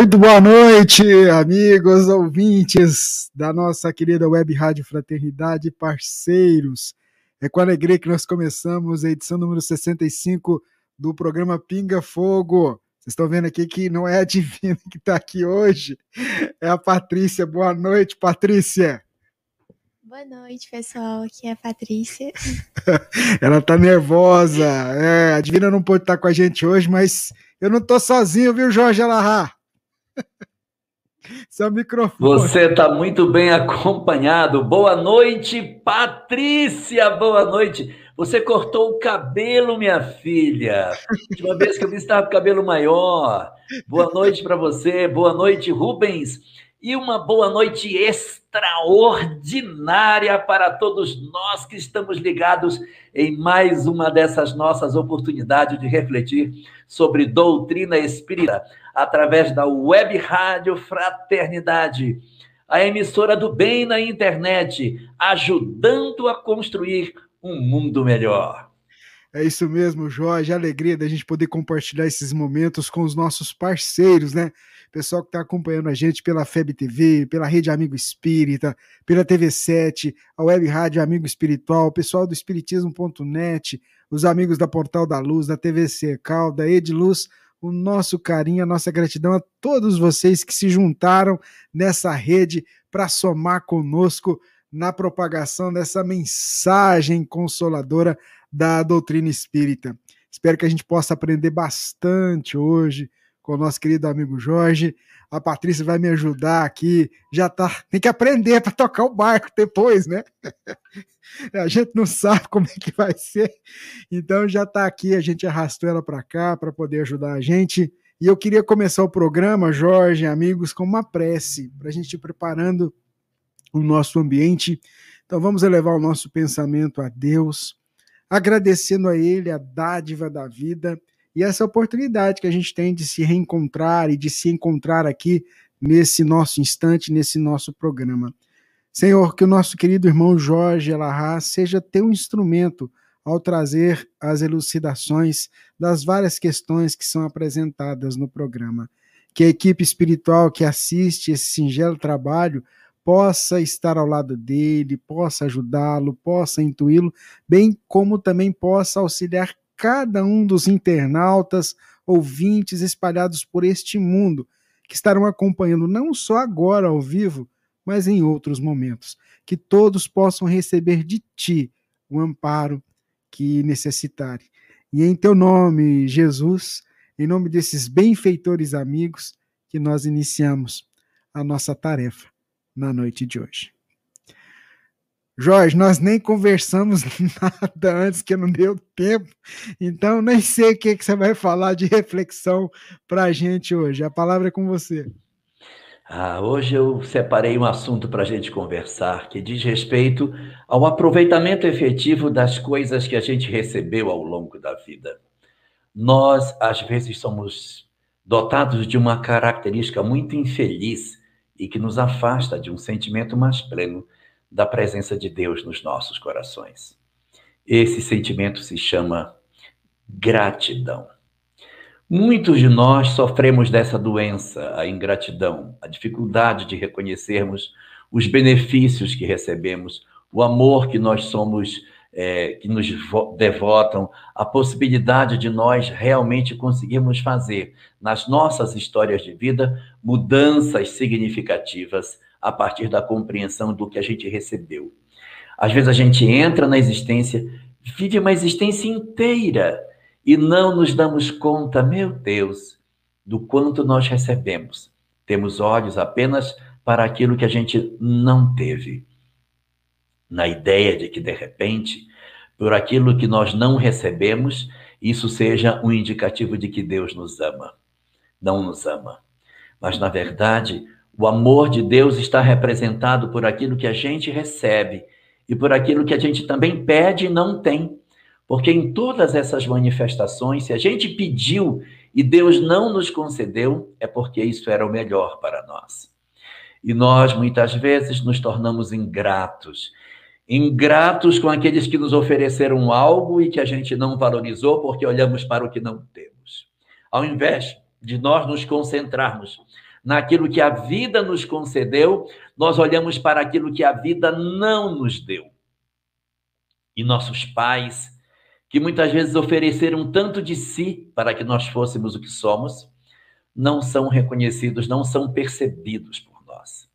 Muito boa noite, amigos ouvintes da nossa querida Web Rádio Fraternidade, parceiros. É com alegria que nós começamos a edição número 65 do programa Pinga Fogo. Vocês estão vendo aqui que não é a Divina que está aqui hoje, é a Patrícia. Boa noite, Patrícia. Boa noite, pessoal. Aqui é a Patrícia. Ela tá nervosa. É, a Divina não pode estar com a gente hoje, mas eu não tô sozinho, viu, Jorge Alahá? Seu microfone. Você está muito bem acompanhado. Boa noite, Patrícia. Boa noite. Você cortou o cabelo, minha filha. Última vez que eu vi, estava com cabelo maior. Boa noite para você. Boa noite, Rubens. E uma boa noite extraordinária para todos nós que estamos ligados em mais uma dessas nossas oportunidades de refletir sobre doutrina espírita através da Web Rádio Fraternidade, a emissora do bem na internet, ajudando a construir um mundo melhor. É isso mesmo, Jorge. A alegria da gente poder compartilhar esses momentos com os nossos parceiros, né? Pessoal que está acompanhando a gente pela FEB TV, pela Rede Amigo Espírita, pela TV7, a Web Rádio Amigo Espiritual, pessoal do Espiritismo.net, os amigos da Portal da Luz, da TVC Cal, da Ediluz, o nosso carinho, a nossa gratidão a todos vocês que se juntaram nessa rede para somar conosco na propagação dessa mensagem consoladora da doutrina espírita. Espero que a gente possa aprender bastante hoje com o nosso querido amigo Jorge. A Patrícia vai me ajudar aqui. Já tá, tem que aprender para tocar o barco depois, né? a gente não sabe como é que vai ser. Então já está aqui, a gente arrastou ela para cá para poder ajudar a gente. E eu queria começar o programa, Jorge, amigos, com uma prece, para a gente ir preparando o nosso ambiente. Então vamos elevar o nosso pensamento a Deus, agradecendo a Ele a dádiva da vida e essa oportunidade que a gente tem de se reencontrar e de se encontrar aqui nesse nosso instante, nesse nosso programa. Senhor, que o nosso querido irmão Jorge Elahá seja teu instrumento ao trazer as elucidações das várias questões que são apresentadas no programa. Que a equipe espiritual que assiste esse singelo trabalho possa estar ao lado dele, possa ajudá-lo, possa intuí-lo, bem como também possa auxiliar cada um dos internautas, ouvintes espalhados por este mundo, que estarão acompanhando não só agora ao vivo, mas em outros momentos. Que todos possam receber de ti o amparo que necessitarem. E em teu nome, Jesus, em nome desses benfeitores amigos, que nós iniciamos a nossa tarefa na noite de hoje. Jorge, nós nem conversamos nada antes, que não deu tempo, então nem sei o que, que você vai falar de reflexão para a gente hoje. A palavra é com você. Ah, hoje eu separei um assunto para a gente conversar que diz respeito ao aproveitamento efetivo das coisas que a gente recebeu ao longo da vida. Nós, às vezes, somos dotados de uma característica muito infeliz e que nos afasta de um sentimento mais pleno da presença de Deus nos nossos corações. Esse sentimento se chama gratidão. Muitos de nós sofremos dessa doença, a ingratidão, a dificuldade de reconhecermos os benefícios que recebemos, o amor que nós somos, é, que nos devotam, a possibilidade de nós realmente conseguirmos fazer nas nossas histórias de vida mudanças significativas a partir da compreensão do que a gente recebeu. Às vezes a gente entra na existência vive uma existência inteira e não nos damos conta, meu Deus, do quanto nós recebemos. Temos olhos apenas para aquilo que a gente não teve. Na ideia de que, de repente, por aquilo que nós não recebemos, isso seja um indicativo de que Deus nos ama. Não nos ama. Mas, na verdade, o amor de Deus está representado por aquilo que a gente recebe e por aquilo que a gente também pede e não tem. Porque em todas essas manifestações, se a gente pediu e Deus não nos concedeu, é porque isso era o melhor para nós. E nós, muitas vezes, nos tornamos ingratos. Ingratos com aqueles que nos ofereceram algo e que a gente não valorizou porque olhamos para o que não temos. Ao invés de nós nos concentrarmos naquilo que a vida nos concedeu, nós olhamos para aquilo que a vida não nos deu. E nossos pais, que muitas vezes ofereceram tanto de si para que nós fôssemos o que somos, não são reconhecidos, não são percebidos por nós.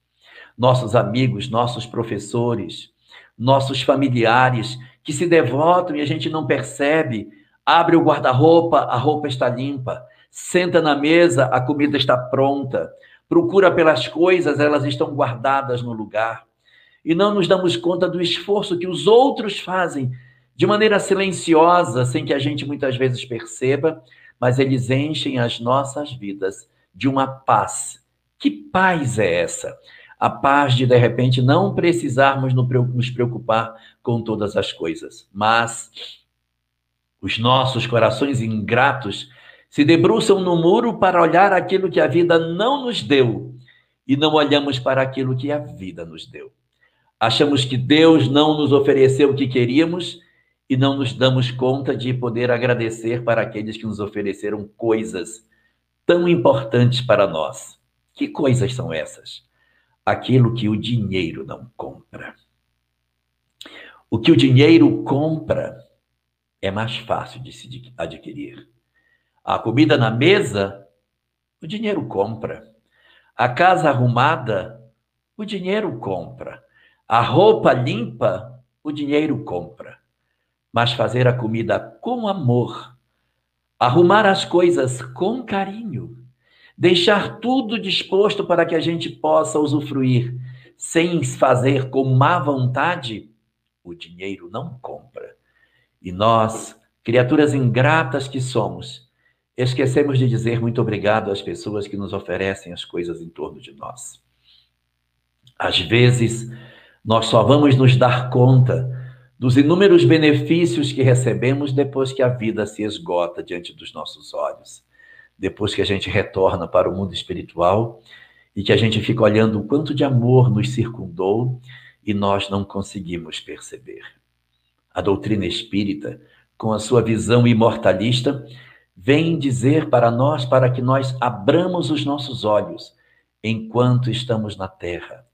Nossos amigos, nossos professores, nossos familiares que se devotam e a gente não percebe, abre o guarda-roupa, a roupa está limpa, senta na mesa, a comida está pronta, procura pelas coisas, elas estão guardadas no lugar. E não nos damos conta do esforço que os outros fazem de maneira silenciosa, sem que a gente muitas vezes perceba, mas eles enchem as nossas vidas de uma paz. Que paz é essa? A paz de, de repente, não precisarmos nos preocupar com todas as coisas, mas os nossos corações ingratos se debruçam no muro para olhar aquilo que a vida não nos deu e não olhamos para aquilo que a vida nos deu. Achamos que Deus não nos ofereceu o que queríamos e não nos damos conta de poder agradecer para aqueles que nos ofereceram coisas tão importantes para nós. Que coisas são essas? Aquilo que o dinheiro não compra. O que o dinheiro compra é mais fácil de se adquirir. A comida na mesa, o dinheiro compra. A casa arrumada, o dinheiro compra. A roupa limpa, o dinheiro compra mas fazer a comida com amor, arrumar as coisas com carinho, deixar tudo disposto para que a gente possa usufruir, sem fazer com má vontade, o dinheiro não compra. E nós, criaturas ingratas que somos, esquecemos de dizer muito obrigado às pessoas que nos oferecem as coisas em torno de nós. Às vezes, nós só vamos nos dar conta dos inúmeros benefícios que recebemos depois que a vida se esgota diante dos nossos olhos, depois que a gente retorna para o mundo espiritual e que a gente fica olhando o quanto de amor nos circundou e nós não conseguimos perceber. A doutrina espírita, com a sua visão imortalista, vem dizer para nós para que nós abramos os nossos olhos enquanto estamos na terra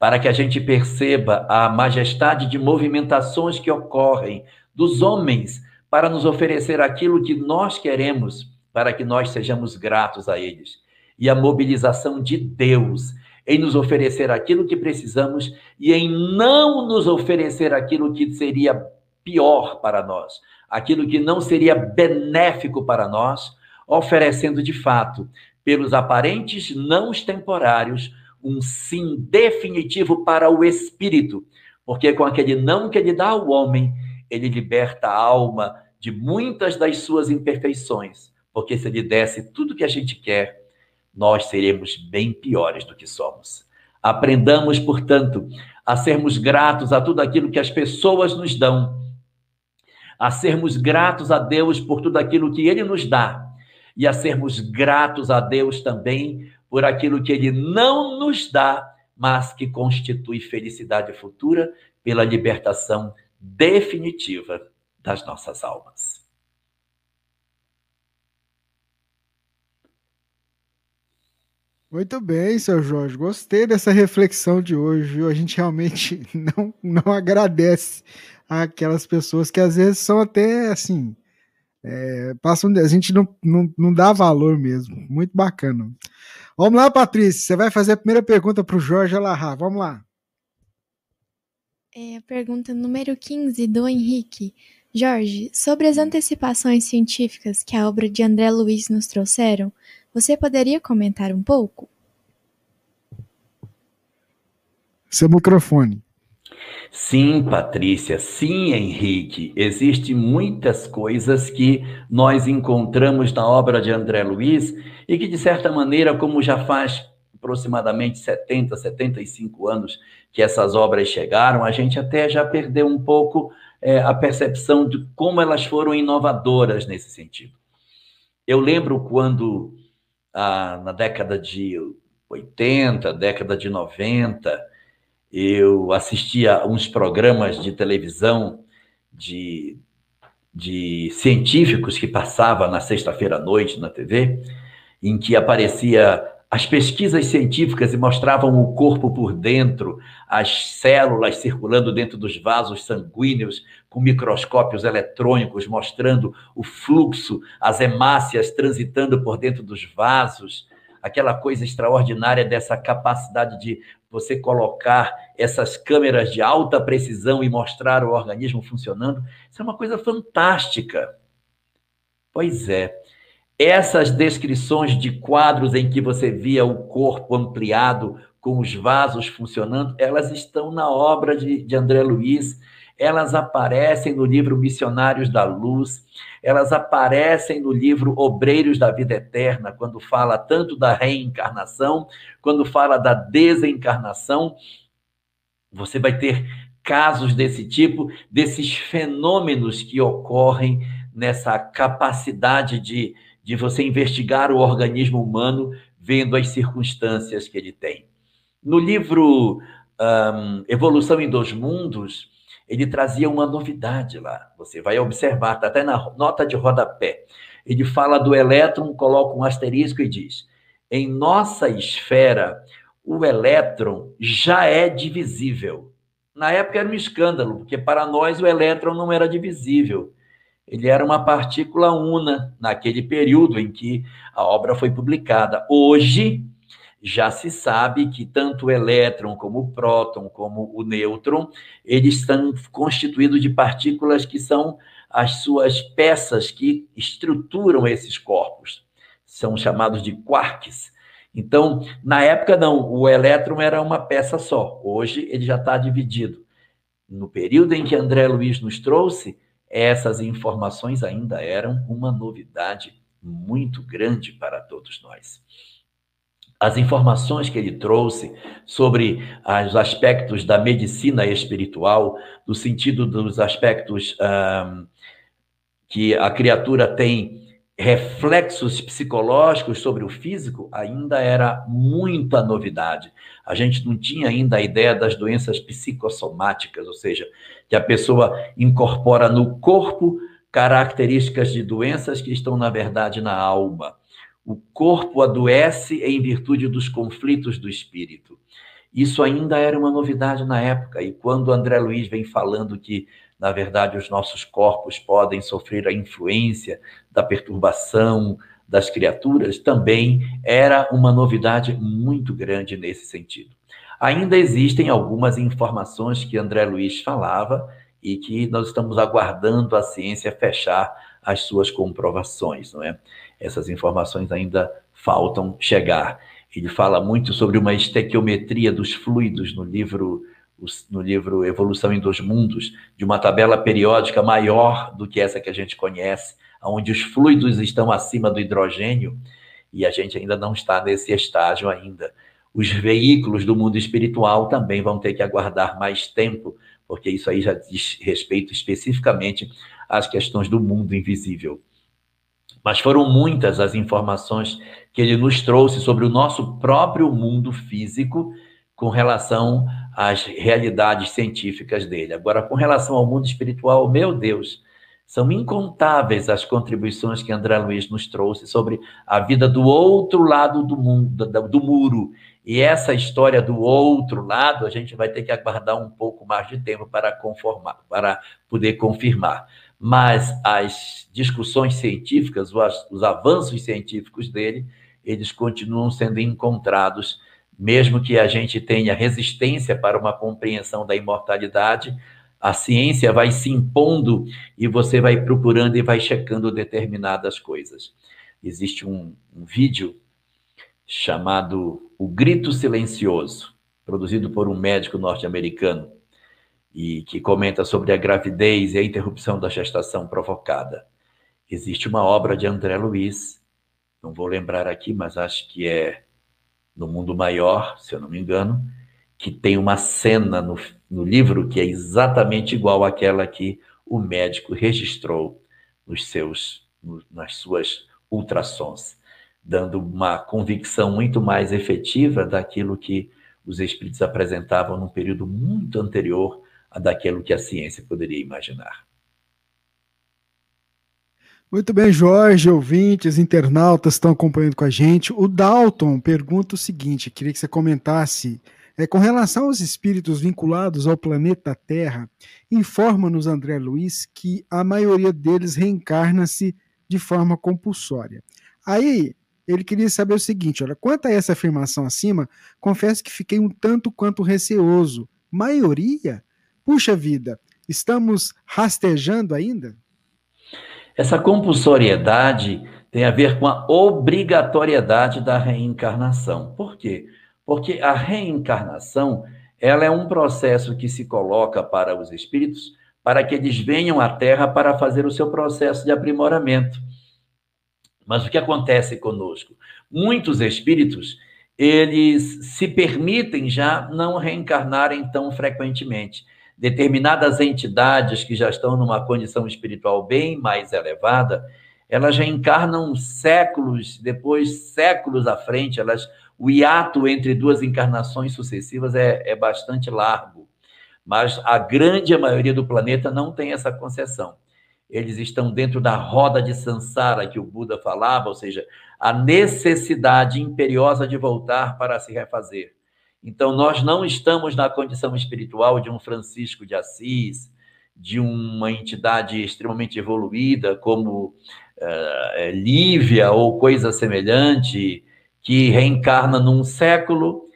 para que a gente perceba a majestade de movimentações que ocorrem dos homens para nos oferecer aquilo que nós queremos, para que nós sejamos gratos a eles. E a mobilização de Deus em nos oferecer aquilo que precisamos e em não nos oferecer aquilo que seria pior para nós, aquilo que não seria benéfico para nós, oferecendo de fato, pelos aparentes não temporários, um sim definitivo para o espírito, porque com aquele não que ele dá ao homem, ele liberta a alma de muitas das suas imperfeições, porque se ele desse tudo que a gente quer, nós seremos bem piores do que somos. Aprendamos, portanto, a sermos gratos a tudo aquilo que as pessoas nos dão, a sermos gratos a Deus por tudo aquilo que Ele nos dá, e a sermos gratos a Deus também por aquilo que ele não nos dá, mas que constitui felicidade futura pela libertação definitiva das nossas almas. Muito bem, seu Jorge. Gostei dessa reflexão de hoje. Viu? A gente realmente não, não agradece aquelas pessoas que às vezes são até assim. É, passam, a gente não, não, não dá valor mesmo. Muito bacana. Vamos lá, Patrícia. Você vai fazer a primeira pergunta para o Jorge Alahá. Vamos lá. É a pergunta número 15 do Henrique. Jorge, sobre as antecipações científicas que a obra de André Luiz nos trouxeram, você poderia comentar um pouco? Seu microfone. Sim, Patrícia, sim, Henrique. Existem muitas coisas que nós encontramos na obra de André Luiz e que, de certa maneira, como já faz aproximadamente 70, 75 anos que essas obras chegaram, a gente até já perdeu um pouco é, a percepção de como elas foram inovadoras nesse sentido. Eu lembro quando, ah, na década de 80, década de 90, eu assistia uns programas de televisão de, de científicos que passava na sexta-feira à noite na TV, em que aparecia as pesquisas científicas e mostravam o corpo por dentro, as células circulando dentro dos vasos sanguíneos, com microscópios eletrônicos mostrando o fluxo, as hemácias transitando por dentro dos vasos, aquela coisa extraordinária dessa capacidade de você colocar essas câmeras de alta precisão e mostrar o organismo funcionando. Isso é uma coisa fantástica. Pois é essas descrições de quadros em que você via o corpo ampliado com os vasos funcionando, elas estão na obra de, de André Luiz, elas aparecem no livro Missionários da Luz, elas aparecem no livro Obreiros da Vida Eterna, quando fala tanto da reencarnação, quando fala da desencarnação. Você vai ter casos desse tipo, desses fenômenos que ocorrem nessa capacidade de, de você investigar o organismo humano vendo as circunstâncias que ele tem. No livro um, Evolução em Dois Mundos, ele trazia uma novidade lá. Você vai observar, está até na nota de rodapé. Ele fala do elétron, coloca um asterisco e diz: em nossa esfera, o elétron já é divisível. Na época era um escândalo, porque para nós o elétron não era divisível ele era uma partícula una naquele período em que a obra foi publicada. Hoje, já se sabe que tanto o elétron, como o próton, como o nêutron, eles estão constituídos de partículas que são as suas peças que estruturam esses corpos. São chamados de quarks. Então, na época, não, o elétron era uma peça só. Hoje, ele já está dividido. No período em que André Luiz nos trouxe, essas informações ainda eram uma novidade muito grande para todos nós. As informações que ele trouxe sobre os aspectos da medicina espiritual, no sentido dos aspectos que a criatura tem reflexos psicológicos sobre o físico ainda era muita novidade. A gente não tinha ainda a ideia das doenças psicossomáticas, ou seja, que a pessoa incorpora no corpo características de doenças que estão, na verdade, na alma. O corpo adoece em virtude dos conflitos do espírito. Isso ainda era uma novidade na época, e quando André Luiz vem falando que na verdade, os nossos corpos podem sofrer a influência da perturbação das criaturas, também era uma novidade muito grande nesse sentido. Ainda existem algumas informações que André Luiz falava e que nós estamos aguardando a ciência fechar as suas comprovações, não é? Essas informações ainda faltam chegar. Ele fala muito sobre uma estequiometria dos fluidos no livro no livro Evolução em Dois Mundos, de uma tabela periódica maior do que essa que a gente conhece, onde os fluidos estão acima do hidrogênio, e a gente ainda não está nesse estágio ainda. Os veículos do mundo espiritual também vão ter que aguardar mais tempo, porque isso aí já diz respeito especificamente às questões do mundo invisível. Mas foram muitas as informações que ele nos trouxe sobre o nosso próprio mundo físico com relação às realidades científicas dele. Agora, com relação ao mundo espiritual, meu Deus, são incontáveis as contribuições que André Luiz nos trouxe sobre a vida do outro lado do mundo, do muro. E essa história do outro lado, a gente vai ter que aguardar um pouco mais de tempo para conformar, para poder confirmar. Mas as discussões científicas, os avanços científicos dele, eles continuam sendo encontrados mesmo que a gente tenha resistência para uma compreensão da imortalidade, a ciência vai se impondo e você vai procurando e vai checando determinadas coisas. Existe um, um vídeo chamado O Grito Silencioso, produzido por um médico norte-americano, e que comenta sobre a gravidez e a interrupção da gestação provocada. Existe uma obra de André Luiz, não vou lembrar aqui, mas acho que é No Mundo Maior, se eu não me engano, que tem uma cena no, no livro que é exatamente igual àquela que o médico registrou nos seus, nas suas ultrassons, dando uma convicção muito mais efetiva daquilo que os espíritos apresentavam num período muito anterior daquilo que a ciência poderia imaginar. Muito bem, Jorge, ouvintes, internautas estão acompanhando com a gente. O Dalton pergunta o seguinte: queria que você comentasse é, com relação aos espíritos vinculados ao planeta Terra, informa-nos André Luiz que a maioria deles reencarna-se de forma compulsória. Aí, ele queria saber o seguinte: olha, quanto a essa afirmação acima, confesso que fiquei um tanto quanto receoso. Maioria? Puxa vida, estamos rastejando ainda? Essa compulsoriedade tem a ver com a obrigatoriedade da reencarnação. Por quê? Porque a reencarnação, ela é um processo que se coloca para os espíritos para que eles venham à Terra para fazer o seu processo de aprimoramento. Mas o que acontece conosco? Muitos espíritos, eles se permitem já não reencarnarem tão frequentemente. Determinadas entidades que já estão numa condição espiritual bem mais elevada, elas já encarnam séculos, depois séculos à frente, elas o hiato entre duas encarnações sucessivas é, é bastante largo, mas a grande maioria do planeta não tem essa concessão. Eles estão dentro da roda de Sansara que o Buda falava, ou seja, a necessidade imperiosa de voltar para se refazer. Então, nós não estamos na condição espiritual de um Francisco de Assis, de uma entidade extremamente evoluída como uh, Lívia ou coisa semelhante, que reencarna num século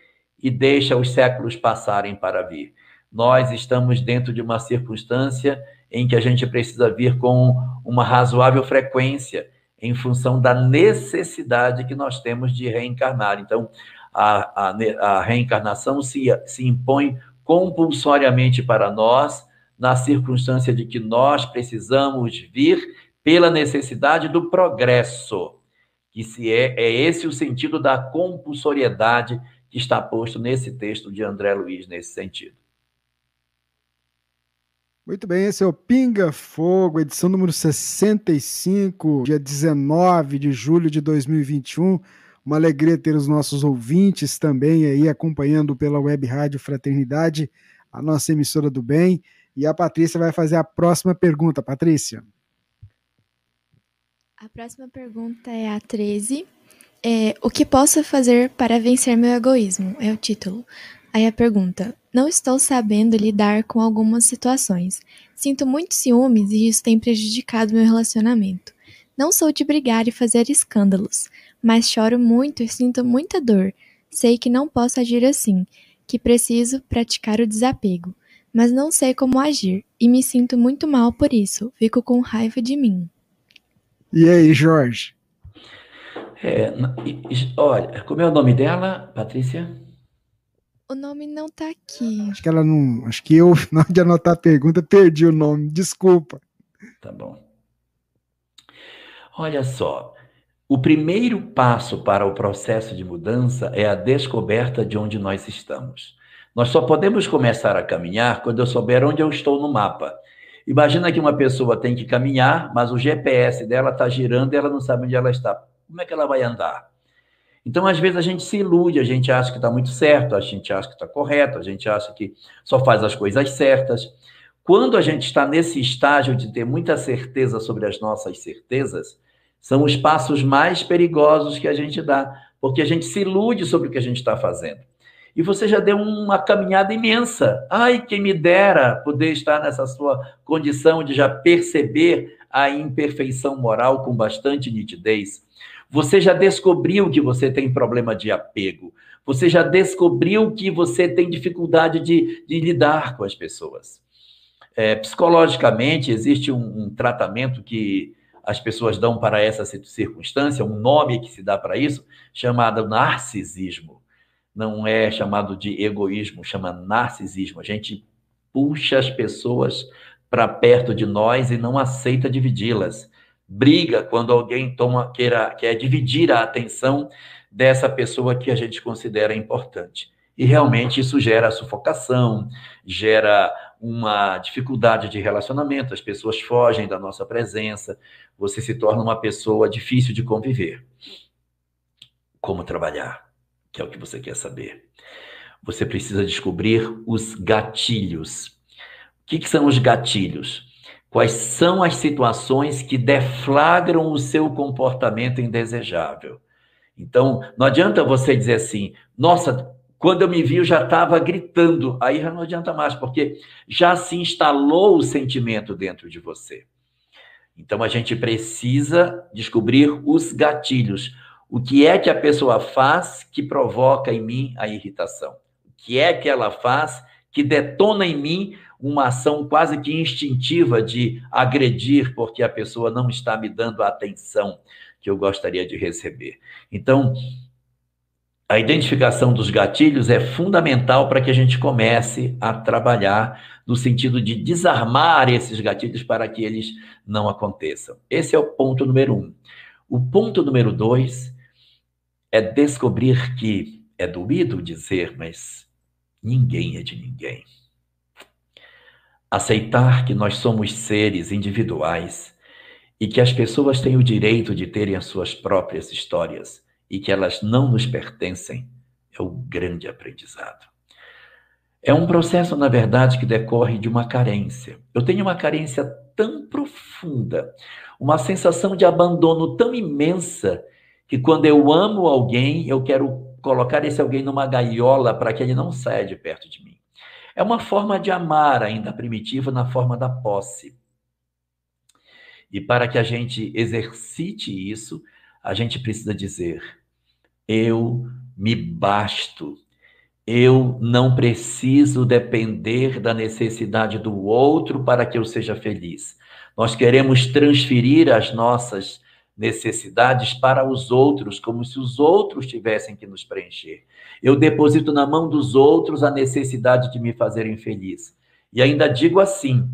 e deixa os séculos passarem para vir. Nós estamos dentro de uma circunstância em que a gente precisa vir com uma razoável frequência, em função da necessidade que nós temos de reencarnar. Então, a, a, a reencarnação se, se impõe compulsoriamente para nós, na circunstância de que nós precisamos vir pela necessidade do progresso que se é, é esse o sentido da compulsoriedade que está posto nesse texto de André Luiz, nesse sentido. Muito bem, esse é o Pinga Fogo, edição número 65, dia 19 de julho de 2021. Uma alegria ter os nossos ouvintes também aí acompanhando pela Web Rádio Fraternidade, a nossa emissora do bem. E a Patrícia vai fazer a próxima pergunta. Patrícia. A próxima pergunta é a 13. É, o que posso fazer para vencer meu egoísmo? É o título. Aí a pergunta: Não estou sabendo lidar com algumas situações. Sinto muitos ciúmes e isso tem prejudicado meu relacionamento. Não sou de brigar e fazer escândalos, mas choro muito e sinto muita dor. Sei que não posso agir assim, que preciso praticar o desapego, mas não sei como agir e me sinto muito mal por isso. Fico com raiva de mim. E aí, Jorge? É, olha, como é o nome dela, Patrícia? O nome não tá aqui. Acho que ela não. Acho que eu, na hora de anotar a pergunta, perdi o nome. Desculpa. Tá bom. Olha só. O primeiro passo para o processo de mudança é a descoberta de onde nós estamos. Nós só podemos começar a caminhar quando eu souber onde eu estou no mapa. Imagina que uma pessoa tem que caminhar, mas o GPS dela está girando e ela não sabe onde ela está. Como é que ela vai andar? Então, às vezes, a gente se ilude, a gente acha que está muito certo, a gente acha que está correto, a gente acha que só faz as coisas certas. Quando a gente está nesse estágio de ter muita certeza sobre as nossas certezas, são os passos mais perigosos que a gente dá, porque a gente se ilude sobre o que a gente está fazendo e você já deu uma caminhada imensa. Ai, quem me dera poder estar nessa sua condição de já perceber a imperfeição moral com bastante nitidez. Você já descobriu que você tem problema de apego. Você já descobriu que você tem dificuldade de, de lidar com as pessoas. É, psicologicamente, existe um, um tratamento que as pessoas dão para essa circunstância, um nome que se dá para isso, chamado narcisismo. Não é chamado de egoísmo, chama narcisismo. A gente puxa as pessoas para perto de nós e não aceita dividi-las. Briga quando alguém toma queira, quer dividir a atenção dessa pessoa que a gente considera importante. E realmente isso gera sufocação, gera uma dificuldade de relacionamento, as pessoas fogem da nossa presença, você se torna uma pessoa difícil de conviver. Como trabalhar? Que é o que você quer saber. Você precisa descobrir os gatilhos. O que, que são os gatilhos? Quais são as situações que deflagram o seu comportamento indesejável? Então, não adianta você dizer assim, nossa, quando eu me vi, eu já estava gritando. Aí já não adianta mais, porque já se instalou o sentimento dentro de você. Então a gente precisa descobrir os gatilhos. O que é que a pessoa faz que provoca em mim a irritação? O que é que ela faz que detona em mim uma ação quase que instintiva de agredir porque a pessoa não está me dando a atenção que eu gostaria de receber? Então, a identificação dos gatilhos é fundamental para que a gente comece a trabalhar no sentido de desarmar esses gatilhos para que eles não aconteçam. Esse é o ponto número um. O ponto número dois é descobrir que é doído dizer, mas ninguém é de ninguém. Aceitar que nós somos seres individuais e que as pessoas têm o direito de terem as suas próprias histórias e que elas não nos pertencem é o grande aprendizado. É um processo, na verdade, que decorre de uma carência. Eu tenho uma carência tão profunda, uma sensação de abandono tão imensa, que quando eu amo alguém, eu quero colocar esse alguém numa gaiola para que ele não saia de perto de mim. É uma forma de amar ainda primitiva na forma da posse. E para que a gente exercite isso, a gente precisa dizer: eu me basto. Eu não preciso depender da necessidade do outro para que eu seja feliz. Nós queremos transferir as nossas necessidades para os outros, como se os outros tivessem que nos preencher. Eu deposito na mão dos outros a necessidade de me fazerem feliz. E ainda digo assim: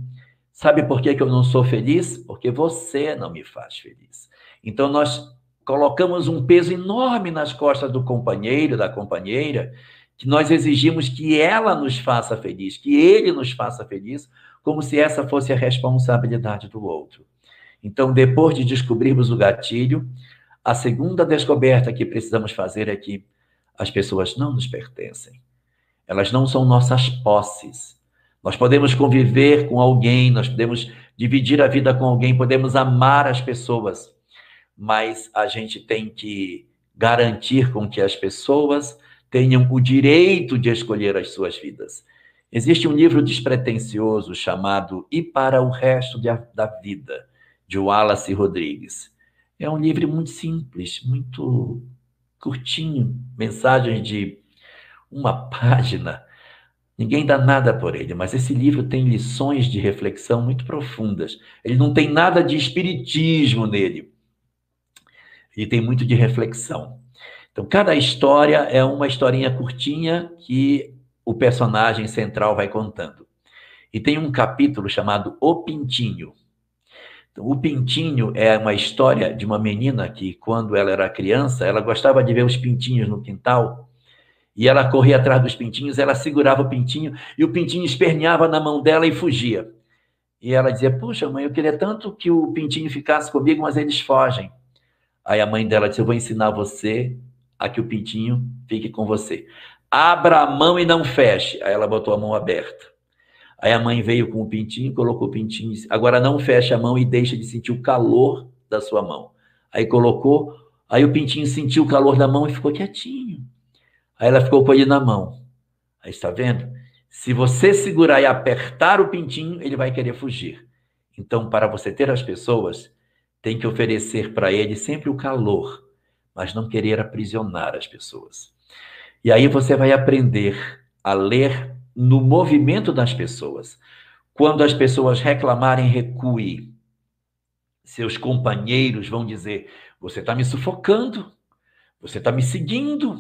sabe por que, eu não sou feliz? Porque você não me faz feliz. Então nós colocamos um peso enorme nas costas do companheiro, da companheira, que nós exigimos que ela nos faça feliz, que ele nos faça feliz, como se essa fosse a responsabilidade do outro. Então, depois de descobrirmos o gatilho, a segunda descoberta que precisamos fazer é que as pessoas não nos pertencem. Elas não são nossas posses. Nós podemos conviver com alguém, nós podemos dividir a vida com alguém, podemos amar as pessoas, mas a gente tem que garantir com que as pessoas tenham o direito de escolher as suas vidas. Existe um livro despretensioso chamado E para o Resto de, da Vida, de Wallace Rodrigues. É um livro muito simples, muito curtinho, mensagem de uma página. Ninguém dá nada por ele, mas esse livro tem lições de reflexão muito profundas. Ele não tem nada de espiritismo nele e tem muito de reflexão. Então, cada história é uma historinha curtinha que o personagem central vai contando. E tem um capítulo chamado O Pintinho. Então, o Pintinho é uma história de uma menina que, quando ela era criança, ela gostava de ver os pintinhos no quintal. E ela corria atrás dos pintinhos, ela segurava o pintinho e o pintinho esperneava na mão dela e fugia. E ela dizia: Puxa, mãe, eu queria tanto que o pintinho ficasse comigo, mas eles fogem. Aí a mãe dela disse: Eu vou ensinar você a que o pintinho fique com você. Abra a mão e não feche. Aí ela botou a mão aberta. Aí a mãe veio com o pintinho, colocou o pintinho. Agora não feche a mão e deixa de sentir o calor da sua mão. Aí colocou, aí o pintinho sentiu o calor da mão e ficou quietinho. Aí ela ficou com ele na mão. Aí está vendo? Se você segurar e apertar o pintinho, ele vai querer fugir. Então, para você ter as pessoas, tem que oferecer para ele sempre o calor, mas não querer aprisionar as pessoas. E aí você vai aprender a ler no movimento das pessoas. Quando as pessoas reclamarem, recue. Seus companheiros vão dizer: Você está me sufocando, você está me seguindo,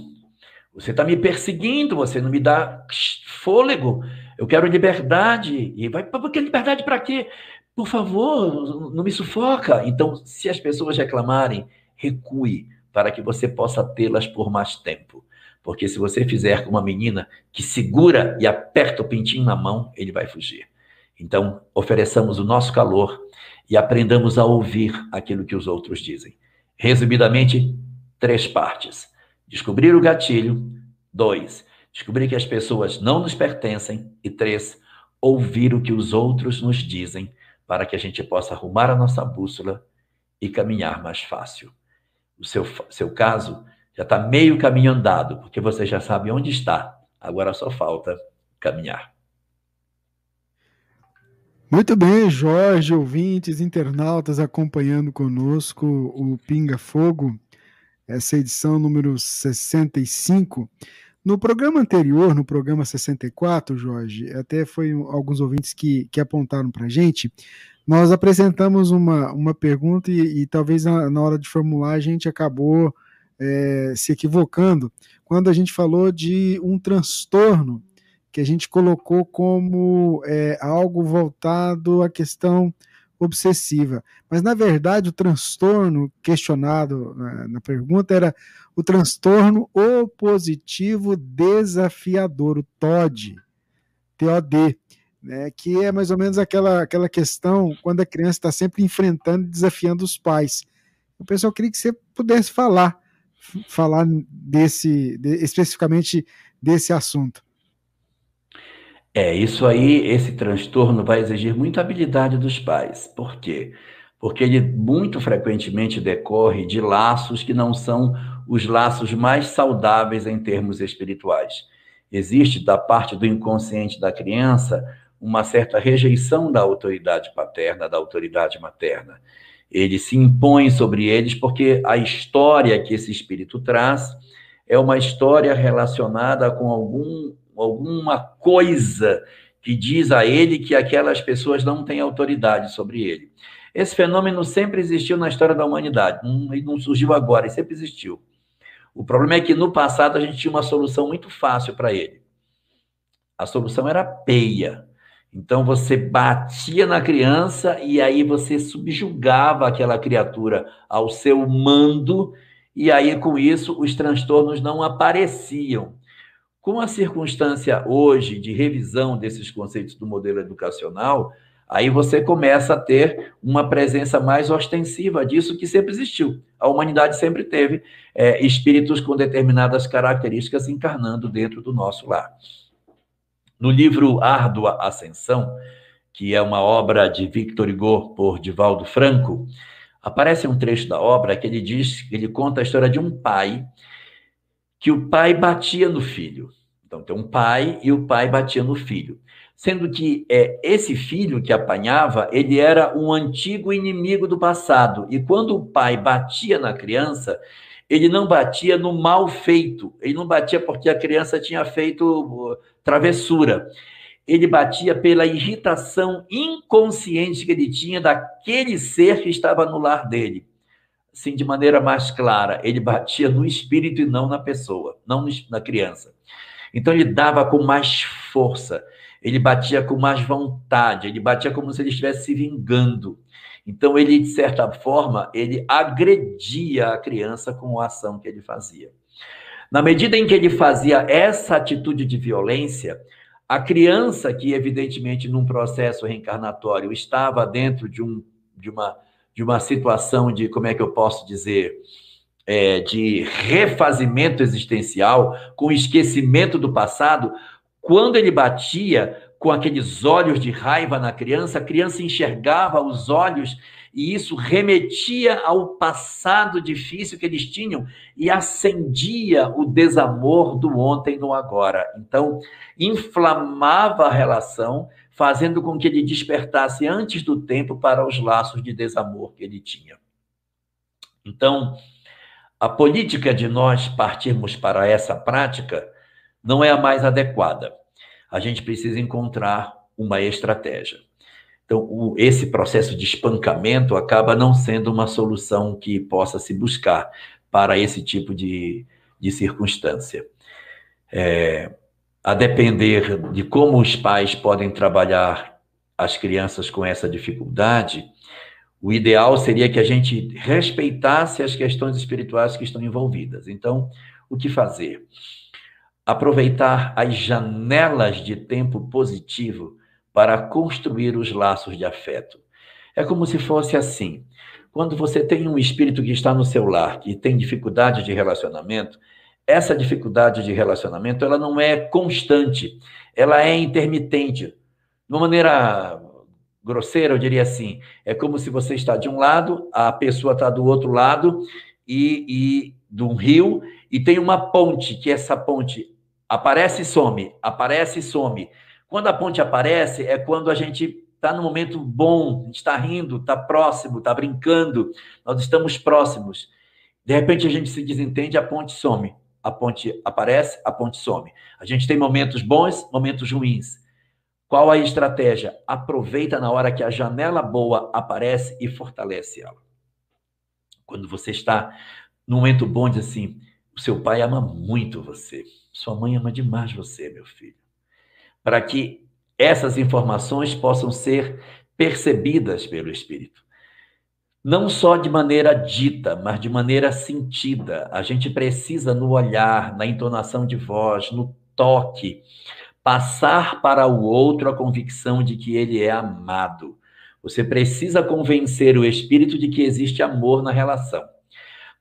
você está me perseguindo, você não me dá fôlego. Eu quero liberdade. E vai, porque liberdade para quê? Por favor, não me sufoca. Então, se as pessoas reclamarem, recue para que você possa tê-las por mais tempo. Porque se você fizer com uma menina que segura e aperta o pintinho na mão, ele vai fugir. Então, ofereçamos o nosso calor e aprendamos a ouvir aquilo que os outros dizem. Resumidamente, três partes: descobrir o gatilho, dois, descobrir que as pessoas não nos pertencem, e três, ouvir o que os outros nos dizem, para que a gente possa arrumar a nossa bússola e caminhar mais fácil. O seu, seu caso já está meio caminho andado, porque você já sabe onde está. Agora só falta caminhar. Muito bem, Jorge, ouvintes, internautas acompanhando conosco o Pinga Fogo, essa edição número 65. No programa anterior, no programa 64, Jorge, até foi alguns ouvintes que, que apontaram para a gente, nós apresentamos uma, uma pergunta e, e talvez na, na, hora de formular a gente acabou é, se equivocando quando a gente falou de um transtorno que a gente colocou como é, algo voltado à questão obsessiva. Mas, na verdade, o transtorno questionado na, na pergunta era o transtorno opositivo desafiador, o TOD, TOD, né, que é mais ou menos aquela, aquela questão quando a criança está sempre enfrentando e desafiando os pais. O pessoal queria que você pudesse falar, falar desse, de, especificamente desse assunto. É, isso aí, esse transtorno vai exigir muita habilidade dos pais. Por quê? Porque ele muito frequentemente decorre de laços que não são os laços mais saudáveis em termos espirituais. Existe, da parte do inconsciente da criança, uma certa rejeição da autoridade paterna, da autoridade materna. Ele se impõe sobre eles porque a história que esse espírito traz é uma história relacionada com algum alguma coisa que diz a ele que aquelas pessoas não têm autoridade sobre ele. Esse fenômeno sempre existiu na história da humanidade, não, não surgiu agora, ele sempre existiu. O problema é que no passado a gente tinha uma solução muito fácil para ele. A solução era peia. Então você batia na criança e aí você subjugava aquela criatura ao seu mando, e aí com isso os transtornos não apareciam. Com a circunstância hoje de revisão desses conceitos do modelo educacional, aí você começa a ter uma presença mais ostensiva disso que sempre existiu. A humanidade sempre teve é, espíritos com determinadas características encarnando dentro do nosso lar. No livro Árdua Ascensão, que é uma obra de Victor Hugo por Divaldo Franco, aparece um trecho da obra que ele diz, ele conta a história de um pai que o pai batia no filho. Então, tem um pai e o pai batia no filho. Sendo que é, esse filho que apanhava, ele era um antigo inimigo do passado. E quando o pai batia na criança, ele não batia no mal feito. Ele não batia porque a criança tinha feito uh, travessura. Ele batia pela irritação inconsciente que ele tinha daquele ser que estava no lar dele assim, de maneira mais clara, ele batia no espírito e não na pessoa, não na criança. Então ele dava com mais força, ele batia com mais vontade, ele batia como se ele estivesse se vingando. Então ele, de certa forma, ele agredia a criança com a ação que ele fazia. Na medida em que ele fazia essa atitude de violência, a criança que evidentemente num processo reencarnatório estava dentro de um de uma de uma situação de, como é que eu posso dizer, é, de refazimento existencial, com esquecimento do passado, quando ele batia com aqueles olhos de raiva na criança, a criança enxergava os olhos e isso remetia ao passado difícil que eles tinham e acendia o desamor do ontem no agora. Então, inflamava a relação, fazendo com que ele despertasse antes do tempo para os laços de desamor que ele tinha. Então, a política de nós partirmos para essa prática não é a mais adequada. A gente precisa encontrar uma estratégia. Então, o, esse processo de espancamento acaba não sendo uma solução que possa se buscar para esse tipo de, de circunstância. É, a depender de como os pais podem trabalhar as crianças com essa dificuldade, o ideal seria que a gente respeitasse as questões espirituais que estão envolvidas. Então, o que fazer? Aproveitar as janelas de tempo positivo para construir os laços de afeto. É como se fosse assim. Quando você tem um espírito que está no seu lar, que tem dificuldade de relacionamento, essa dificuldade de relacionamento, ela não é constante, ela é intermitente. De uma maneira grosseira, eu diria assim, é como se você está de um lado, a pessoa está do outro lado e, e de um rio e tem uma ponte, que essa ponte aparece e some, aparece e some. Quando a ponte aparece, é quando a gente está no momento bom, a gente está rindo, está próximo, está brincando, nós estamos próximos. De repente a gente se desentende, a ponte some. A ponte aparece, a ponte some. A gente tem momentos bons, momentos ruins. Qual a estratégia? Aproveita na hora que a janela boa aparece e fortalece ela. Quando você está no momento bom, diz assim: o seu pai ama muito você, sua mãe ama demais você, meu filho para que essas informações possam ser percebidas pelo Espírito. Não só de maneira dita, mas de maneira sentida. A gente precisa, no olhar, na entonação de voz, no toque, passar para o outro a convicção de que ele é amado. Você precisa convencer o espírito de que existe amor na relação.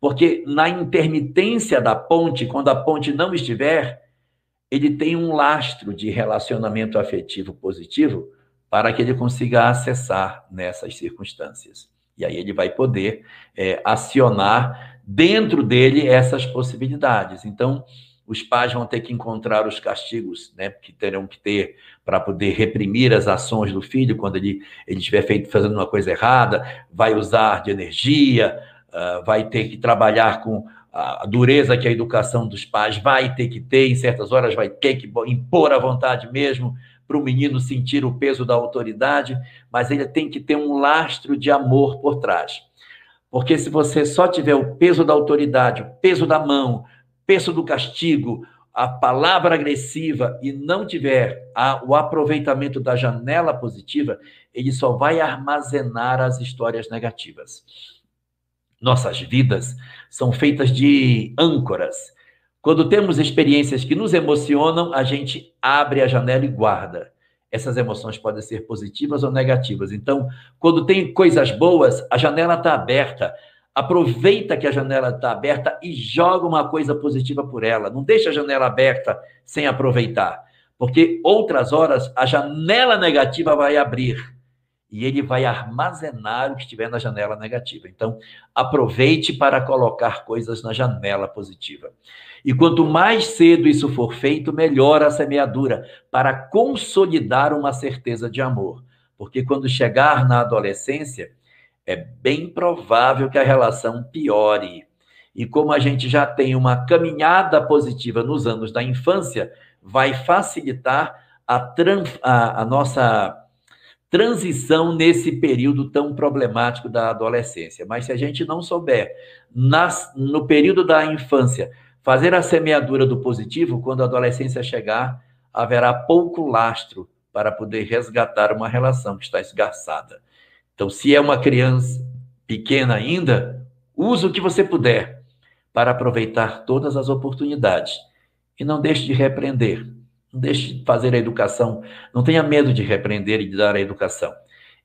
Porque na intermitência da ponte, quando a ponte não estiver, ele tem um lastro de relacionamento afetivo positivo para que ele consiga acessar nessas circunstâncias. E aí ele vai poder é, acionar dentro dele essas possibilidades. Então, os pais vão ter que encontrar os castigos né, que terão que ter para poder reprimir as ações do filho quando ele, ele estiver feito, fazendo uma coisa errada, vai usar de energia, uh, vai ter que trabalhar com a dureza que a educação dos pais vai ter que ter, em certas horas vai ter que impor a vontade mesmo para o menino sentir o peso da autoridade, mas ele tem que ter um lastro de amor por trás. Porque se você só tiver o peso da autoridade, o peso da mão, peso do castigo, a palavra agressiva e não tiver a, o aproveitamento da janela positiva, ele só vai armazenar as histórias negativas. Nossas vidas são feitas de âncoras. Quando temos experiências que nos emocionam, a gente abre a janela e guarda. Essas emoções podem ser positivas ou negativas. Então, quando tem coisas boas, a janela está aberta. Aproveita que a janela está aberta e joga uma coisa positiva por ela. Não deixa a janela aberta sem aproveitar. Porque outras horas a janela negativa vai abrir e ele vai armazenar o que estiver na janela negativa. Então, aproveite para colocar coisas na janela positiva. E quanto mais cedo isso for feito, melhor a semeadura, para consolidar uma certeza de amor. Porque quando chegar na adolescência, é bem provável que a relação piore. E como a gente já tem uma caminhada positiva nos anos da infância, vai facilitar a, a, a nossa transição nesse período tão problemático da adolescência. Mas se a gente não souber, nas, no período da infância, fazer a semeadura do positivo, quando a adolescência chegar, haverá pouco lastro para poder resgatar uma relação que está esgarçada. Então, se é uma criança pequena ainda, use o que você puder para aproveitar todas as oportunidades e não deixe de repreender não deixe de fazer a educação. Não tenha medo de repreender e de dar a educação.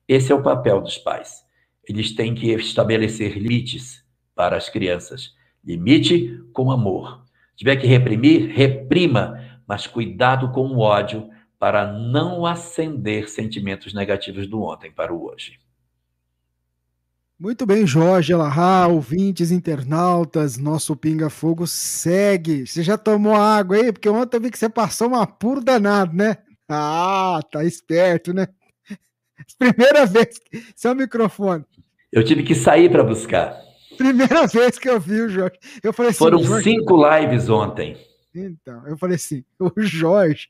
Esse é o papel dos pais. Eles têm que estabelecer limites para as crianças. Limite com amor. Se tiver que reprimir, reprima, mas cuidado com o ódio para não acender sentimentos negativos do ontem para o hoje. Muito bem, Jorge Elahá, ouvintes, internautas, nosso Pinga Fogo segue. Você já tomou água aí? Porque ontem eu vi que você passou um apuro danado, né? Ah, tá esperto, né? Primeira vez. Seu microfone. Eu tive que sair para buscar. Primeira vez que eu vi o Jorge. Eu falei assim, Foram Jorge... cinco lives ontem. Então, eu falei assim, o Jorge,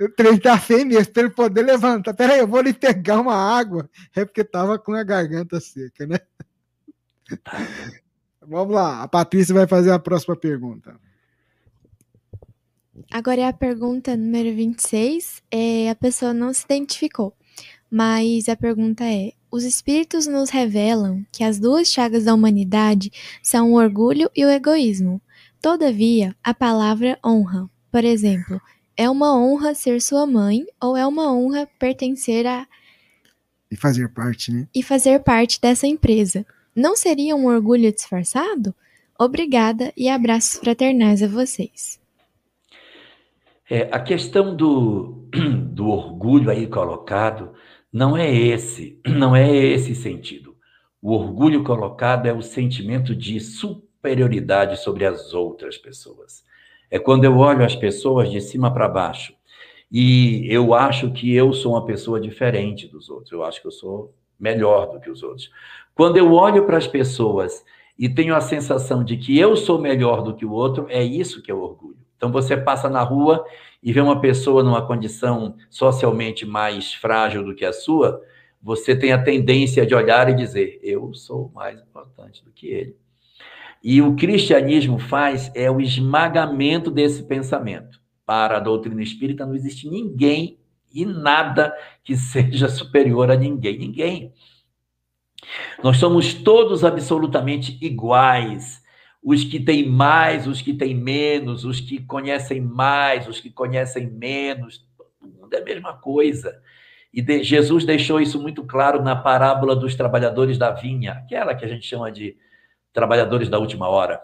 O trem tá feio mesmo, para ele poder levantar. Peraí, eu vou lhe pegar uma água. É porque tava com a garganta seca, né? Vamos lá, a Patrícia vai fazer a próxima pergunta. Agora é a pergunta número 26. É, a pessoa não se identificou, mas a pergunta é: Os espíritos nos revelam que as duas chagas da humanidade são o orgulho e o egoísmo. Todavia, a palavra honra, por exemplo, é uma honra ser sua mãe ou é uma honra pertencer a. E fazer parte, né? E fazer parte dessa empresa. Não seria um orgulho disfarçado? Obrigada e abraços fraternais a vocês. É, a questão do, do orgulho aí colocado não é esse, não é esse sentido. O orgulho colocado é o sentimento de superioridade sobre as outras pessoas. É quando eu olho as pessoas de cima para baixo e eu acho que eu sou uma pessoa diferente dos outros, eu acho que eu sou melhor do que os outros. Quando eu olho para as pessoas e tenho a sensação de que eu sou melhor do que o outro, é isso que é o orgulho. Então você passa na rua e vê uma pessoa numa condição socialmente mais frágil do que a sua, você tem a tendência de olhar e dizer: eu sou mais importante do que ele. E o cristianismo faz é o esmagamento desse pensamento. Para a doutrina espírita não existe ninguém e nada que seja superior a ninguém. Ninguém. Nós somos todos absolutamente iguais. Os que têm mais, os que têm menos, os que conhecem mais, os que conhecem menos, todo mundo é a mesma coisa. E de, Jesus deixou isso muito claro na parábola dos trabalhadores da vinha, aquela que a gente chama de trabalhadores da última hora.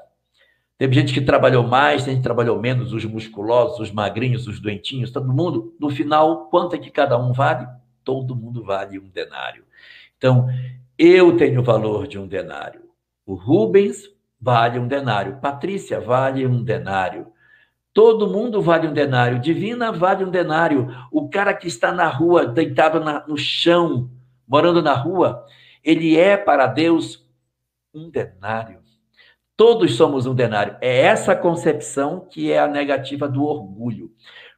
Teve gente que trabalhou mais, tem gente que trabalhou menos, os musculosos, os magrinhos, os doentinhos, todo mundo. No final, quanto é que cada um vale? Todo mundo vale um denário. Então, eu tenho o valor de um denário. O Rubens vale um denário. Patrícia vale um denário. Todo mundo vale um denário. Divina vale um denário. O cara que está na rua, deitado na, no chão, morando na rua, ele é para Deus um denário. Todos somos um denário. É essa concepção que é a negativa do orgulho.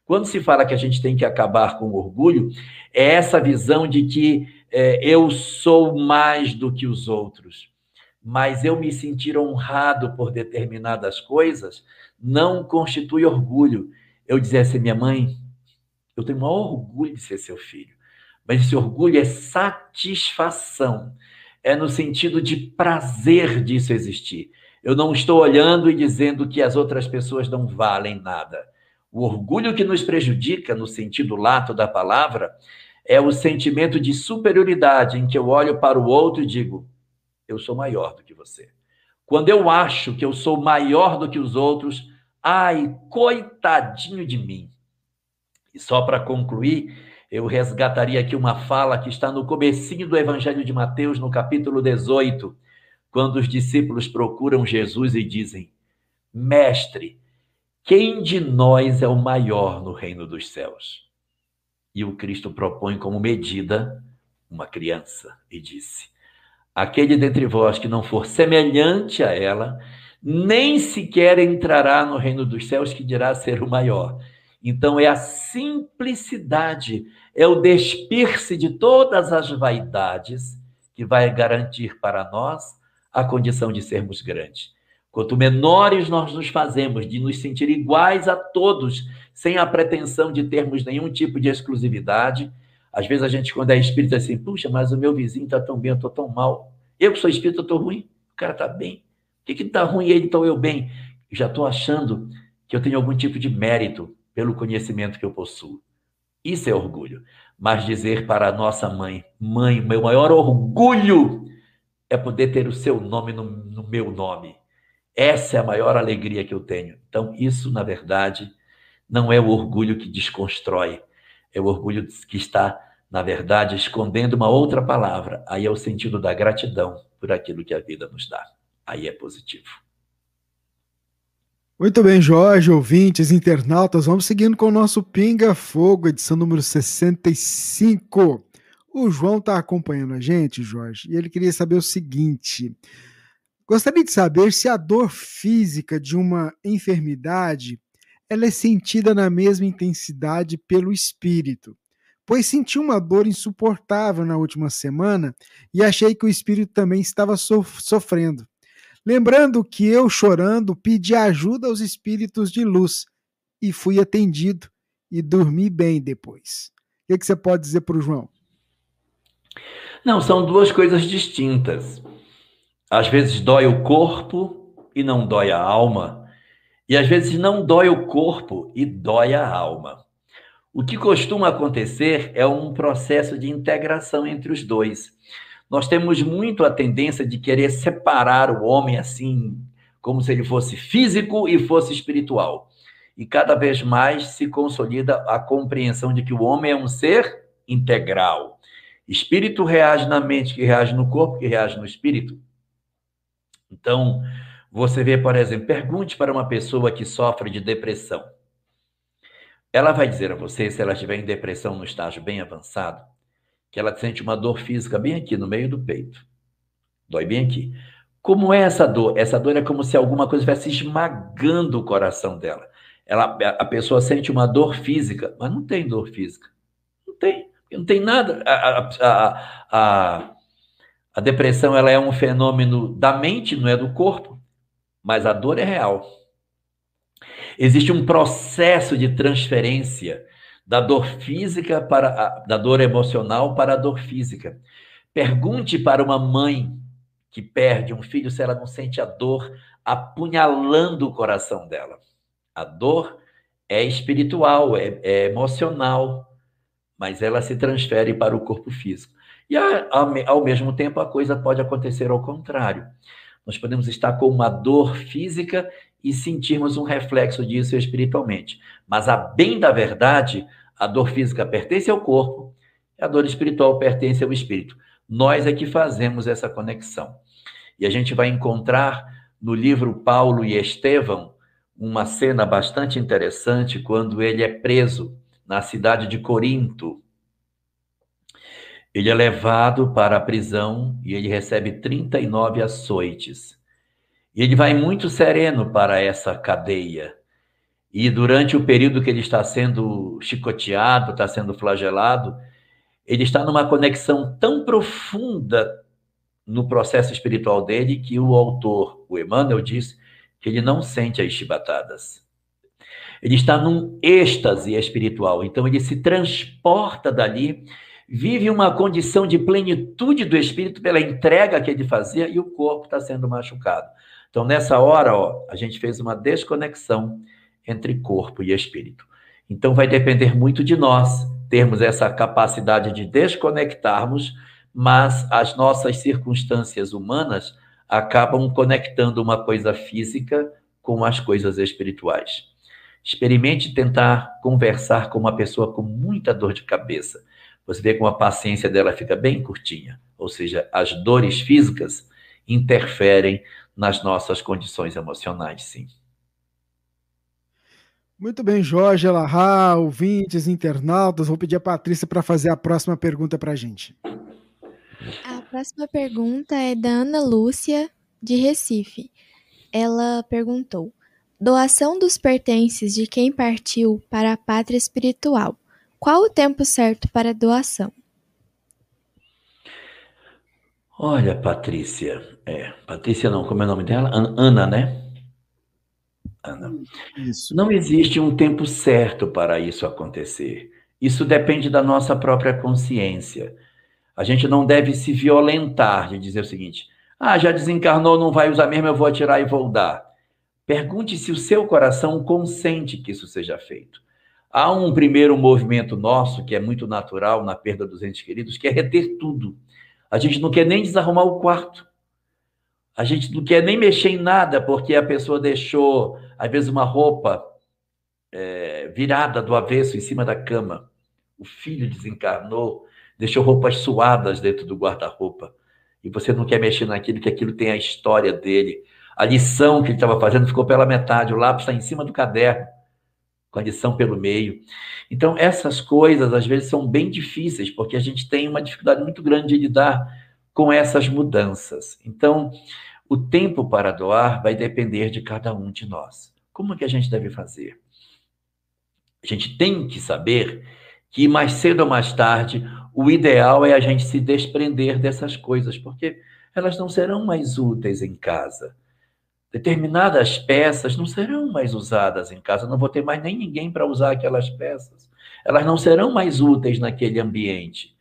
Quando se fala que a gente tem que acabar com o orgulho, é essa visão de que é, eu sou mais do que os outros, mas eu me sentir honrado por determinadas coisas não constitui orgulho. Eu dizer assim, minha mãe, eu tenho o maior orgulho de ser seu filho, mas esse orgulho é satisfação, é no sentido de prazer disso existir. Eu não estou olhando e dizendo que as outras pessoas não valem nada. O orgulho que nos prejudica, no sentido lato da palavra, é o sentimento de superioridade em que eu olho para o outro e digo: eu sou maior do que você. Quando eu acho que eu sou maior do que os outros, ai, coitadinho de mim. E só para concluir, eu resgataria aqui uma fala que está no comecinho do Evangelho de Mateus, no capítulo 18, quando os discípulos procuram Jesus e dizem: Mestre, quem de nós é o maior no reino dos céus? E o Cristo propõe como medida uma criança e disse: Aquele dentre vós que não for semelhante a ela, nem sequer entrará no reino dos céus, que dirá ser o maior. Então é a simplicidade, é o despir-se de todas as vaidades que vai garantir para nós a condição de sermos grandes. Quanto menores nós nos fazemos, de nos sentir iguais a todos, sem a pretensão de termos nenhum tipo de exclusividade. Às vezes a gente, quando é espírita, assim, puxa, mas o meu vizinho está tão bem, eu estou tão mal. Eu que sou espírita, estou ruim, o cara está bem. O que está ruim ele, então eu bem? Já estou achando que eu tenho algum tipo de mérito pelo conhecimento que eu possuo. Isso é orgulho. Mas dizer para a nossa mãe, mãe, meu maior orgulho é poder ter o seu nome no, no meu nome. Essa é a maior alegria que eu tenho. Então, isso, na verdade, não é o orgulho que desconstrói, é o orgulho que está, na verdade, escondendo uma outra palavra. Aí é o sentido da gratidão por aquilo que a vida nos dá. Aí é positivo. Muito bem, Jorge, ouvintes, internautas, vamos seguindo com o nosso Pinga Fogo, edição número 65. O João está acompanhando a gente, Jorge, e ele queria saber o seguinte: gostaria de saber se a dor física de uma enfermidade ela é sentida na mesma intensidade pelo espírito. Pois senti uma dor insuportável na última semana e achei que o espírito também estava sofrendo. Lembrando que eu, chorando, pedi ajuda aos espíritos de luz e fui atendido e dormi bem depois. O que, que você pode dizer para o João? Não, são duas coisas distintas. Às vezes dói o corpo e não dói a alma, e às vezes não dói o corpo e dói a alma. O que costuma acontecer é um processo de integração entre os dois. Nós temos muito a tendência de querer separar o homem assim, como se ele fosse físico e fosse espiritual. E cada vez mais se consolida a compreensão de que o homem é um ser integral. Espírito reage na mente, que reage no corpo, que reage no espírito. Então, você vê, por exemplo, pergunte para uma pessoa que sofre de depressão. Ela vai dizer a você, se ela estiver em depressão no estágio bem avançado, que ela sente uma dor física bem aqui no meio do peito. Dói bem aqui. Como é essa dor? Essa dor é como se alguma coisa estivesse esmagando o coração dela. Ela, a pessoa sente uma dor física, mas não tem dor física. Não tem. Não tem nada. A, a, a, a depressão ela é um fenômeno da mente, não é do corpo mas a dor é real. Existe um processo de transferência da dor física para a, da dor emocional para a dor física. Pergunte para uma mãe que perde um filho se ela não sente a dor apunhalando o coração dela. A dor é espiritual, é, é emocional, mas ela se transfere para o corpo físico. E ao mesmo tempo a coisa pode acontecer ao contrário. Nós podemos estar com uma dor física e sentirmos um reflexo disso espiritualmente. Mas, a bem da verdade, a dor física pertence ao corpo, a dor espiritual pertence ao espírito. Nós é que fazemos essa conexão. E a gente vai encontrar no livro Paulo e Estevão uma cena bastante interessante quando ele é preso na cidade de Corinto. Ele é levado para a prisão e ele recebe 39 açoites. Ele vai muito sereno para essa cadeia. E durante o período que ele está sendo chicoteado, está sendo flagelado, ele está numa conexão tão profunda no processo espiritual dele que o autor, o Emmanuel, diz que ele não sente as chibatadas. Ele está num êxtase espiritual, então ele se transporta dali vive uma condição de plenitude do espírito pela entrega que ele fazia e o corpo está sendo machucado. Então, nessa hora, ó, a gente fez uma desconexão entre corpo e espírito. Então, vai depender muito de nós termos essa capacidade de desconectarmos, mas as nossas circunstâncias humanas acabam conectando uma coisa física com as coisas espirituais. Experimente tentar conversar com uma pessoa com muita dor de cabeça você vê como a paciência dela fica bem curtinha. Ou seja, as dores físicas interferem nas nossas condições emocionais, sim. Muito bem, Jorge Elahá, ouvintes, internautas. Vou pedir a Patrícia para fazer a próxima pergunta para a gente. A próxima pergunta é da Ana Lúcia, de Recife. Ela perguntou: doação dos pertences de quem partiu para a pátria espiritual qual o tempo certo para doação? Olha, Patrícia. É, Patrícia não, como é o nome dela? Ana, né? Ana. Isso. Não existe um tempo certo para isso acontecer. Isso depende da nossa própria consciência. A gente não deve se violentar de dizer o seguinte: ah, já desencarnou, não vai usar mesmo, eu vou atirar e vou dar. Pergunte se o seu coração consente que isso seja feito. Há um primeiro movimento nosso, que é muito natural na perda dos entes queridos, que é reter tudo. A gente não quer nem desarrumar o quarto. A gente não quer nem mexer em nada, porque a pessoa deixou, às vezes, uma roupa é, virada do avesso em cima da cama. O filho desencarnou, deixou roupas suadas dentro do guarda-roupa. E você não quer mexer naquilo, que aquilo tem a história dele. A lição que ele estava fazendo ficou pela metade, o lápis está em cima do caderno lição pelo meio. Então, essas coisas às vezes são bem difíceis, porque a gente tem uma dificuldade muito grande de lidar com essas mudanças. Então, o tempo para doar vai depender de cada um de nós. Como que a gente deve fazer? A gente tem que saber que mais cedo ou mais tarde o ideal é a gente se desprender dessas coisas, porque elas não serão mais úteis em casa. Determinadas peças não serão mais usadas em casa, não vou ter mais nem ninguém para usar aquelas peças. Elas não serão mais úteis naquele ambiente.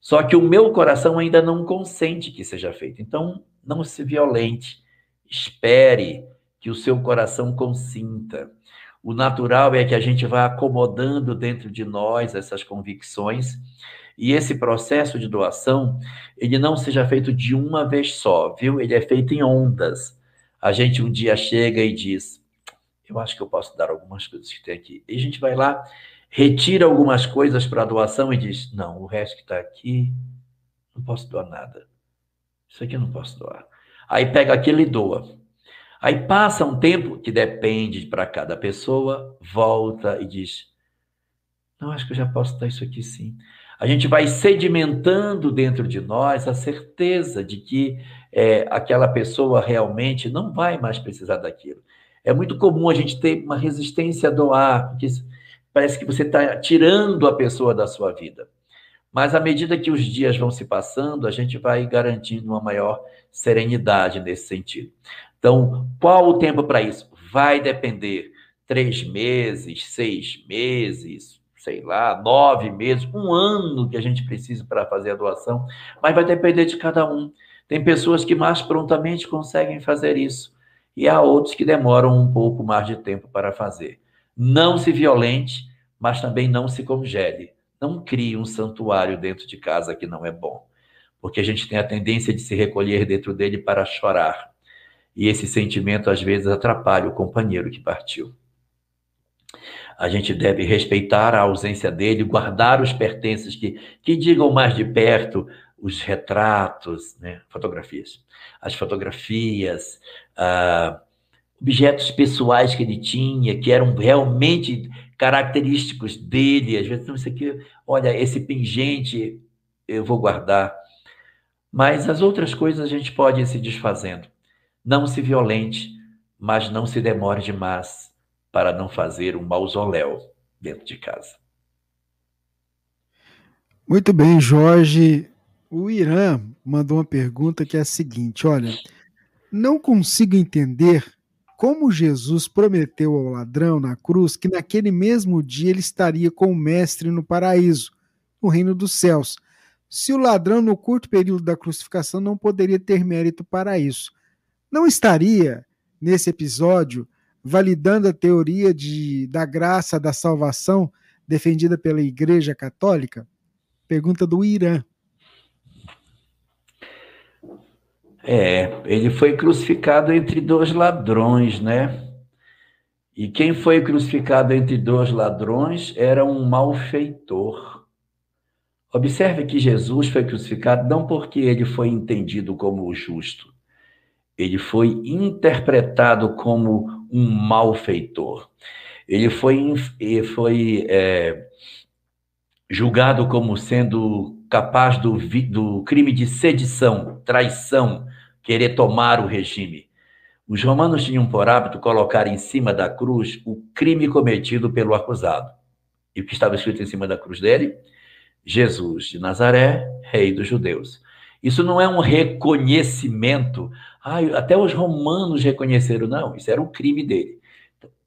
Só que o meu coração ainda não consente que seja feito. Então, não se violente. Espere que o seu coração consinta. O natural é que a gente vá acomodando dentro de nós essas convicções e esse processo de doação, ele não seja feito de uma vez só, viu? Ele é feito em ondas. A gente um dia chega e diz: Eu acho que eu posso dar algumas coisas que tem aqui. E a gente vai lá, retira algumas coisas para doação e diz: Não, o resto que está aqui, não posso doar nada. Isso aqui eu não posso doar. Aí pega aquilo e doa. Aí passa um tempo que depende para cada pessoa, volta e diz: Não, acho que eu já posso dar isso aqui sim. A gente vai sedimentando dentro de nós a certeza de que é, aquela pessoa realmente não vai mais precisar daquilo. É muito comum a gente ter uma resistência a doar, porque parece que você está tirando a pessoa da sua vida. Mas à medida que os dias vão se passando, a gente vai garantindo uma maior serenidade nesse sentido. Então, qual o tempo para isso? Vai depender. Três meses, seis meses, sei lá, nove meses, um ano que a gente precisa para fazer a doação, mas vai depender de cada um. Tem pessoas que mais prontamente conseguem fazer isso e há outros que demoram um pouco mais de tempo para fazer. Não se violente, mas também não se congele. Não crie um santuário dentro de casa que não é bom, porque a gente tem a tendência de se recolher dentro dele para chorar. E esse sentimento às vezes atrapalha o companheiro que partiu. A gente deve respeitar a ausência dele, guardar os pertences que, que digam mais de perto os retratos, né? fotografias, as fotografias, ah, objetos pessoais que ele tinha, que eram realmente característicos dele. Às vezes, não, isso aqui, olha, esse pingente eu vou guardar. Mas as outras coisas a gente pode ir se desfazendo. Não se violente, mas não se demore demais para não fazer um mausoléu dentro de casa. Muito bem, Jorge. O Irã mandou uma pergunta que é a seguinte: olha, não consigo entender como Jesus prometeu ao ladrão na cruz que naquele mesmo dia ele estaria com o mestre no paraíso, no reino dos céus. Se o ladrão, no curto período da crucificação, não poderia ter mérito para isso, não estaria, nesse episódio, validando a teoria de, da graça da salvação defendida pela Igreja Católica? Pergunta do Irã. É, ele foi crucificado entre dois ladrões, né? E quem foi crucificado entre dois ladrões era um malfeitor. Observe que Jesus foi crucificado não porque ele foi entendido como o justo, ele foi interpretado como um malfeitor. Ele foi, foi é, julgado como sendo capaz do, do crime de sedição, traição, querer tomar o regime. Os romanos tinham por hábito colocar em cima da cruz o crime cometido pelo acusado. E o que estava escrito em cima da cruz dele? Jesus de Nazaré, rei dos judeus. Isso não é um reconhecimento. Ah, até os romanos reconheceram. Não, isso era um crime dele.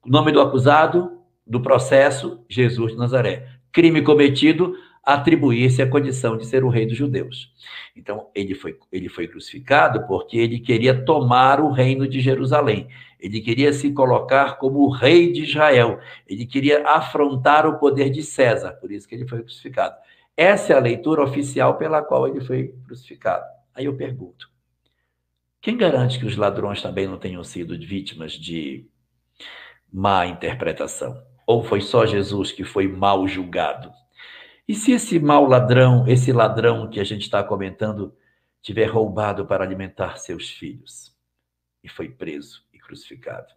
O nome do acusado, do processo, Jesus de Nazaré. Crime cometido, atribuir-se a condição de ser o rei dos judeus. Então, ele foi, ele foi crucificado porque ele queria tomar o reino de Jerusalém. Ele queria se colocar como o rei de Israel. Ele queria afrontar o poder de César, por isso que ele foi crucificado. Essa é a leitura oficial pela qual ele foi crucificado. Aí eu pergunto: quem garante que os ladrões também não tenham sido vítimas de má interpretação? Ou foi só Jesus que foi mal julgado? E se esse mau ladrão, esse ladrão que a gente está comentando, tiver roubado para alimentar seus filhos e foi preso e crucificado?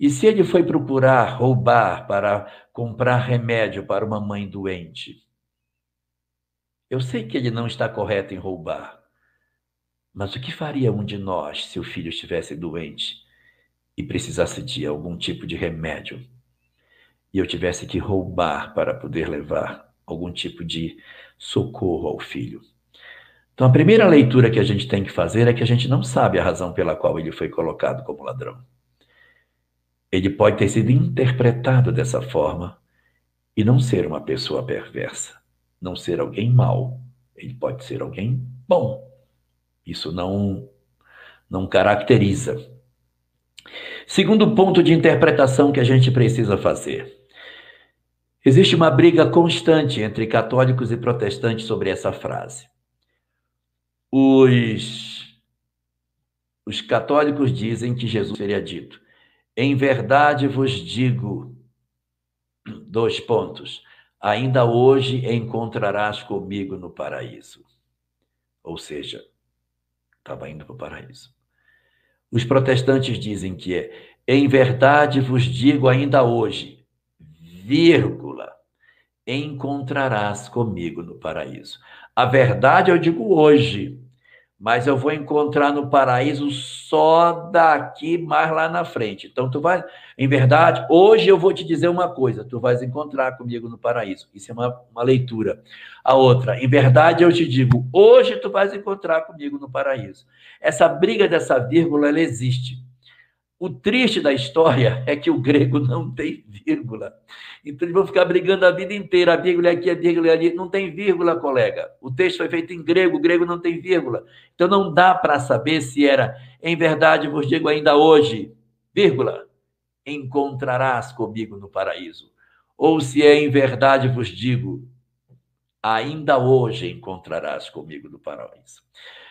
E se ele foi procurar roubar para comprar remédio para uma mãe doente? Eu sei que ele não está correto em roubar, mas o que faria um de nós se o filho estivesse doente e precisasse de algum tipo de remédio? e eu tivesse que roubar para poder levar algum tipo de socorro ao filho. Então, a primeira leitura que a gente tem que fazer é que a gente não sabe a razão pela qual ele foi colocado como ladrão. Ele pode ter sido interpretado dessa forma e não ser uma pessoa perversa, não ser alguém mau. Ele pode ser alguém bom. Isso não não caracteriza. Segundo ponto de interpretação que a gente precisa fazer. Existe uma briga constante entre católicos e protestantes sobre essa frase. Os, os católicos dizem que Jesus teria dito: Em verdade vos digo, dois pontos, ainda hoje encontrarás comigo no paraíso. Ou seja, estava indo para o paraíso. Os protestantes dizem que é: Em verdade vos digo ainda hoje, vírgula, encontrarás comigo no paraíso. A verdade eu digo hoje, mas eu vou encontrar no paraíso só daqui mais lá na frente. Então tu vai, em verdade, hoje eu vou te dizer uma coisa, tu vais encontrar comigo no paraíso. Isso é uma, uma leitura. A outra, em verdade eu te digo, hoje tu vais encontrar comigo no paraíso. Essa briga dessa vírgula ela existe. O triste da história é que o grego não tem vírgula. Então eles vão ficar brigando a vida inteira. A vírgula aqui, a vírgula ali. Não tem vírgula, colega. O texto foi feito em grego, o grego não tem vírgula. Então não dá para saber se era, em verdade vos digo ainda hoje, vírgula, encontrarás comigo no paraíso. Ou se é em verdade vos digo, ainda hoje encontrarás comigo no paraíso.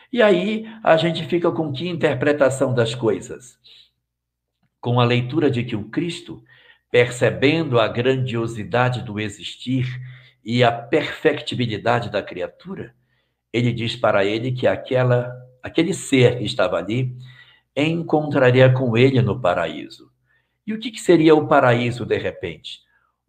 E aí a gente fica com que interpretação das coisas? Com a leitura de que o Cristo, percebendo a grandiosidade do existir e a perfectibilidade da criatura, ele diz para ele que aquela, aquele ser que estava ali encontraria com ele no paraíso. E o que, que seria o paraíso de repente?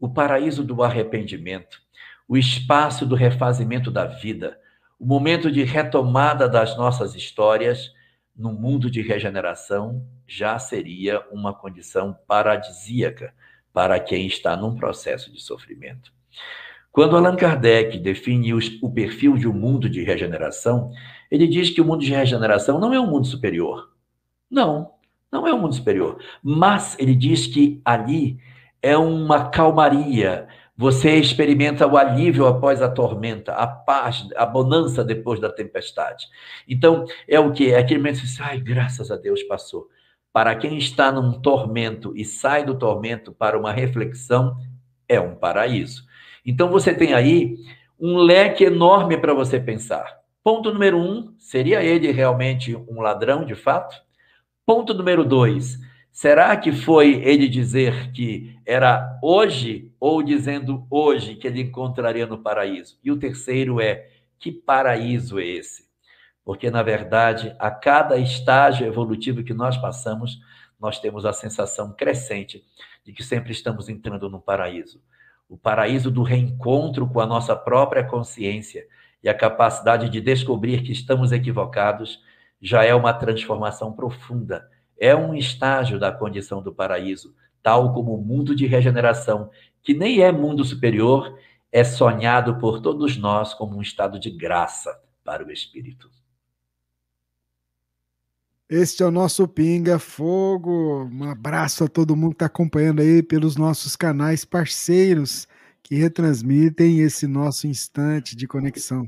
O paraíso do arrependimento, o espaço do refazimento da vida, o momento de retomada das nossas histórias no mundo de regeneração já seria uma condição paradisíaca para quem está num processo de sofrimento. Quando Allan Kardec define o perfil de um mundo de regeneração, ele diz que o mundo de regeneração não é um mundo superior. Não, não é um mundo superior. Mas ele diz que ali é uma calmaria, você experimenta o alívio após a tormenta, a paz, a bonança depois da tempestade. Então, é o que? É aquele momento que você, ai, graças a Deus passou. Para quem está num tormento e sai do tormento para uma reflexão, é um paraíso. Então, você tem aí um leque enorme para você pensar. Ponto número um, seria ele realmente um ladrão de fato? Ponto número dois, Será que foi ele dizer que era hoje ou dizendo hoje que ele encontraria no paraíso? E o terceiro é: que paraíso é esse? Porque, na verdade, a cada estágio evolutivo que nós passamos, nós temos a sensação crescente de que sempre estamos entrando no paraíso. O paraíso do reencontro com a nossa própria consciência e a capacidade de descobrir que estamos equivocados já é uma transformação profunda é um estágio da condição do paraíso, tal como o mundo de regeneração, que nem é mundo superior, é sonhado por todos nós como um estado de graça para o espírito. Este é o nosso Pinga Fogo. Um abraço a todo mundo que está acompanhando aí pelos nossos canais parceiros que retransmitem esse nosso instante de conexão.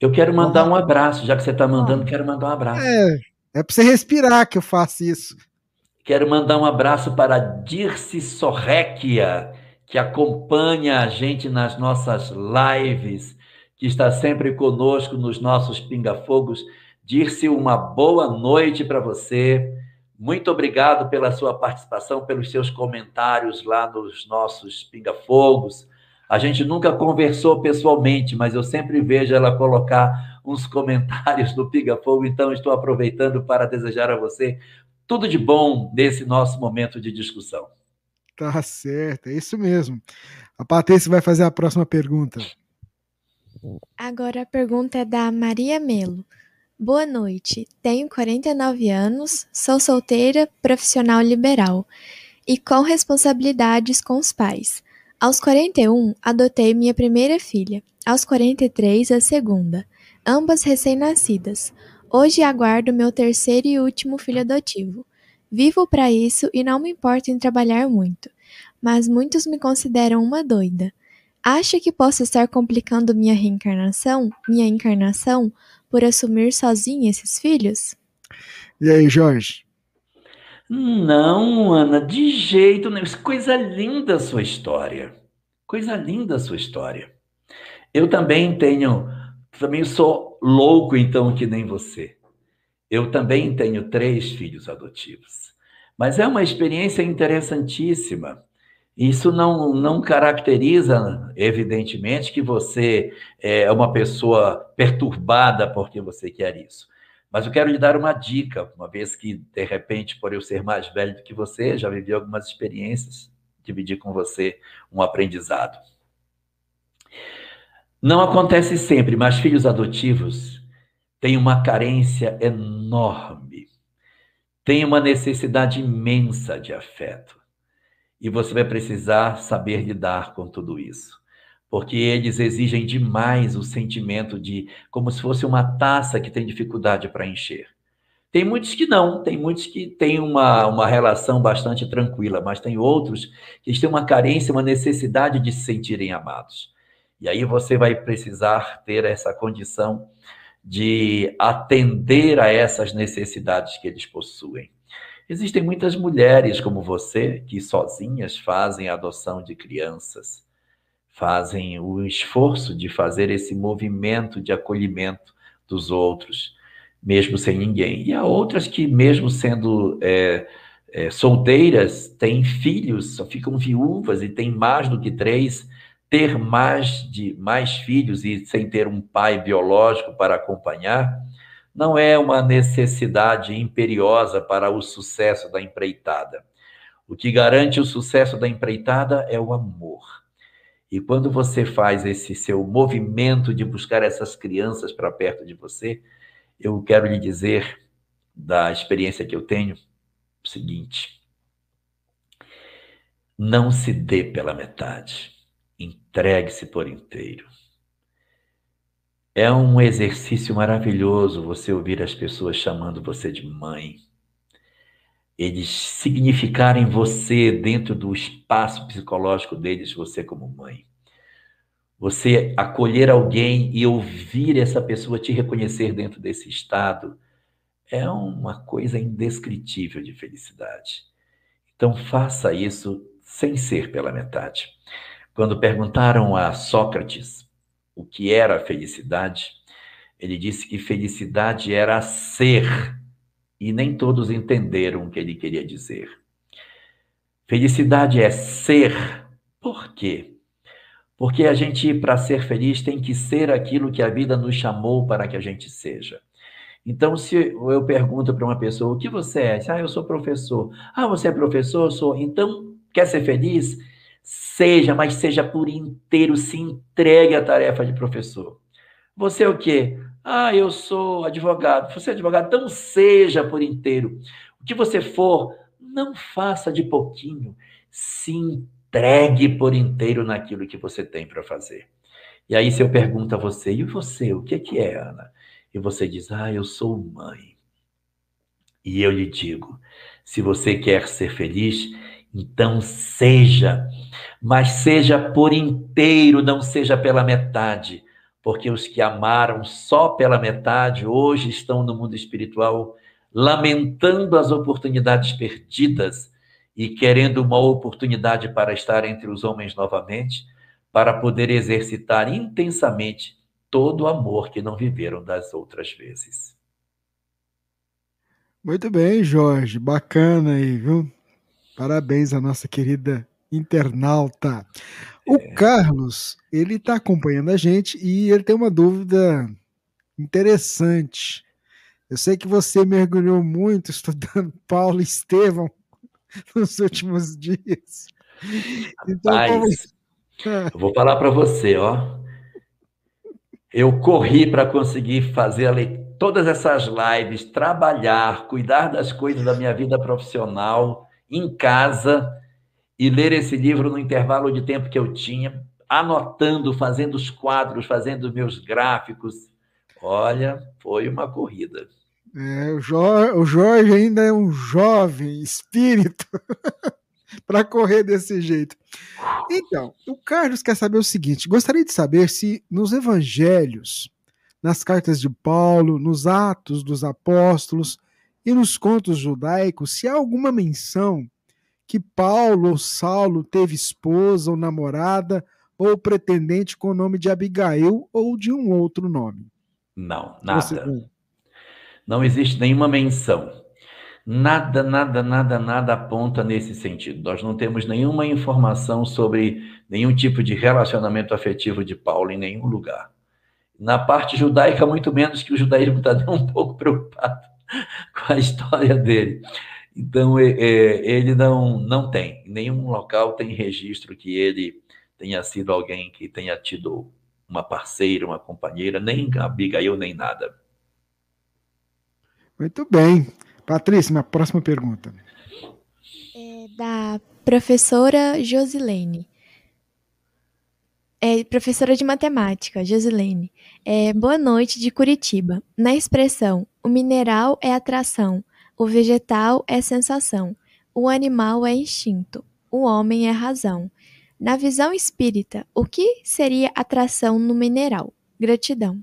Eu quero mandar um abraço, já que você está mandando, quero mandar um abraço. É, é para você respirar que eu faço isso. Quero mandar um abraço para Dirce Sorrequia, que acompanha a gente nas nossas lives, que está sempre conosco nos nossos pingafogos. Dirce, uma boa noite para você. Muito obrigado pela sua participação, pelos seus comentários lá nos nossos pingafogos. A gente nunca conversou pessoalmente, mas eu sempre vejo ela colocar uns comentários do Piga Fogo, então estou aproveitando para desejar a você tudo de bom nesse nosso momento de discussão. Tá certo, é isso mesmo. A Patrícia vai fazer a próxima pergunta. Agora a pergunta é da Maria Melo. Boa noite, tenho 49 anos, sou solteira, profissional liberal e com responsabilidades com os pais. Aos 41, adotei minha primeira filha. Aos 43, a segunda, ambas recém-nascidas. Hoje aguardo meu terceiro e último filho adotivo. Vivo para isso e não me importo em trabalhar muito, mas muitos me consideram uma doida. Acha que posso estar complicando minha reencarnação, minha encarnação, por assumir sozinha esses filhos? E aí, Jorge? Não, Ana, de jeito nenhum. Coisa linda a sua história. Coisa linda a sua história. Eu também tenho, também sou louco então que nem você. Eu também tenho três filhos adotivos. Mas é uma experiência interessantíssima. Isso não, não caracteriza, evidentemente, que você é uma pessoa perturbada porque você quer isso. Mas eu quero lhe dar uma dica, uma vez que, de repente, por eu ser mais velho do que você, já vivi algumas experiências, dividir com você um aprendizado. Não acontece sempre, mas filhos adotivos têm uma carência enorme, têm uma necessidade imensa de afeto. E você vai precisar saber lidar com tudo isso porque eles exigem demais o sentimento de como se fosse uma taça que tem dificuldade para encher. Tem muitos que não, tem muitos que têm uma, uma relação bastante tranquila, mas tem outros que têm uma carência, uma necessidade de se sentirem amados. E aí você vai precisar ter essa condição de atender a essas necessidades que eles possuem. Existem muitas mulheres como você que sozinhas fazem a adoção de crianças fazem o esforço de fazer esse movimento de acolhimento dos outros, mesmo sem ninguém. E há outras que, mesmo sendo é, é, solteiras, têm filhos, só ficam viúvas e têm mais do que três, ter mais de mais filhos e sem ter um pai biológico para acompanhar, não é uma necessidade imperiosa para o sucesso da empreitada. O que garante o sucesso da empreitada é o amor. E quando você faz esse seu movimento de buscar essas crianças para perto de você, eu quero lhe dizer da experiência que eu tenho o seguinte: não se dê pela metade, entregue-se por inteiro. É um exercício maravilhoso você ouvir as pessoas chamando você de mãe. Eles significarem você dentro do espaço psicológico deles, você como mãe. Você acolher alguém e ouvir essa pessoa te reconhecer dentro desse estado é uma coisa indescritível de felicidade. Então faça isso sem ser pela metade. Quando perguntaram a Sócrates o que era felicidade, ele disse que felicidade era ser, e nem todos entenderam o que ele queria dizer. Felicidade é ser. Por quê? Porque a gente, para ser feliz, tem que ser aquilo que a vida nos chamou para que a gente seja. Então, se eu pergunto para uma pessoa, o que você é? Ah, eu sou professor. Ah, você é professor? Eu sou. Então, quer ser feliz? Seja, mas seja por inteiro, se entregue à tarefa de professor. Você é o quê? Ah, eu sou advogado. Você é advogado? Então seja por inteiro. O que você for, não faça de pouquinho. Se entregue por inteiro naquilo que você tem para fazer. E aí, se eu pergunto a você, e você, o que é, que é, Ana? E você diz, ah, eu sou mãe. E eu lhe digo, se você quer ser feliz, então seja, mas seja por inteiro, não seja pela metade, porque os que amaram só pela metade hoje estão no mundo espiritual lamentando as oportunidades perdidas e querendo uma oportunidade para estar entre os homens novamente, para poder exercitar intensamente todo o amor que não viveram das outras vezes. Muito bem, Jorge, bacana aí, viu? Parabéns à nossa querida internauta. O é. Carlos, ele está acompanhando a gente e ele tem uma dúvida interessante. Eu sei que você mergulhou muito estudando Paulo e Estevão nos últimos dias. Então, Rapaz, como... eu vou falar para você, ó. Eu corri para conseguir fazer todas essas lives, trabalhar, cuidar das coisas da minha vida profissional em casa e ler esse livro no intervalo de tempo que eu tinha, anotando, fazendo os quadros, fazendo meus gráficos. Olha, foi uma corrida. É, o, Jorge, o Jorge ainda é um jovem espírito para correr desse jeito. Então, o Carlos quer saber o seguinte: gostaria de saber se nos evangelhos, nas cartas de Paulo, nos Atos dos Apóstolos e nos contos judaicos, se há alguma menção que Paulo ou Saulo teve esposa ou namorada ou pretendente com o nome de Abigail ou de um outro nome. Não, nada. Você... Não existe nenhuma menção. Nada, nada, nada, nada aponta nesse sentido. Nós não temos nenhuma informação sobre nenhum tipo de relacionamento afetivo de Paulo em nenhum lugar. Na parte judaica, muito menos que o judaísmo está um pouco preocupado com a história dele. Então, é, é, ele não, não tem, em nenhum local tem registro que ele tenha sido alguém que tenha tido uma parceira, uma companheira, nem Abigail, nem nada. Muito bem. Patrícia, minha próxima pergunta. É da professora Josilene. É, professora de matemática, Josilene. É, boa noite de Curitiba. Na expressão o mineral é atração, o vegetal é sensação, o animal é instinto, o homem é razão. Na visão espírita, o que seria atração no mineral? Gratidão.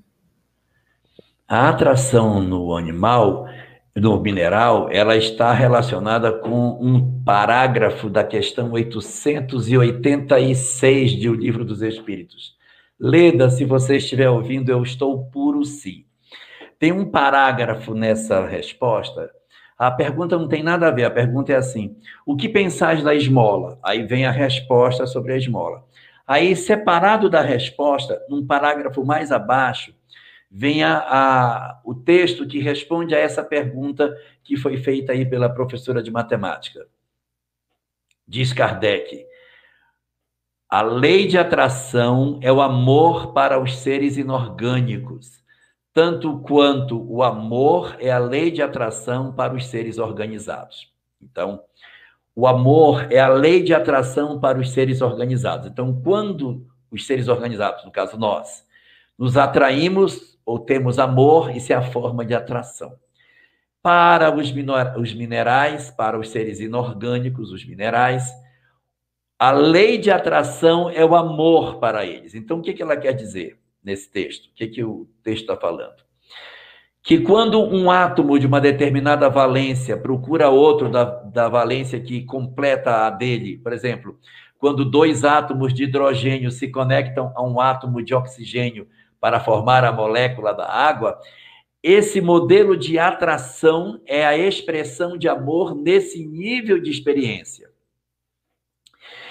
A atração no animal no mineral, ela está relacionada com um parágrafo da questão 886 de O Livro dos Espíritos. Leda, se você estiver ouvindo, eu estou puro sim. Tem um parágrafo nessa resposta. A pergunta não tem nada a ver, a pergunta é assim: o que pensais da esmola? Aí vem a resposta sobre a esmola. Aí, separado da resposta, num parágrafo mais abaixo, venha a, o texto que responde a essa pergunta que foi feita aí pela professora de matemática. Diz Kardec: a lei de atração é o amor para os seres inorgânicos, tanto quanto o amor é a lei de atração para os seres organizados. Então, o amor é a lei de atração para os seres organizados. Então, quando os seres organizados, no caso nós, nos atraímos ou temos amor, isso é a forma de atração. Para os, os minerais, para os seres inorgânicos, os minerais, a lei de atração é o amor para eles. Então, o que, que ela quer dizer nesse texto? O que, que o texto está falando? Que quando um átomo de uma determinada valência procura outro da, da valência que completa a dele, por exemplo, quando dois átomos de hidrogênio se conectam a um átomo de oxigênio para formar a molécula da água, esse modelo de atração é a expressão de amor nesse nível de experiência.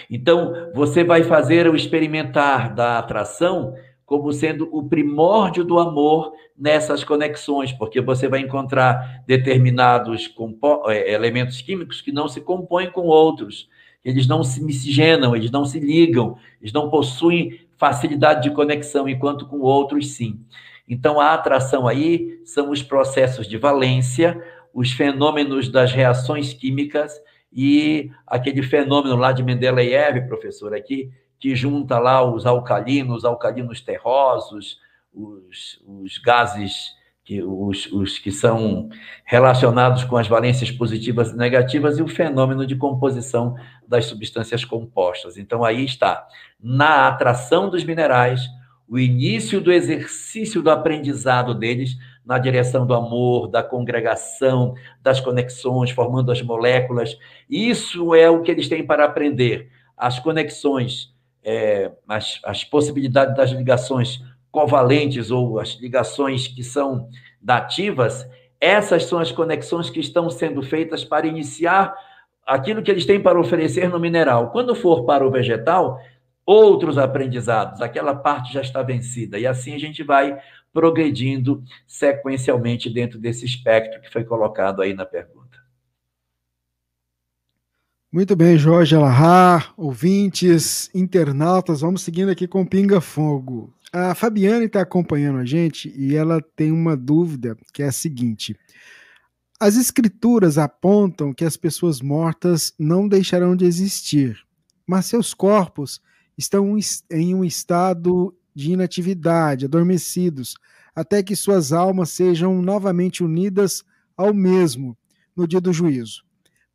Então, você vai fazer o experimentar da atração como sendo o primórdio do amor nessas conexões, porque você vai encontrar determinados é, elementos químicos que não se compõem com outros, eles não se miscigenam, eles não se ligam, eles não possuem facilidade de conexão, enquanto com outros sim. Então, a atração aí são os processos de valência, os fenômenos das reações químicas e aquele fenômeno lá de Mendeleev, professor, aqui, que junta lá os alcalinos, alcalinos terrosos, os, os gases, que, os, os que são relacionados com as valências positivas e negativas e o fenômeno de composição das substâncias compostas. Então, aí está, na atração dos minerais, o início do exercício do aprendizado deles na direção do amor, da congregação, das conexões, formando as moléculas. Isso é o que eles têm para aprender. As conexões, é, as, as possibilidades das ligações covalentes ou as ligações que são dativas, essas são as conexões que estão sendo feitas para iniciar aquilo que eles têm para oferecer no mineral. Quando for para o vegetal, outros aprendizados, aquela parte já está vencida. E assim a gente vai progredindo sequencialmente dentro desse espectro que foi colocado aí na pergunta. Muito bem, Jorge Alahar, ouvintes, internautas, vamos seguindo aqui com Pinga Fogo. A Fabiane está acompanhando a gente e ela tem uma dúvida que é a seguinte: as escrituras apontam que as pessoas mortas não deixarão de existir. mas seus corpos estão em um estado de inatividade, adormecidos, até que suas almas sejam novamente unidas ao mesmo no dia do juízo.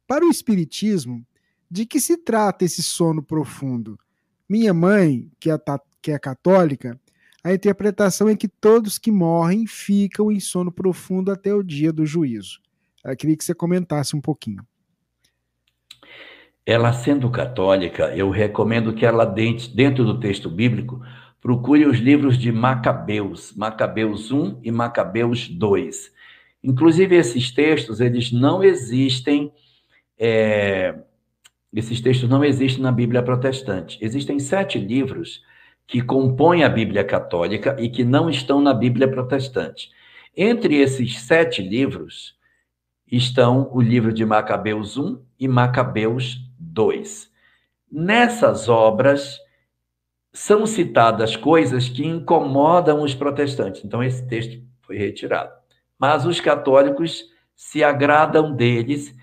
Para o Espiritismo, de que se trata esse sono profundo? Minha mãe, que é, que é católica, a interpretação é que todos que morrem ficam em sono profundo até o dia do juízo. Eu queria que você comentasse um pouquinho. Ela sendo católica, eu recomendo que ela, dentro do texto bíblico, procure os livros de Macabeus, Macabeus 1 e Macabeus 2. Inclusive, esses textos, eles não existem, é, esses textos não existem na Bíblia protestante. Existem sete livros que compõem a Bíblia católica e que não estão na Bíblia protestante. Entre esses sete livros estão o livro de Macabeus 1 e Macabeus 2. Nessas obras são citadas coisas que incomodam os protestantes. Então, esse texto foi retirado. Mas os católicos se agradam deles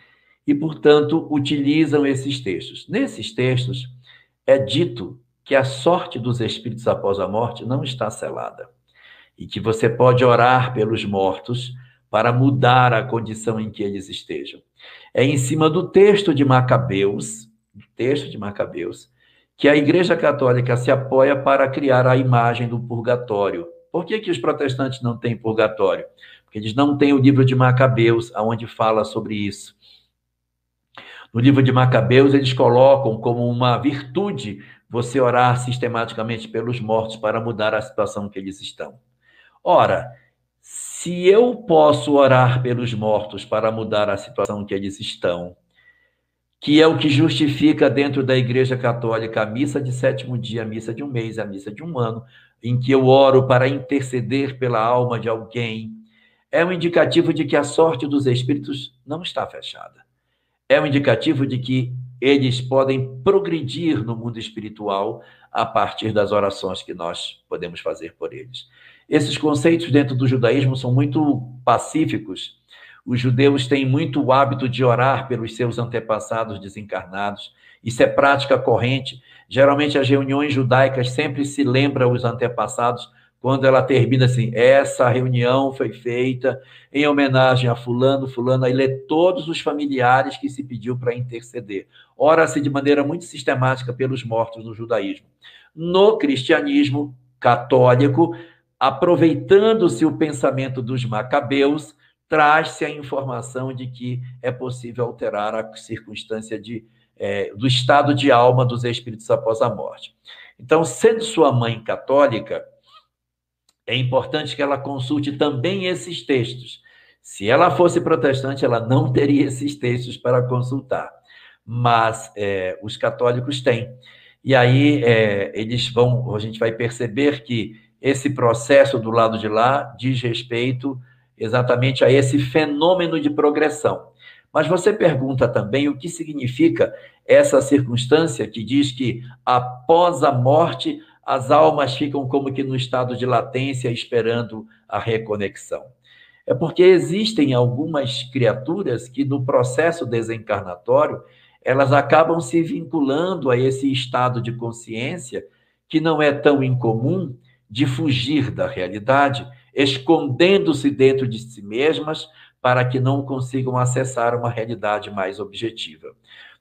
e, portanto, utilizam esses textos. Nesses textos é dito que a sorte dos espíritos após a morte não está selada e que você pode orar pelos mortos para mudar a condição em que eles estejam. É em cima do texto de Macabeus, do texto de Macabeus, que a Igreja Católica se apoia para criar a imagem do purgatório. Por que, que os protestantes não têm purgatório? Porque eles não têm o livro de Macabeus, onde fala sobre isso. No livro de Macabeus, eles colocam como uma virtude você orar sistematicamente pelos mortos para mudar a situação que eles estão. Ora, se eu posso orar pelos mortos para mudar a situação que eles estão, que é o que justifica dentro da Igreja Católica a missa de sétimo dia, a missa de um mês, a missa de um ano, em que eu oro para interceder pela alma de alguém, é um indicativo de que a sorte dos espíritos não está fechada. É um indicativo de que eles podem progredir no mundo espiritual a partir das orações que nós podemos fazer por eles. Esses conceitos dentro do judaísmo são muito pacíficos. Os judeus têm muito o hábito de orar pelos seus antepassados desencarnados. Isso é prática corrente. Geralmente, as reuniões judaicas sempre se lembram os antepassados quando ela termina assim, essa reunião foi feita em homenagem a fulano, fulano, aí lê todos os familiares que se pediu para interceder. Ora-se de maneira muito sistemática pelos mortos no judaísmo. No cristianismo católico, aproveitando-se o pensamento dos macabeus, traz-se a informação de que é possível alterar a circunstância de, é, do estado de alma dos espíritos após a morte. Então, sendo sua mãe católica, é importante que ela consulte também esses textos. Se ela fosse protestante, ela não teria esses textos para consultar, mas é, os católicos têm. E aí é, eles vão, a gente vai perceber que esse processo do lado de lá diz respeito exatamente a esse fenômeno de progressão. Mas você pergunta também o que significa essa circunstância que diz que após a morte as almas ficam como que no estado de latência esperando a reconexão. É porque existem algumas criaturas que no processo desencarnatório elas acabam se vinculando a esse estado de consciência que não é tão incomum de fugir da realidade, escondendo-se dentro de si mesmas para que não consigam acessar uma realidade mais objetiva.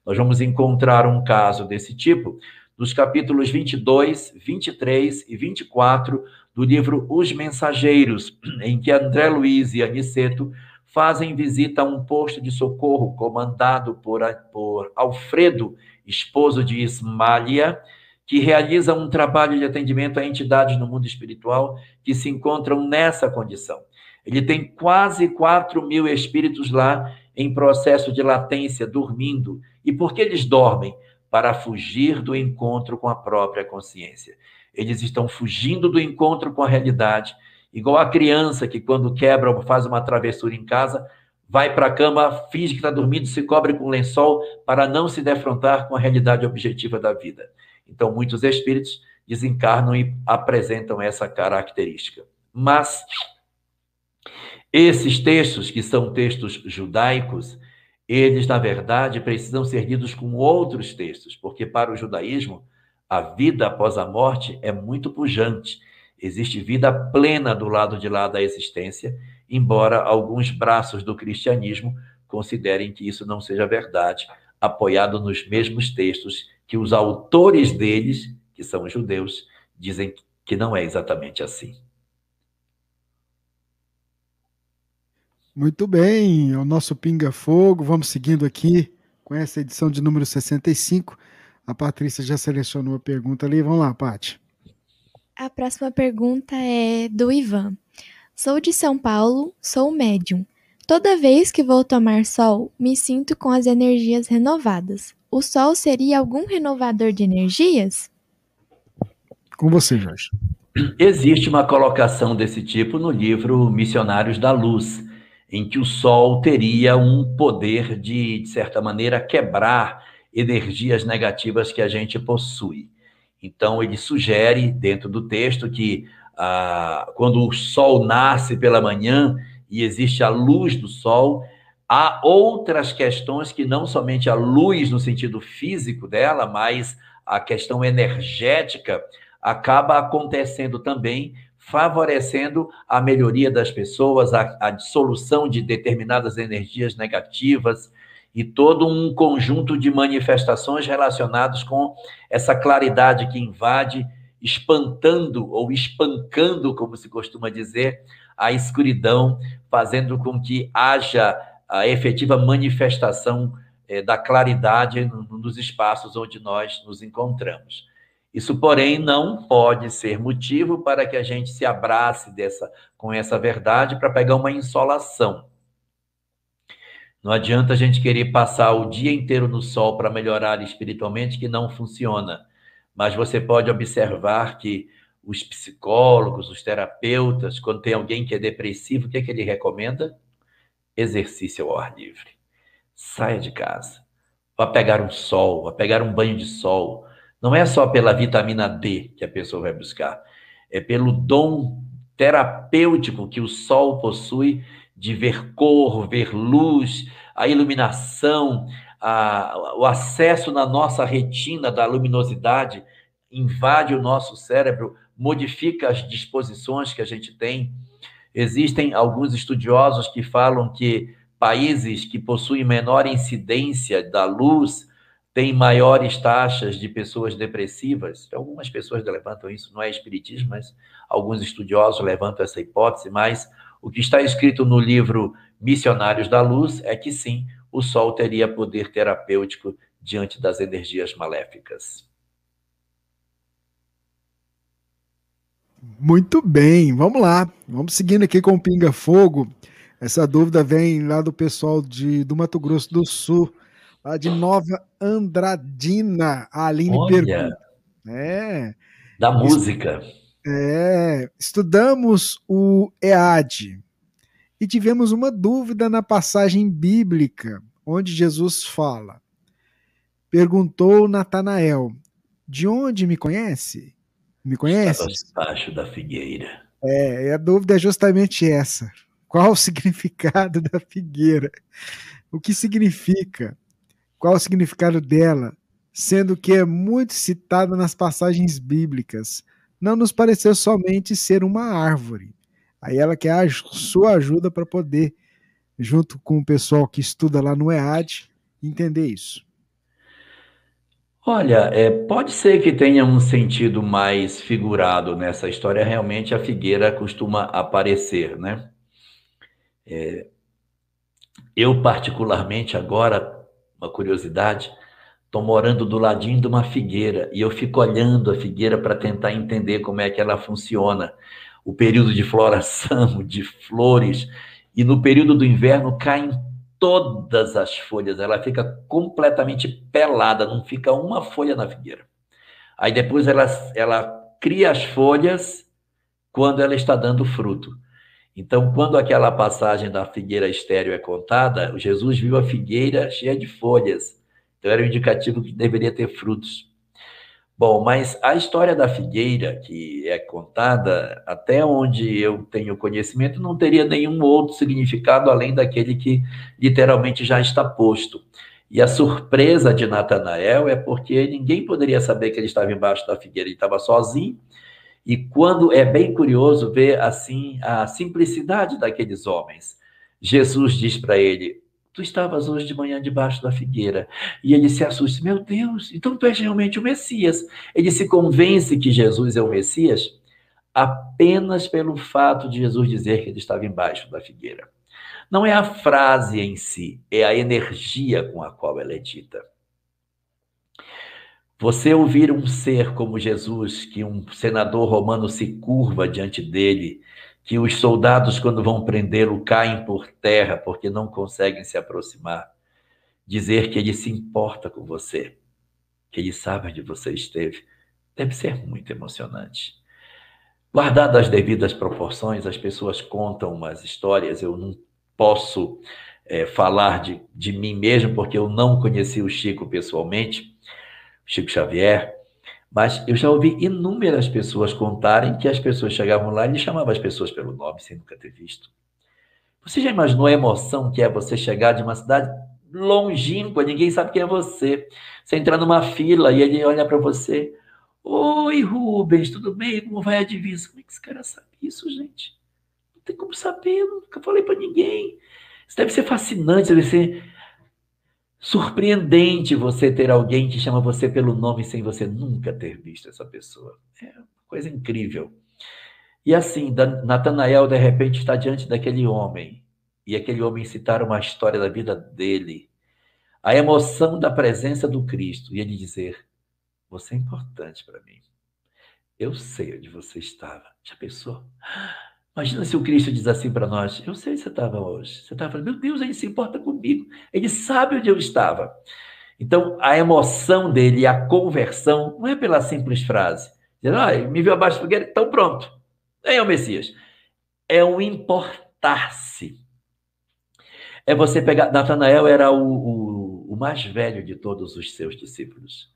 Nós vamos encontrar um caso desse tipo nos capítulos 22, 23 e 24 do livro Os Mensageiros, em que André Luiz e Aniceto fazem visita a um posto de socorro comandado por, por Alfredo, esposo de Ismália, que realiza um trabalho de atendimento a entidades no mundo espiritual que se encontram nessa condição. Ele tem quase 4 mil espíritos lá em processo de latência, dormindo. E por que eles dormem? Para fugir do encontro com a própria consciência. Eles estão fugindo do encontro com a realidade, igual a criança que, quando quebra ou faz uma travessura em casa, vai para a cama, finge que está dormindo, se cobre com lençol para não se defrontar com a realidade objetiva da vida. Então, muitos espíritos desencarnam e apresentam essa característica. Mas esses textos, que são textos judaicos, Eles, na verdade, precisam ser lidos com outros textos, porque para o judaísmo, a vida após a morte é muito pujante. Existe vida plena do lado de lá da existência, embora alguns braços do cristianismo considerem que isso não seja verdade, apoiado nos mesmos textos que os autores deles, que são judeus, dizem que não é exatamente assim. Muito bem, o nosso Pinga Fogo. Vamos seguindo aqui com essa edição de número 65. A Patrícia já selecionou a pergunta ali. Vamos lá, Paty. A próxima pergunta é do Ivan. Sou de São Paulo, sou médium. Toda vez que vou tomar sol, me sinto com as energias renovadas. O sol seria algum renovador de energias? Com você, Jorge. Existe uma colocação desse tipo no livro Missionários da Luz em que o Sol teria um poder de, de certa maneira, quebrar energias negativas que a gente possui. Então, ele sugere, dentro do texto, que ah, quando o Sol nasce pela manhã e existe a luz do Sol, há outras questões que não somente a luz no sentido físico dela, mas a questão energética acaba acontecendo também favorecendo a melhoria das pessoas, a, a dissolução de determinadas energias negativas e todo um conjunto de manifestações relacionadas com essa claridade que invade, espantando ou espancando, como se costuma dizer, a escuridão, fazendo com que haja a efetiva manifestação eh, da claridade nos espaços onde nós nos encontramos. Isso, porém, não pode ser motivo para que a gente se abrace dessa, com essa verdade para pegar uma insolação. Não adianta a gente querer passar o dia inteiro no sol para melhorar espiritualmente, que não funciona. Mas você pode observar que os psicólogos, os terapeutas, quando tem alguém que é depressivo, o que, é que ele recomenda? Exercício ao ar livre. Saia de casa. Vá pegar um sol, vá pegar um banho de sol, não é só pela vitamina D que a pessoa vai buscar, é pelo dom terapêutico que o sol possui de ver cor, ver luz, a iluminação, a, o acesso na nossa retina da luminosidade invade o nosso cérebro, modifica as disposições que a gente tem. Existem alguns estudiosos que falam que países que possuem menor incidência da luz tem maiores taxas de pessoas depressivas. Algumas pessoas levantam isso, não é espiritismo, mas alguns estudiosos levantam essa hipótese, mas o que está escrito no livro Missionários da Luz é que sim, o sol teria poder terapêutico diante das energias maléficas. Muito bem, vamos lá. Vamos seguindo aqui com o Pinga Fogo. Essa dúvida vem lá do pessoal de, do Mato Grosso do Sul lá de Nova Andradina. A Aline Olha, pergunta. É. Da música. É, estudamos o EAD e tivemos uma dúvida na passagem bíblica, onde Jesus fala. Perguntou Natanael: De onde me conhece? Me conhece? Estava da figueira. É, a dúvida é justamente essa. Qual o significado da figueira? O que significa? Qual o significado dela, sendo que é muito citada nas passagens bíblicas. Não nos pareceu somente ser uma árvore. Aí ela quer a sua ajuda para poder, junto com o pessoal que estuda lá no EAD, entender isso. Olha, é, pode ser que tenha um sentido mais figurado nessa história. Realmente a figueira costuma aparecer, né? É, eu, particularmente, agora uma curiosidade, estou morando do ladinho de uma figueira e eu fico olhando a figueira para tentar entender como é que ela funciona. O período de floração, de flores, e no período do inverno caem todas as folhas, ela fica completamente pelada, não fica uma folha na figueira. Aí depois ela, ela cria as folhas quando ela está dando fruto. Então, quando aquela passagem da figueira estéreo é contada, Jesus viu a figueira cheia de folhas. Então, era um indicativo que deveria ter frutos. Bom, mas a história da figueira, que é contada, até onde eu tenho conhecimento, não teria nenhum outro significado além daquele que literalmente já está posto. E a surpresa de Natanael é porque ninguém poderia saber que ele estava embaixo da figueira, ele estava sozinho. E quando é bem curioso ver assim a simplicidade daqueles homens. Jesus diz para ele: Tu estavas hoje de manhã debaixo da figueira. E ele se assusta. Meu Deus, então tu és realmente o Messias. Ele se convence que Jesus é o Messias apenas pelo fato de Jesus dizer que ele estava embaixo da figueira. Não é a frase em si, é a energia com a qual ela é dita. Você ouvir um ser como Jesus, que um senador romano se curva diante dele que os soldados, quando vão prendê-lo, caem por terra porque não conseguem se aproximar. Dizer que ele se importa com você, que ele sabe onde você esteve, deve ser muito emocionante. Guardado as devidas proporções, as pessoas contam umas histórias, eu não posso é, falar de, de mim mesmo, porque eu não conheci o Chico pessoalmente, Chico Xavier, mas eu já ouvi inúmeras pessoas contarem que as pessoas chegavam lá e ele chamava as pessoas pelo nome sem nunca ter visto. Você já imaginou a emoção que é você chegar de uma cidade longínqua, ninguém sabe quem é você. Você entrar numa fila e ele olha para você. Oi, Rubens, tudo bem? Como vai a divisa? Como é que esse cara sabe isso, gente? Não tem como saber, nunca falei para ninguém. Isso deve ser fascinante, deve ser surpreendente você ter alguém que chama você pelo nome sem você nunca ter visto essa pessoa. É uma coisa incrível. E assim, Natanael de repente está diante daquele homem, e aquele homem citar uma história da vida dele, a emoção da presença do Cristo, e ele dizer: Você é importante para mim. Eu sei onde você estava. Já pensou? Imagina se o Cristo diz assim para nós: Eu sei onde você estava hoje. Você estava falando, meu Deus, ele se importa comigo. Ele sabe onde eu estava. Então, a emoção dele, a conversão, não é pela simples frase. Dizendo, ah, me viu abaixo do fogueira, então pronto. É o Messias. É o importar-se. É você pegar. Natanael era o, o, o mais velho de todos os seus discípulos.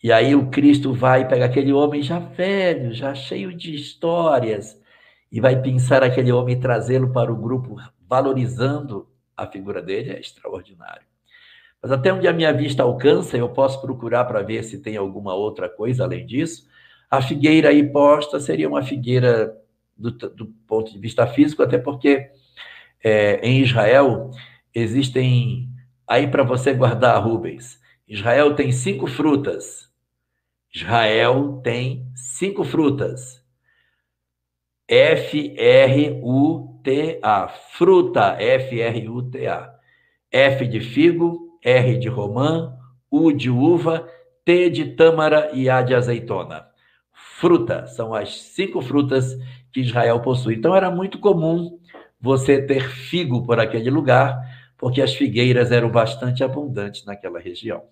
E aí o Cristo vai pegar aquele homem já velho, já cheio de histórias e vai pensar aquele homem trazê-lo para o grupo, valorizando a figura dele, é extraordinário. Mas até onde a minha vista alcança, eu posso procurar para ver se tem alguma outra coisa além disso. A figueira aí posta seria uma figueira do, do ponto de vista físico, até porque é, em Israel existem, aí para você guardar, Rubens, Israel tem cinco frutas. Israel tem cinco frutas. F-R-U-T-A. Fruta, F-R-U-T-A. F de figo, R de romã, U de uva, T de tâmara e A de azeitona. Fruta, são as cinco frutas que Israel possui. Então era muito comum você ter figo por aquele lugar, porque as figueiras eram bastante abundantes naquela região.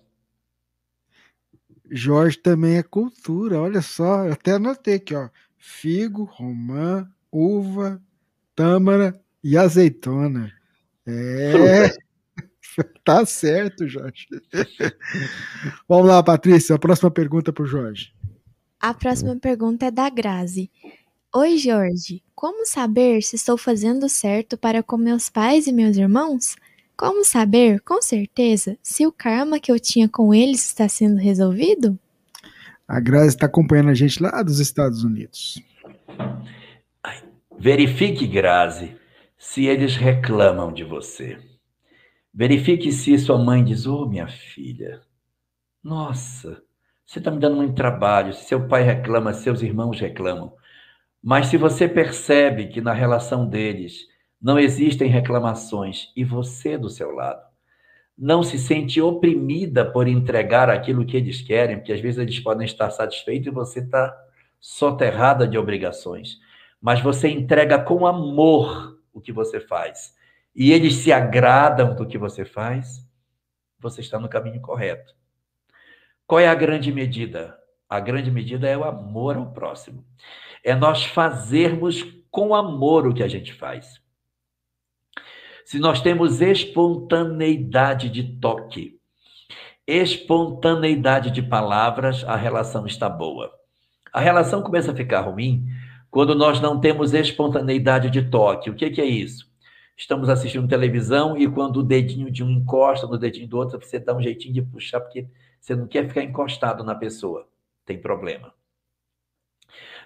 Jorge também é cultura, olha só, eu até anotei aqui, ó figo, romã, uva, tâmara e azeitona. É. tá certo, Jorge. Vamos lá, Patrícia. A próxima pergunta para o Jorge. A próxima pergunta é da Grazi. Oi, Jorge. Como saber se estou fazendo certo para com meus pais e meus irmãos? Como saber, com certeza, se o karma que eu tinha com eles está sendo resolvido? A Grazi está acompanhando a gente lá dos Estados Unidos. Verifique, Grazi, se eles reclamam de você. Verifique se sua mãe diz: Ô, oh, minha filha, nossa, você está me dando muito trabalho. Se seu pai reclama, seus irmãos reclamam. Mas se você percebe que na relação deles não existem reclamações e você do seu lado, não se sente oprimida por entregar aquilo que eles querem, porque às vezes eles podem estar satisfeitos e você está soterrada de obrigações. Mas você entrega com amor o que você faz. E eles se agradam do que você faz, você está no caminho correto. Qual é a grande medida? A grande medida é o amor ao próximo. É nós fazermos com amor o que a gente faz se nós temos espontaneidade de toque, espontaneidade de palavras, a relação está boa. A relação começa a ficar ruim quando nós não temos espontaneidade de toque. O que, que é isso? Estamos assistindo televisão e quando o dedinho de um encosta no dedinho do outro, você dá um jeitinho de puxar, porque você não quer ficar encostado na pessoa. Tem problema.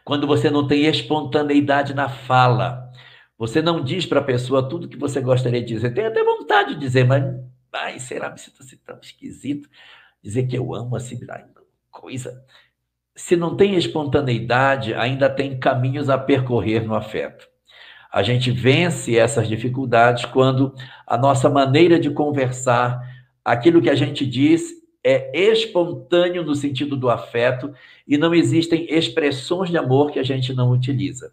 Quando você não tem espontaneidade na fala, você não diz para a pessoa tudo que você gostaria de dizer. Tem até vontade de dizer, mas ai, será que sinto assim tão esquisito dizer que eu amo assim, coisa. Se não tem espontaneidade, ainda tem caminhos a percorrer no afeto. A gente vence essas dificuldades quando a nossa maneira de conversar, aquilo que a gente diz é espontâneo no sentido do afeto e não existem expressões de amor que a gente não utiliza.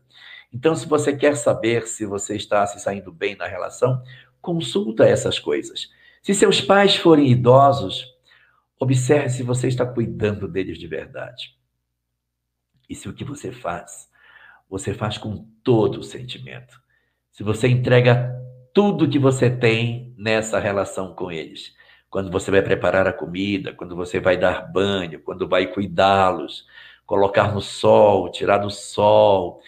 Então, se você quer saber se você está se saindo bem na relação, consulta essas coisas. Se seus pais forem idosos, observe se você está cuidando deles de verdade. E se o que você faz, você faz com todo o sentimento. Se você entrega tudo que você tem nessa relação com eles. Quando você vai preparar a comida, quando você vai dar banho, quando vai cuidá-los, colocar no sol, tirar do sol,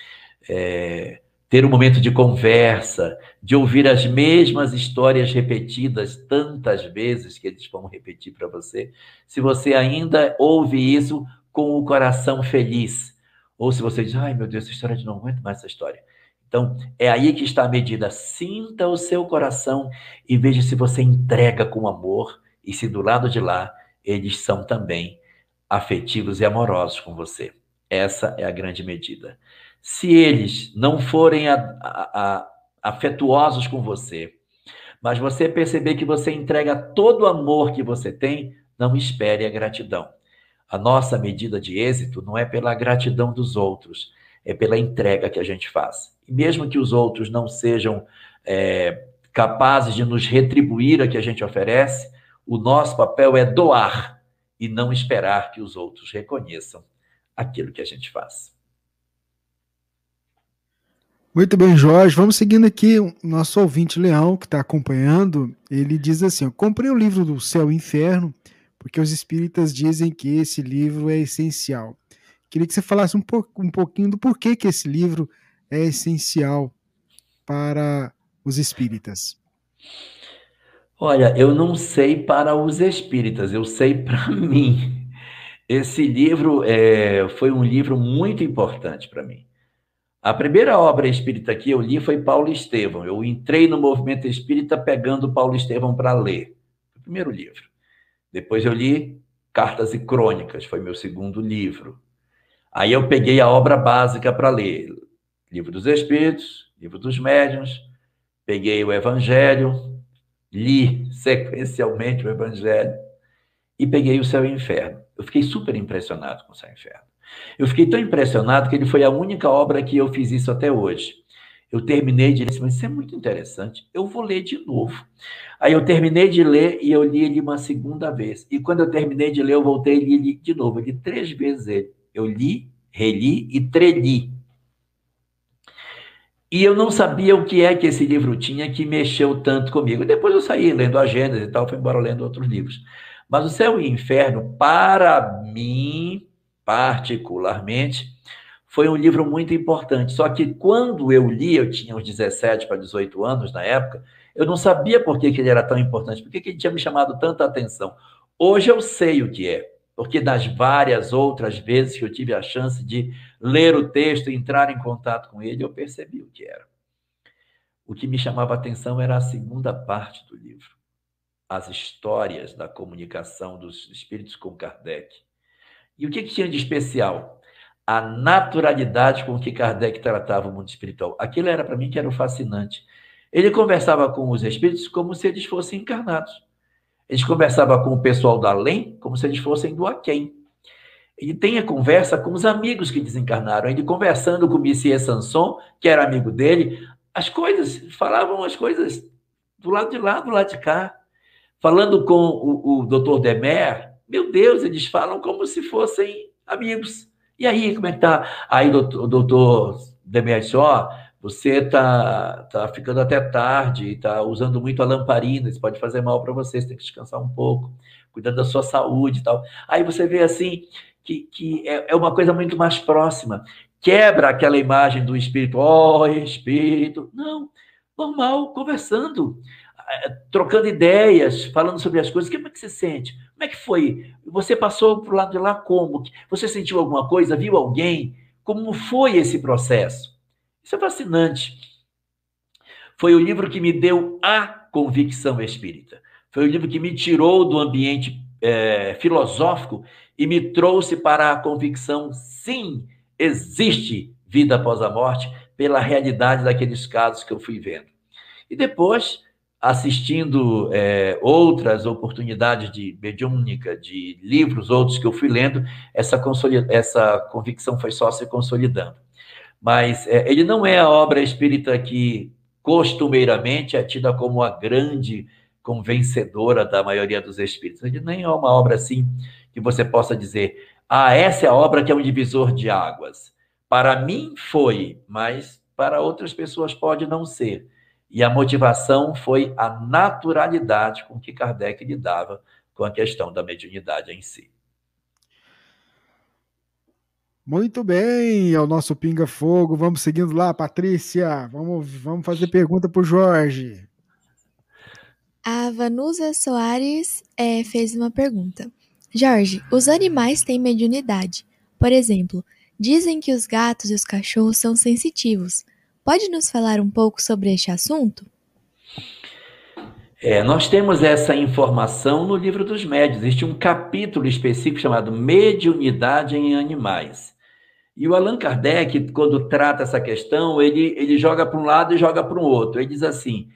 é, ter um momento de conversa, de ouvir as mesmas histórias repetidas tantas vezes que eles vão repetir para você, se você ainda ouve isso com o coração feliz, ou se você diz, ai meu Deus, essa história de não aguento mais essa história. Então, é aí que está a medida. Sinta o seu coração e veja se você entrega com amor e se do lado de lá eles são também afetivos e amorosos com você. Essa é a grande medida. Se eles não forem a, a, a, afetuosos com você, mas você perceber que você entrega todo o amor que você tem, não espere a gratidão. A nossa medida de êxito não é pela gratidão dos outros, é pela entrega que a gente faz. E mesmo que os outros não sejam é, capazes de nos retribuir a que a gente oferece, o nosso papel é doar e não esperar que os outros reconheçam aquilo que a gente faz. Muito bem, Jorge. Vamos seguindo aqui. O nosso ouvinte Leão, que está acompanhando, ele diz assim: comprei o livro do Céu e Inferno, porque os espíritas dizem que esse livro é essencial. Queria que você falasse um, po um pouquinho do porquê que esse livro é essencial para os espíritas. Olha, eu não sei para os espíritas, eu sei para mim. Esse livro é, foi um livro muito importante para mim. A primeira obra espírita que eu li foi Paulo Estevão. Eu entrei no movimento espírita pegando Paulo Estevão para ler. O primeiro livro. Depois eu li Cartas e Crônicas, foi meu segundo livro. Aí eu peguei a obra básica para ler. Livro dos Espíritos, Livro dos Médiuns, peguei o Evangelho, li sequencialmente o Evangelho e peguei o Céu e o Inferno. Eu fiquei super impressionado com o Céu e o Inferno. Eu fiquei tão impressionado que ele foi a única obra que eu fiz isso até hoje. Eu terminei de ler, mas isso é muito interessante. Eu vou ler de novo. Aí eu terminei de ler e eu li ele uma segunda vez. E quando eu terminei de ler, eu voltei e li de novo. Eu li três vezes ele. Eu li, reli e treli. E eu não sabia o que é que esse livro tinha que mexeu tanto comigo. Depois eu saí lendo a Gênesis e tal, fui embora lendo outros livros. Mas o Céu e o Inferno, para mim, particularmente, foi um livro muito importante. Só que quando eu li, eu tinha uns 17 para 18 anos na época, eu não sabia por que, que ele era tão importante, por que, que ele tinha me chamado tanta atenção. Hoje eu sei o que é, porque das várias outras vezes que eu tive a chance de ler o texto e entrar em contato com ele, eu percebi o que era. O que me chamava a atenção era a segunda parte do livro, as histórias da comunicação dos espíritos com Kardec. E o que, que tinha de especial? A naturalidade com que Kardec tratava o mundo espiritual. Aquilo era para mim que era o fascinante. Ele conversava com os espíritos como se eles fossem encarnados. Ele conversava com o pessoal do além como se eles fossem do aquém. Ele tem a conversa com os amigos que desencarnaram. Ele conversando com o Messias Sanson, que era amigo dele, as coisas, falavam as coisas do lado de lá, do lado de cá. Falando com o, o doutor Demer, meu Deus, eles falam como se fossem amigos. E aí, como é que tá? Aí o doutor Demerció Você está tá ficando até tarde, está usando muito a lamparina, isso pode fazer mal para você, você tem que descansar um pouco, cuidando da sua saúde e tal. Aí você vê assim que, que é, é uma coisa muito mais próxima. Quebra aquela imagem do espírito, ó oh, espírito. Não, normal, conversando, trocando ideias, falando sobre as coisas. Como é que você sente? Como é que foi? Você passou para o lado de lá como? Você sentiu alguma coisa? Viu alguém? Como foi esse processo? Isso é fascinante. Foi o livro que me deu a convicção espírita. Foi o livro que me tirou do ambiente é, filosófico e me trouxe para a convicção: sim, existe vida após a morte, pela realidade daqueles casos que eu fui vendo. E depois, assistindo é, outras oportunidades de mediúnica, de livros, outros que eu fui lendo, essa, essa convicção foi só se consolidando mas é, ele não é a obra espírita que costumeiramente é tida como a grande convencedora da maioria dos espíritos. Ele nem é uma obra assim que você possa dizer, ah, essa é a obra que é um divisor de águas. Para mim foi, mas para outras pessoas pode não ser. E a motivação foi a naturalidade com que Kardec lidava com a questão da mediunidade em si. Muito bem, é o nosso Pinga Fogo. Vamos seguindo lá, Patrícia. Vamos, vamos fazer pergunta para o Jorge. A Vanusa Soares é, fez uma pergunta. Jorge, os animais têm mediunidade. Por exemplo, dizem que os gatos e os cachorros são sensitivos. Pode nos falar um pouco sobre este assunto? É, nós temos essa informação no livro dos médios. Existe um capítulo específico chamado Mediunidade em Animais. E o Allan Kardec, quando trata essa questão, ele, ele joga para um lado e joga para o outro. Ele diz assim: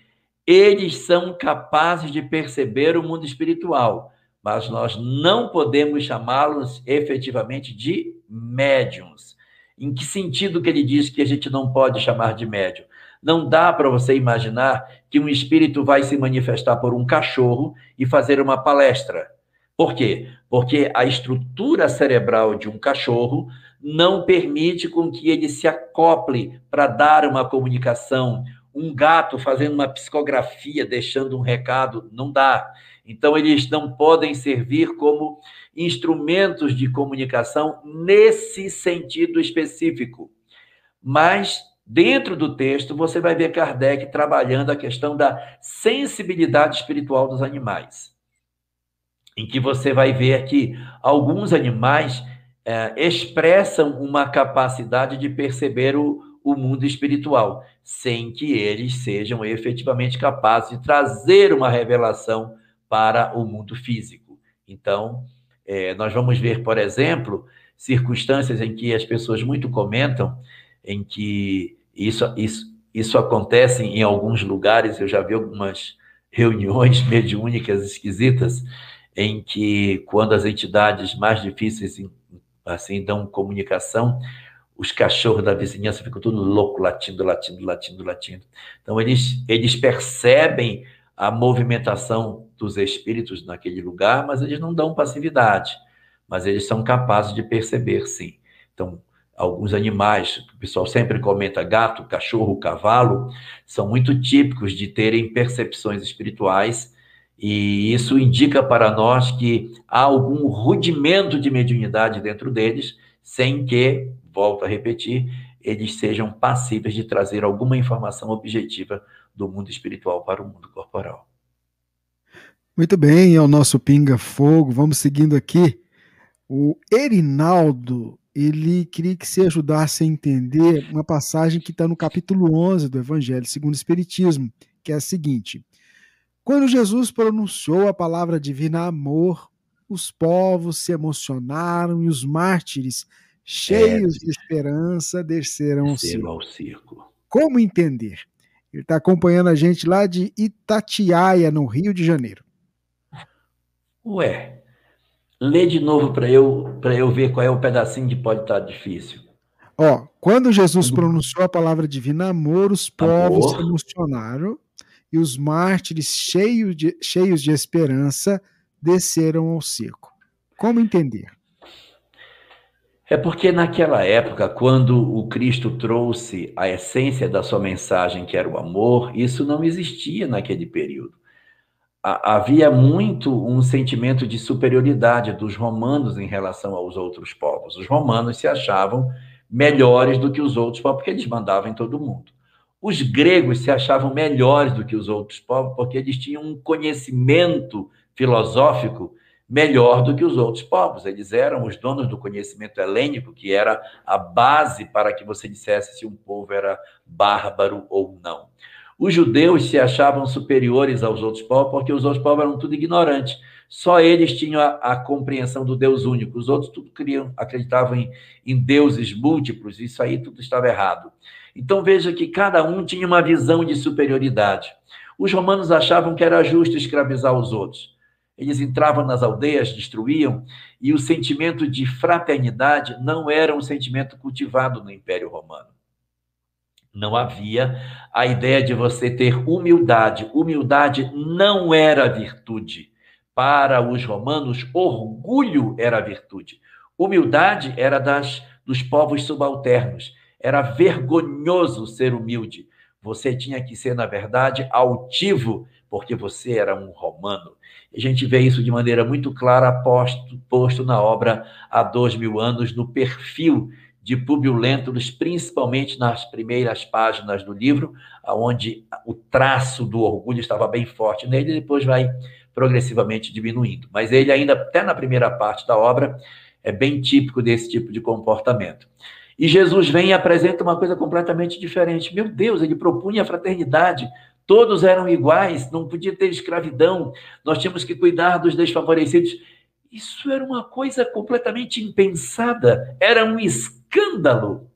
eles são capazes de perceber o mundo espiritual, mas nós não podemos chamá-los efetivamente de médiums. Em que sentido que ele diz que a gente não pode chamar de médium? Não dá para você imaginar que um espírito vai se manifestar por um cachorro e fazer uma palestra. Por quê? Porque a estrutura cerebral de um cachorro não permite com que ele se acople para dar uma comunicação. Um gato fazendo uma psicografia, deixando um recado, não dá. Então, eles não podem servir como instrumentos de comunicação nesse sentido específico. Mas, dentro do texto, você vai ver Kardec trabalhando a questão da sensibilidade espiritual dos animais. Em que você vai ver que alguns animais é, expressam uma capacidade de perceber o, o mundo espiritual, sem que eles sejam efetivamente capazes de trazer uma revelação para o mundo físico. Então, é, nós vamos ver, por exemplo, circunstâncias em que as pessoas muito comentam, em que isso, isso, isso acontece em alguns lugares, eu já vi algumas reuniões mediúnicas esquisitas, em que, quando as entidades mais difíceis assim, dão comunicação, os cachorros da vizinhança ficam tudo louco, latindo, latindo, latindo, latindo. Então, eles, eles percebem a movimentação dos espíritos naquele lugar, mas eles não dão passividade, mas eles são capazes de perceber, sim. Então, alguns animais, o pessoal sempre comenta, gato, cachorro, cavalo, são muito típicos de terem percepções espirituais e isso indica para nós que há algum rudimento de mediunidade dentro deles, sem que, volto a repetir, eles sejam passíveis de trazer alguma informação objetiva do mundo espiritual para o mundo corporal. Muito bem, é o nosso Pinga Fogo. Vamos seguindo aqui. O Erinaldo, ele queria que você ajudasse a entender uma passagem que está no capítulo 11 do Evangelho segundo o Espiritismo, que é a seguinte: quando Jesus pronunciou a palavra divina amor, os povos se emocionaram e os mártires, cheios é, de esperança, desceram ao circo. Como entender? Ele está acompanhando a gente lá de Itatiaia, no Rio de Janeiro. Ué, lê de novo para eu, eu ver qual é o pedacinho que pode estar tá difícil. Ó, quando Jesus pronunciou a palavra divina amor, os povos se emocionaram e os mártires, cheios de, cheios de esperança, desceram ao circo. Como entender? É porque naquela época, quando o Cristo trouxe a essência da sua mensagem, que era o amor, isso não existia naquele período. Havia muito um sentimento de superioridade dos romanos em relação aos outros povos. Os romanos se achavam melhores do que os outros povos, porque eles mandavam em todo mundo. Os gregos se achavam melhores do que os outros povos, porque eles tinham um conhecimento filosófico melhor do que os outros povos. Eles eram os donos do conhecimento helênico, que era a base para que você dissesse se um povo era bárbaro ou não. Os judeus se achavam superiores aos outros povos porque os outros povos eram tudo ignorantes. Só eles tinham a, a compreensão do Deus único. Os outros tudo criam, acreditavam em, em deuses múltiplos. Isso aí tudo estava errado. Então veja que cada um tinha uma visão de superioridade. Os romanos achavam que era justo escravizar os outros. Eles entravam nas aldeias, destruíam, e o sentimento de fraternidade não era um sentimento cultivado no Império Romano. Não havia a ideia de você ter humildade. Humildade não era virtude. Para os romanos, orgulho era virtude. Humildade era das dos povos subalternos. Era vergonhoso ser humilde. Você tinha que ser, na verdade, altivo, porque você era um romano. A gente vê isso de maneira muito clara posto, posto na obra há dois mil anos, no perfil de Públio Lentulus, principalmente nas primeiras páginas do livro, onde o traço do orgulho estava bem forte nele, e depois vai progressivamente diminuindo. Mas ele ainda, até na primeira parte da obra, é bem típico desse tipo de comportamento. E Jesus vem e apresenta uma coisa completamente diferente. Meu Deus, ele propunha a fraternidade. Todos eram iguais, não podia ter escravidão. Nós tínhamos que cuidar dos desfavorecidos. Isso era uma coisa completamente impensada, era um escândalo.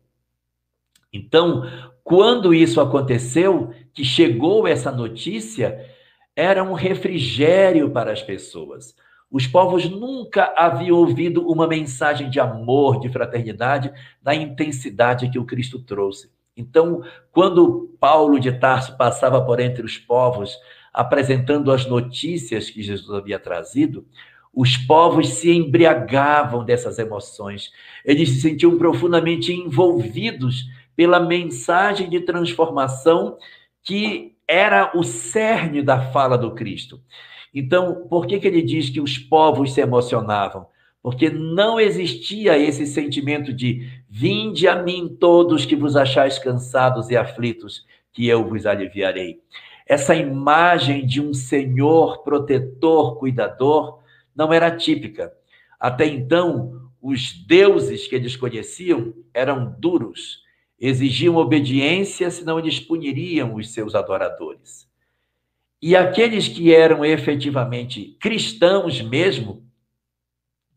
Então, quando isso aconteceu, que chegou essa notícia, era um refrigério para as pessoas. Os povos nunca haviam ouvido uma mensagem de amor, de fraternidade, da intensidade que o Cristo trouxe. Então, quando Paulo de Tarso passava por entre os povos, apresentando as notícias que Jesus havia trazido, os povos se embriagavam dessas emoções. Eles se sentiam profundamente envolvidos pela mensagem de transformação que era o cerne da fala do Cristo. Então, por que, que ele diz que os povos se emocionavam? Porque não existia esse sentimento de vinde a mim todos que vos achais cansados e aflitos, que eu vos aliviarei. Essa imagem de um Senhor protetor, cuidador, não era típica. Até então, os deuses que eles conheciam eram duros, exigiam obediência, senão eles puniriam os seus adoradores. E aqueles que eram efetivamente cristãos mesmo,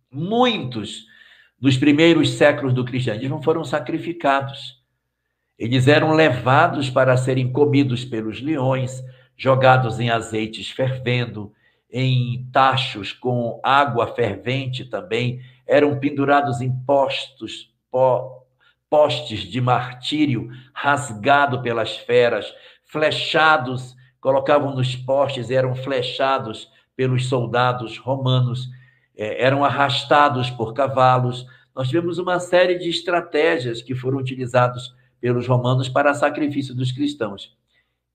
muitos nos primeiros séculos do cristianismo foram sacrificados. Eles eram levados para serem comidos pelos leões, jogados em azeites fervendo, em tachos com água fervente também, eram pendurados em postos, postes de martírio, rasgado pelas feras, flechados colocavam nos postes, eram flechados pelos soldados romanos, é, eram arrastados por cavalos. Nós tivemos uma série de estratégias que foram utilizadas pelos romanos para sacrifício dos cristãos.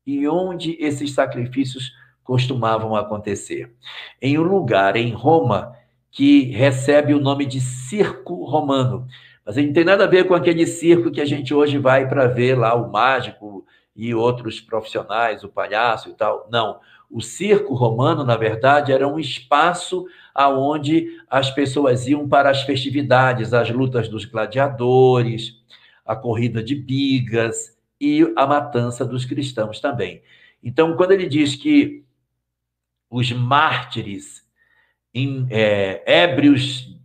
E onde esses sacrifícios costumavam acontecer? Em um lugar em Roma que recebe o nome de Circo Romano. Mas não tem nada a ver com aquele circo que a gente hoje vai para ver lá o mágico, e outros profissionais, o palhaço e tal. Não. O circo romano, na verdade, era um espaço aonde as pessoas iam para as festividades, as lutas dos gladiadores, a corrida de bigas e a matança dos cristãos também. Então, quando ele diz que os mártires em, é, ébrios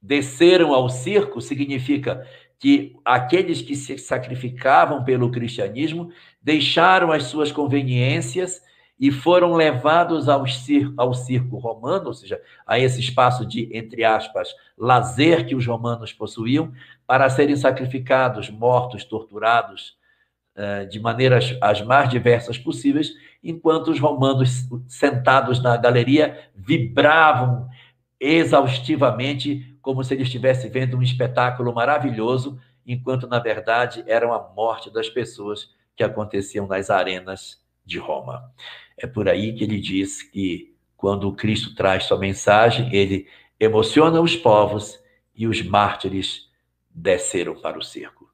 desceram ao circo, significa que aqueles que se sacrificavam pelo cristianismo deixaram as suas conveniências e foram levados ao circo, ao circo romano, ou seja, a esse espaço de, entre aspas, lazer que os romanos possuíam, para serem sacrificados, mortos, torturados, eh, de maneiras as mais diversas possíveis, enquanto os romanos, sentados na galeria, vibravam exaustivamente como se ele estivesse vendo um espetáculo maravilhoso, enquanto na verdade era a morte das pessoas que aconteciam nas arenas de Roma. É por aí que ele diz que quando o Cristo traz sua mensagem, ele emociona os povos e os mártires desceram para o cerco.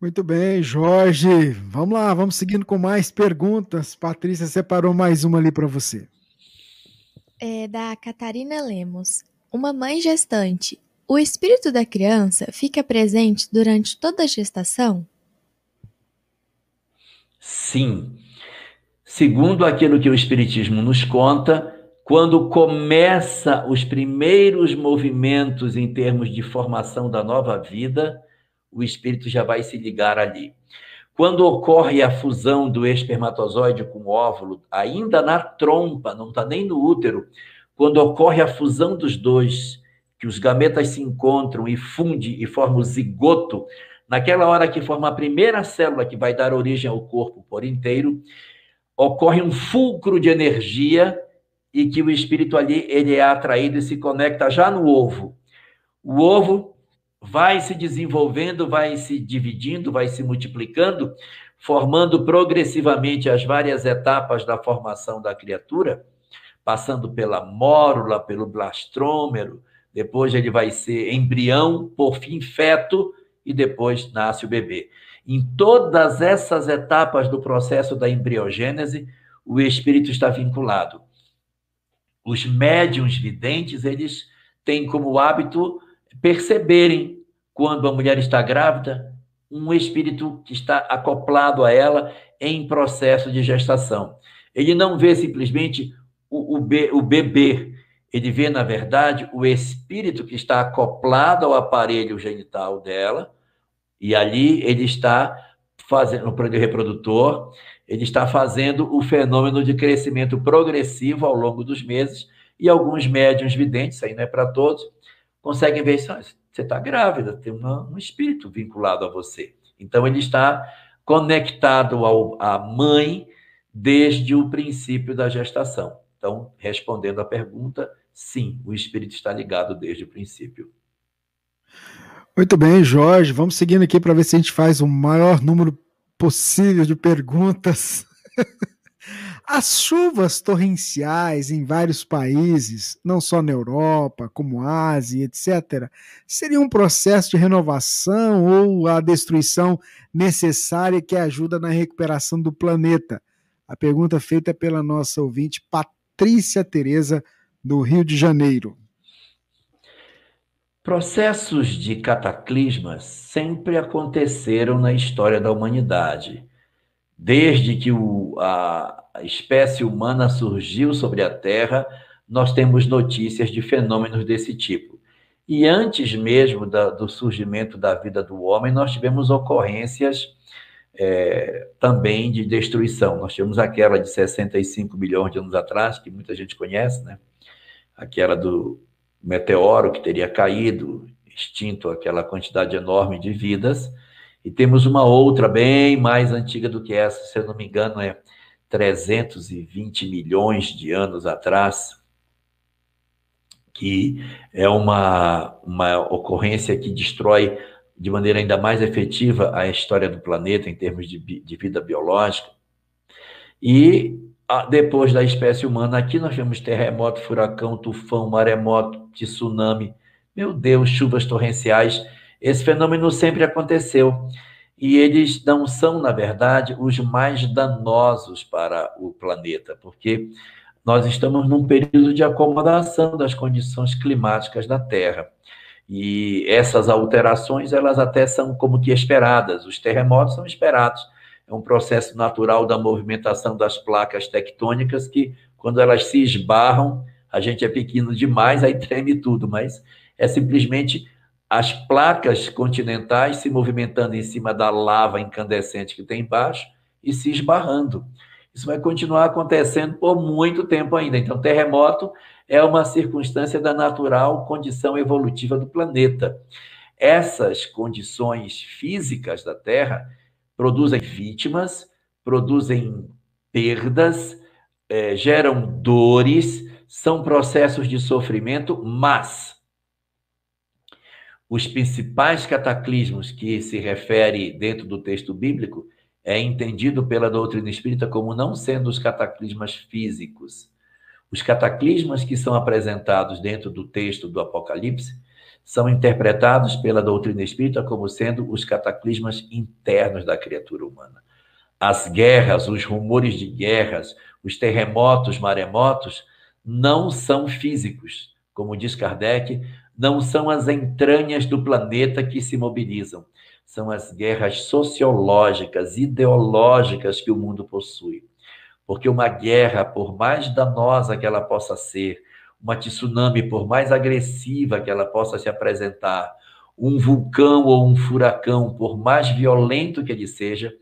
Muito bem, Jorge. Vamos lá, vamos seguindo com mais perguntas. Patrícia separou mais uma ali para você. É da Catarina Lemos. Uma mãe gestante. O espírito da criança fica presente durante toda a gestação? Sim. Segundo aquilo que o Espiritismo nos conta, quando começa os primeiros movimentos em termos de formação da nova vida, o espírito já vai se ligar ali. Quando ocorre a fusão do espermatozoide com o óvulo, ainda na trompa, não está nem no útero, quando ocorre a fusão dos dois, que os gametas se encontram e funde e forma o zigoto, naquela hora que forma a primeira célula que vai dar origem ao corpo por inteiro, ocorre um fulcro de energia e que o espírito ali ele é atraído e se conecta já no ovo. O ovo vai se desenvolvendo, vai se dividindo, vai se multiplicando, formando progressivamente as várias etapas da formação da criatura, passando pela mórula, pelo blastrômero, depois ele vai ser embrião, por fim feto e depois nasce o bebê. Em todas essas etapas do processo da embriogênese, o espírito está vinculado. Os médiums videntes, eles têm como hábito perceberem quando a mulher está grávida, um espírito que está acoplado a ela em processo de gestação. Ele não vê simplesmente o, o, be, o bebê, ele vê, na verdade, o espírito que está acoplado ao aparelho genital dela, e ali ele está fazendo, no aparelho reprodutor, ele está fazendo o fenômeno de crescimento progressivo ao longo dos meses, e alguns médiums videntes, isso aí não é para todos, conseguem ver isso. Você está grávida, tem uma, um espírito vinculado a você. Então, ele está conectado ao, à mãe desde o princípio da gestação. Então, respondendo à pergunta, sim, o espírito está ligado desde o princípio. Muito bem, Jorge. Vamos seguindo aqui para ver se a gente faz o maior número possível de perguntas. As chuvas torrenciais em vários países, não só na Europa, como Ásia, etc., seria um processo de renovação ou a destruição necessária que ajuda na recuperação do planeta? A pergunta feita pela nossa ouvinte Patrícia Tereza, do Rio de Janeiro. Processos de cataclismas sempre aconteceram na história da humanidade. Desde que o, a, espécie humana surgiu sobre a Terra, nós temos notícias de fenômenos desse tipo. E antes mesmo da, do surgimento da vida do homem, nós tivemos ocorrências é, também de destruição. Nós tivemos aquela de 65 milhões de anos atrás, que muita gente conhece, né? Aquela do meteoro que teria caído, extinto aquela quantidade enorme de vidas. E temos uma outra bem mais antiga do que essa, se eu não me engano, é 320 milhões de anos atrás, que é uma, uma ocorrência que destrói de maneira ainda mais efetiva a história do planeta em termos de, de vida biológica. E depois da espécie humana, aqui nós temos terremoto, furacão, tufão, maremoto, tsunami, meu Deus, chuvas torrenciais. Esse fenômeno sempre aconteceu e eles não são, na verdade, os mais danosos para o planeta, porque nós estamos num período de acomodação das condições climáticas da Terra. E essas alterações, elas até são como que esperadas. Os terremotos são esperados. É um processo natural da movimentação das placas tectônicas que, quando elas se esbarram, a gente é pequeno demais, aí treme tudo, mas é simplesmente as placas continentais se movimentando em cima da lava incandescente que tem embaixo e se esbarrando. Isso vai continuar acontecendo por muito tempo ainda. Então, terremoto é uma circunstância da natural condição evolutiva do planeta. Essas condições físicas da Terra produzem vítimas, produzem perdas, é, geram dores, são processos de sofrimento, mas os principais cataclismos que se refere dentro do texto bíblico é entendido pela doutrina espírita como não sendo os cataclismas físicos. Os cataclismas que são apresentados dentro do texto do Apocalipse são interpretados pela doutrina espírita como sendo os cataclismas internos da criatura humana. As guerras, os rumores de guerras, os terremotos, maremotos, não são físicos. Como diz Kardec, não são as entranhas do planeta que se mobilizam, são as guerras sociológicas, ideológicas que o mundo possui. Porque uma guerra, por mais danosa que ela possa ser, uma tsunami, por mais agressiva que ela possa se apresentar, um vulcão ou um furacão, por mais violento que ele seja,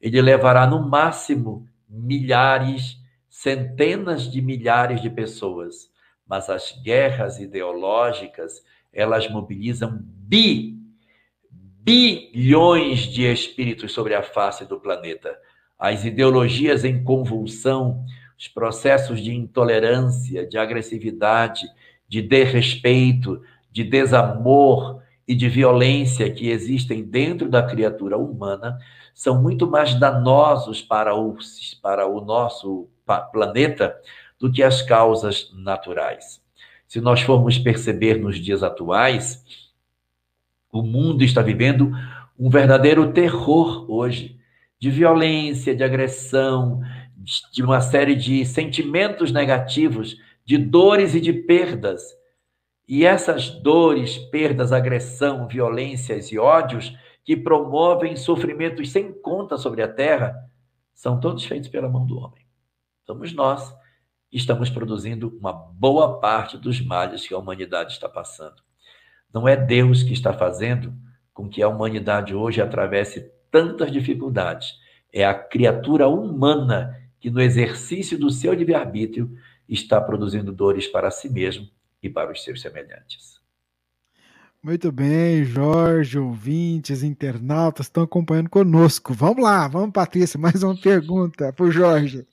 ele levará no máximo milhares, centenas de milhares de pessoas. Mas as guerras ideológicas, elas mobilizam bi, bilhões de espíritos sobre a face do planeta. As ideologias em convulsão, os processos de intolerância, de agressividade, de desrespeito, de desamor e de violência que existem dentro da criatura humana são muito mais danosos para o, para o nosso planeta do que as causas naturais. Se nós formos perceber nos dias atuais, o mundo está vivendo um verdadeiro terror hoje, de violência, de agressão, de uma série de sentimentos negativos, de dores e de perdas. E essas dores, perdas, agressão, violências e ódios que promovem sofrimentos sem conta sobre a terra, são todos feitos pela mão do homem. Somos nós que estamos produzindo uma boa parte dos males que a humanidade está passando. Não é Deus que está fazendo com que a humanidade hoje atravesse tantas dificuldades. É a criatura humana que, no exercício do seu livre-arbítrio, está produzindo dores para si mesmo e para os seus semelhantes. Muito bem, Jorge, ouvintes, internautas estão acompanhando conosco. Vamos lá, vamos, Patrícia, mais uma pergunta para o Jorge.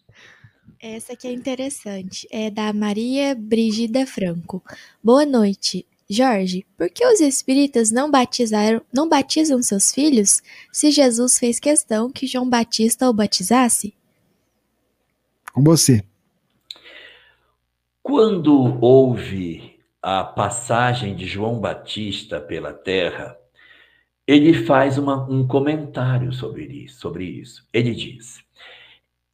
Essa aqui é interessante, é da Maria Brigida Franco. Boa noite. Jorge, por que os espíritas não batizaram, não batizam seus filhos se Jesus fez questão que João Batista o batizasse? Com você. Quando houve a passagem de João Batista pela terra, ele faz uma, um comentário sobre isso, sobre isso. Ele diz: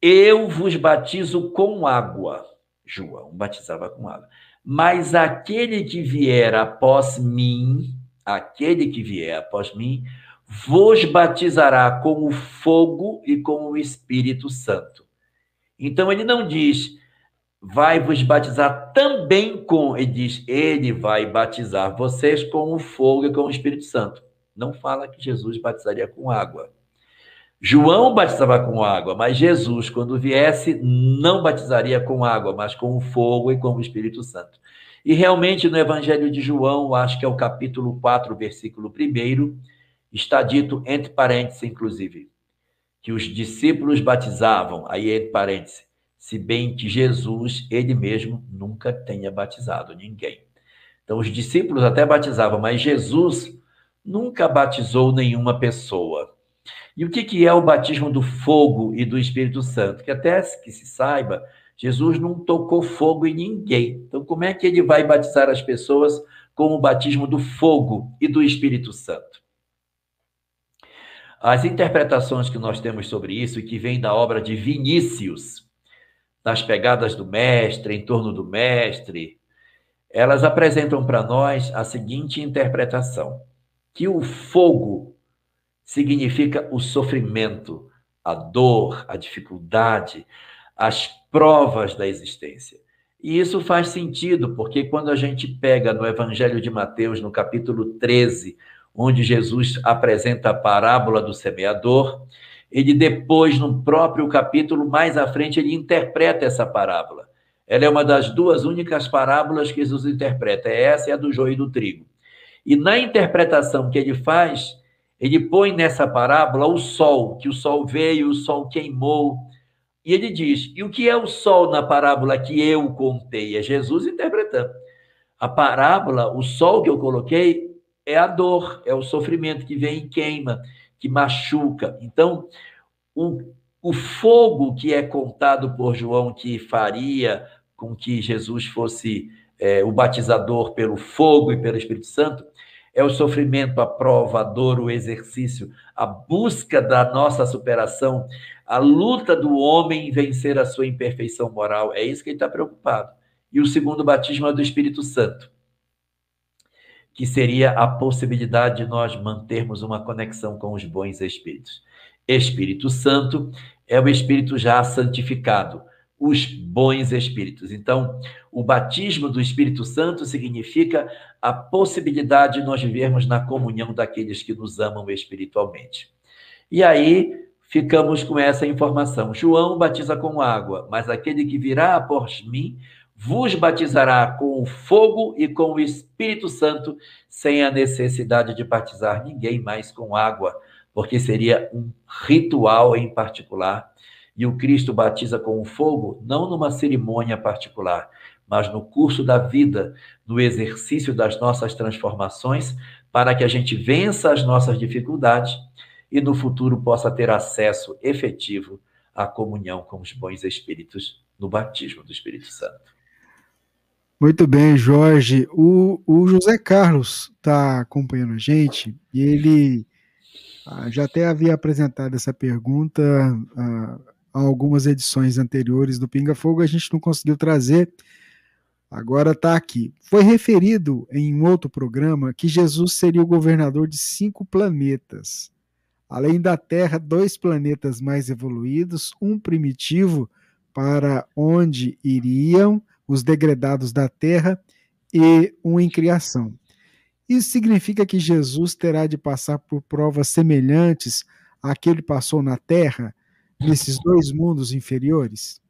Eu vos batizo com água. João batizava com água. Mas aquele que vier após mim, aquele que vier após mim, vos batizará com o fogo e com o Espírito Santo. Então ele não diz, vai vos batizar também com, ele diz, ele vai batizar vocês com o fogo e com o Espírito Santo. Não fala que Jesus batizaria com água. João batizava com água, mas Jesus, quando viesse, não batizaria com água, mas com o fogo e com o Espírito Santo. E realmente no Evangelho de João, acho que é o capítulo 4, versículo 1, está dito, entre parênteses, inclusive, que os discípulos batizavam, aí entre parênteses, se bem que Jesus, ele mesmo, nunca tenha batizado ninguém. Então, os discípulos até batizavam, mas Jesus nunca batizou nenhuma pessoa. E o que, que é o batismo do fogo e do Espírito Santo? Que até que se saiba, Jesus não tocou fogo em ninguém. Então, como é que ele vai batizar as pessoas com o batismo do fogo e do Espírito Santo? As interpretações que nós temos sobre isso, e que vem da obra de Vinícius, nas pegadas do mestre, em torno do mestre, elas apresentam para nós a seguinte interpretação: que o fogo significa o sofrimento, a dor, a dificuldade, as provas da existência. E isso faz sentido, porque quando a gente pega no Evangelho de Mateus, no capítulo 13, onde Jesus apresenta a parábola do semeador, ele depois, no próprio capítulo, mais à frente, ele interpreta essa parábola. Ela é uma das duas únicas parábolas que Jesus interpreta. É essa e a do joio e do trigo. E na interpretação que ele faz, ele põe nessa parábola o sol, que o sol veio, o sol queimou E ele diz: e o que é o sol na parábola que eu contei? É Jesus interpretando. A parábola, o sol que eu coloquei, é a dor, é o sofrimento que vem e queima, que machuca. Então, o, o fogo que é contado por João que faria com que Jesus fosse é, o batizador pelo fogo e pelo Espírito Santo, é o sofrimento, a prova, a dor, o exercício, a busca da nossa superação, a luta do homem em vencer a sua imperfeição moral. É isso que ele está preocupado. E o segundo batismo é do Espírito Santo, que seria a possibilidade de nós mantermos uma conexão com os bons espíritos. Espírito Santo é o Espírito já santificado, os bons espíritos. Então, o batismo do Espírito Santo significa a possibilidade de nós vivermos na comunhão daqueles que nos amam espiritualmente. E aí ficamos com essa informação. João batiza com água, mas aquele que virá após mim vos batizará com o fogo e com o Espírito Santo, sem a necessidade de batizar ninguém mais com água, porque seria um ritual em particular e o Cristo batiza com o fogo, não numa cerimônia particular, mas no curso da vida, no exercício das nossas transformações, para que a gente vença as nossas dificuldades e no futuro possa ter acesso efetivo à comunhão com os bons espíritos no batismo do Espírito Santo. Muito bem, Jorge. O, o José Carlos está acompanhando a gente e ele ah, já até havia apresentado essa pergunta ah, algumas edições anteriores do Pinga Fogo, a gente não conseguiu trazer. Agora está aqui. Foi referido em um outro programa que Jesus seria o governador de cinco planetas. Além da Terra, dois planetas mais evoluídos, um primitivo para onde iriam os degradados da Terra e um em criação. Isso significa que Jesus terá de passar por provas semelhantes à que ele passou na Terra, nesses dois mundos inferiores?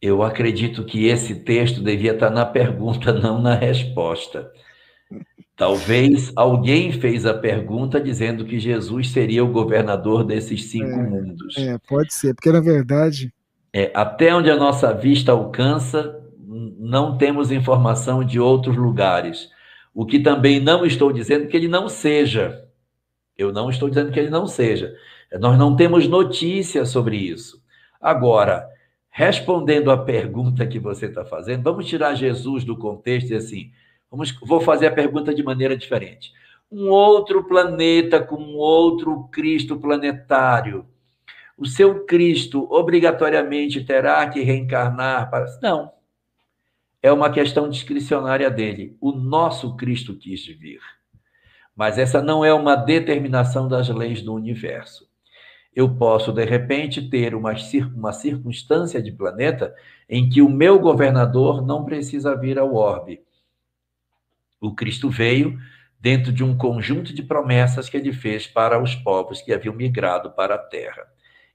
Eu acredito que esse texto devia estar na pergunta, não na resposta. Talvez alguém fez a pergunta dizendo que Jesus seria o governador desses cinco é, mundos. É, pode ser, porque na verdade. É, até onde a nossa vista alcança, não temos informação de outros lugares. O que também não estou dizendo que ele não seja. Eu não estou dizendo que ele não seja. Nós não temos notícia sobre isso. Agora, respondendo à pergunta que você está fazendo, vamos tirar Jesus do contexto e assim, vamos, vou fazer a pergunta de maneira diferente. Um outro planeta com um outro Cristo planetário, o seu Cristo obrigatoriamente terá que reencarnar para. Não. É uma questão discricionária dele. O nosso Cristo quis vir. Mas essa não é uma determinação das leis do universo eu posso, de repente, ter uma, uma circunstância de planeta em que o meu governador não precisa vir ao orbe. O Cristo veio dentro de um conjunto de promessas que ele fez para os povos que haviam migrado para a Terra.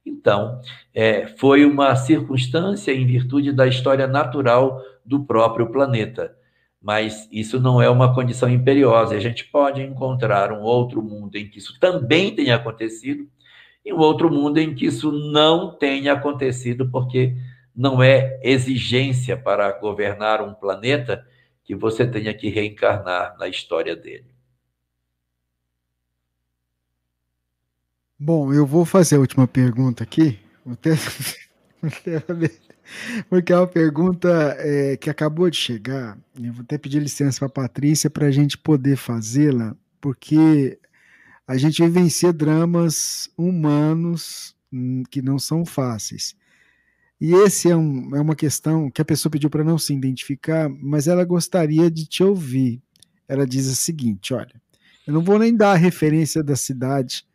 Então, é, foi uma circunstância em virtude da história natural do próprio planeta. Mas isso não é uma condição imperiosa. A gente pode encontrar um outro mundo em que isso também tenha acontecido e um outro mundo em que isso não tenha acontecido, porque não é exigência para governar um planeta que você tenha que reencarnar na história dele. Bom, eu vou fazer a última pergunta aqui, porque é uma pergunta é, que acabou de chegar. Eu vou até pedir licença para a Patrícia para a gente poder fazê-la, porque a gente vivencia dramas humanos hum, que não são fáceis. E esse é, um, é uma questão que a pessoa pediu para não se identificar, mas ela gostaria de te ouvir. Ela diz o seguinte: olha, eu não vou nem dar a referência da cidade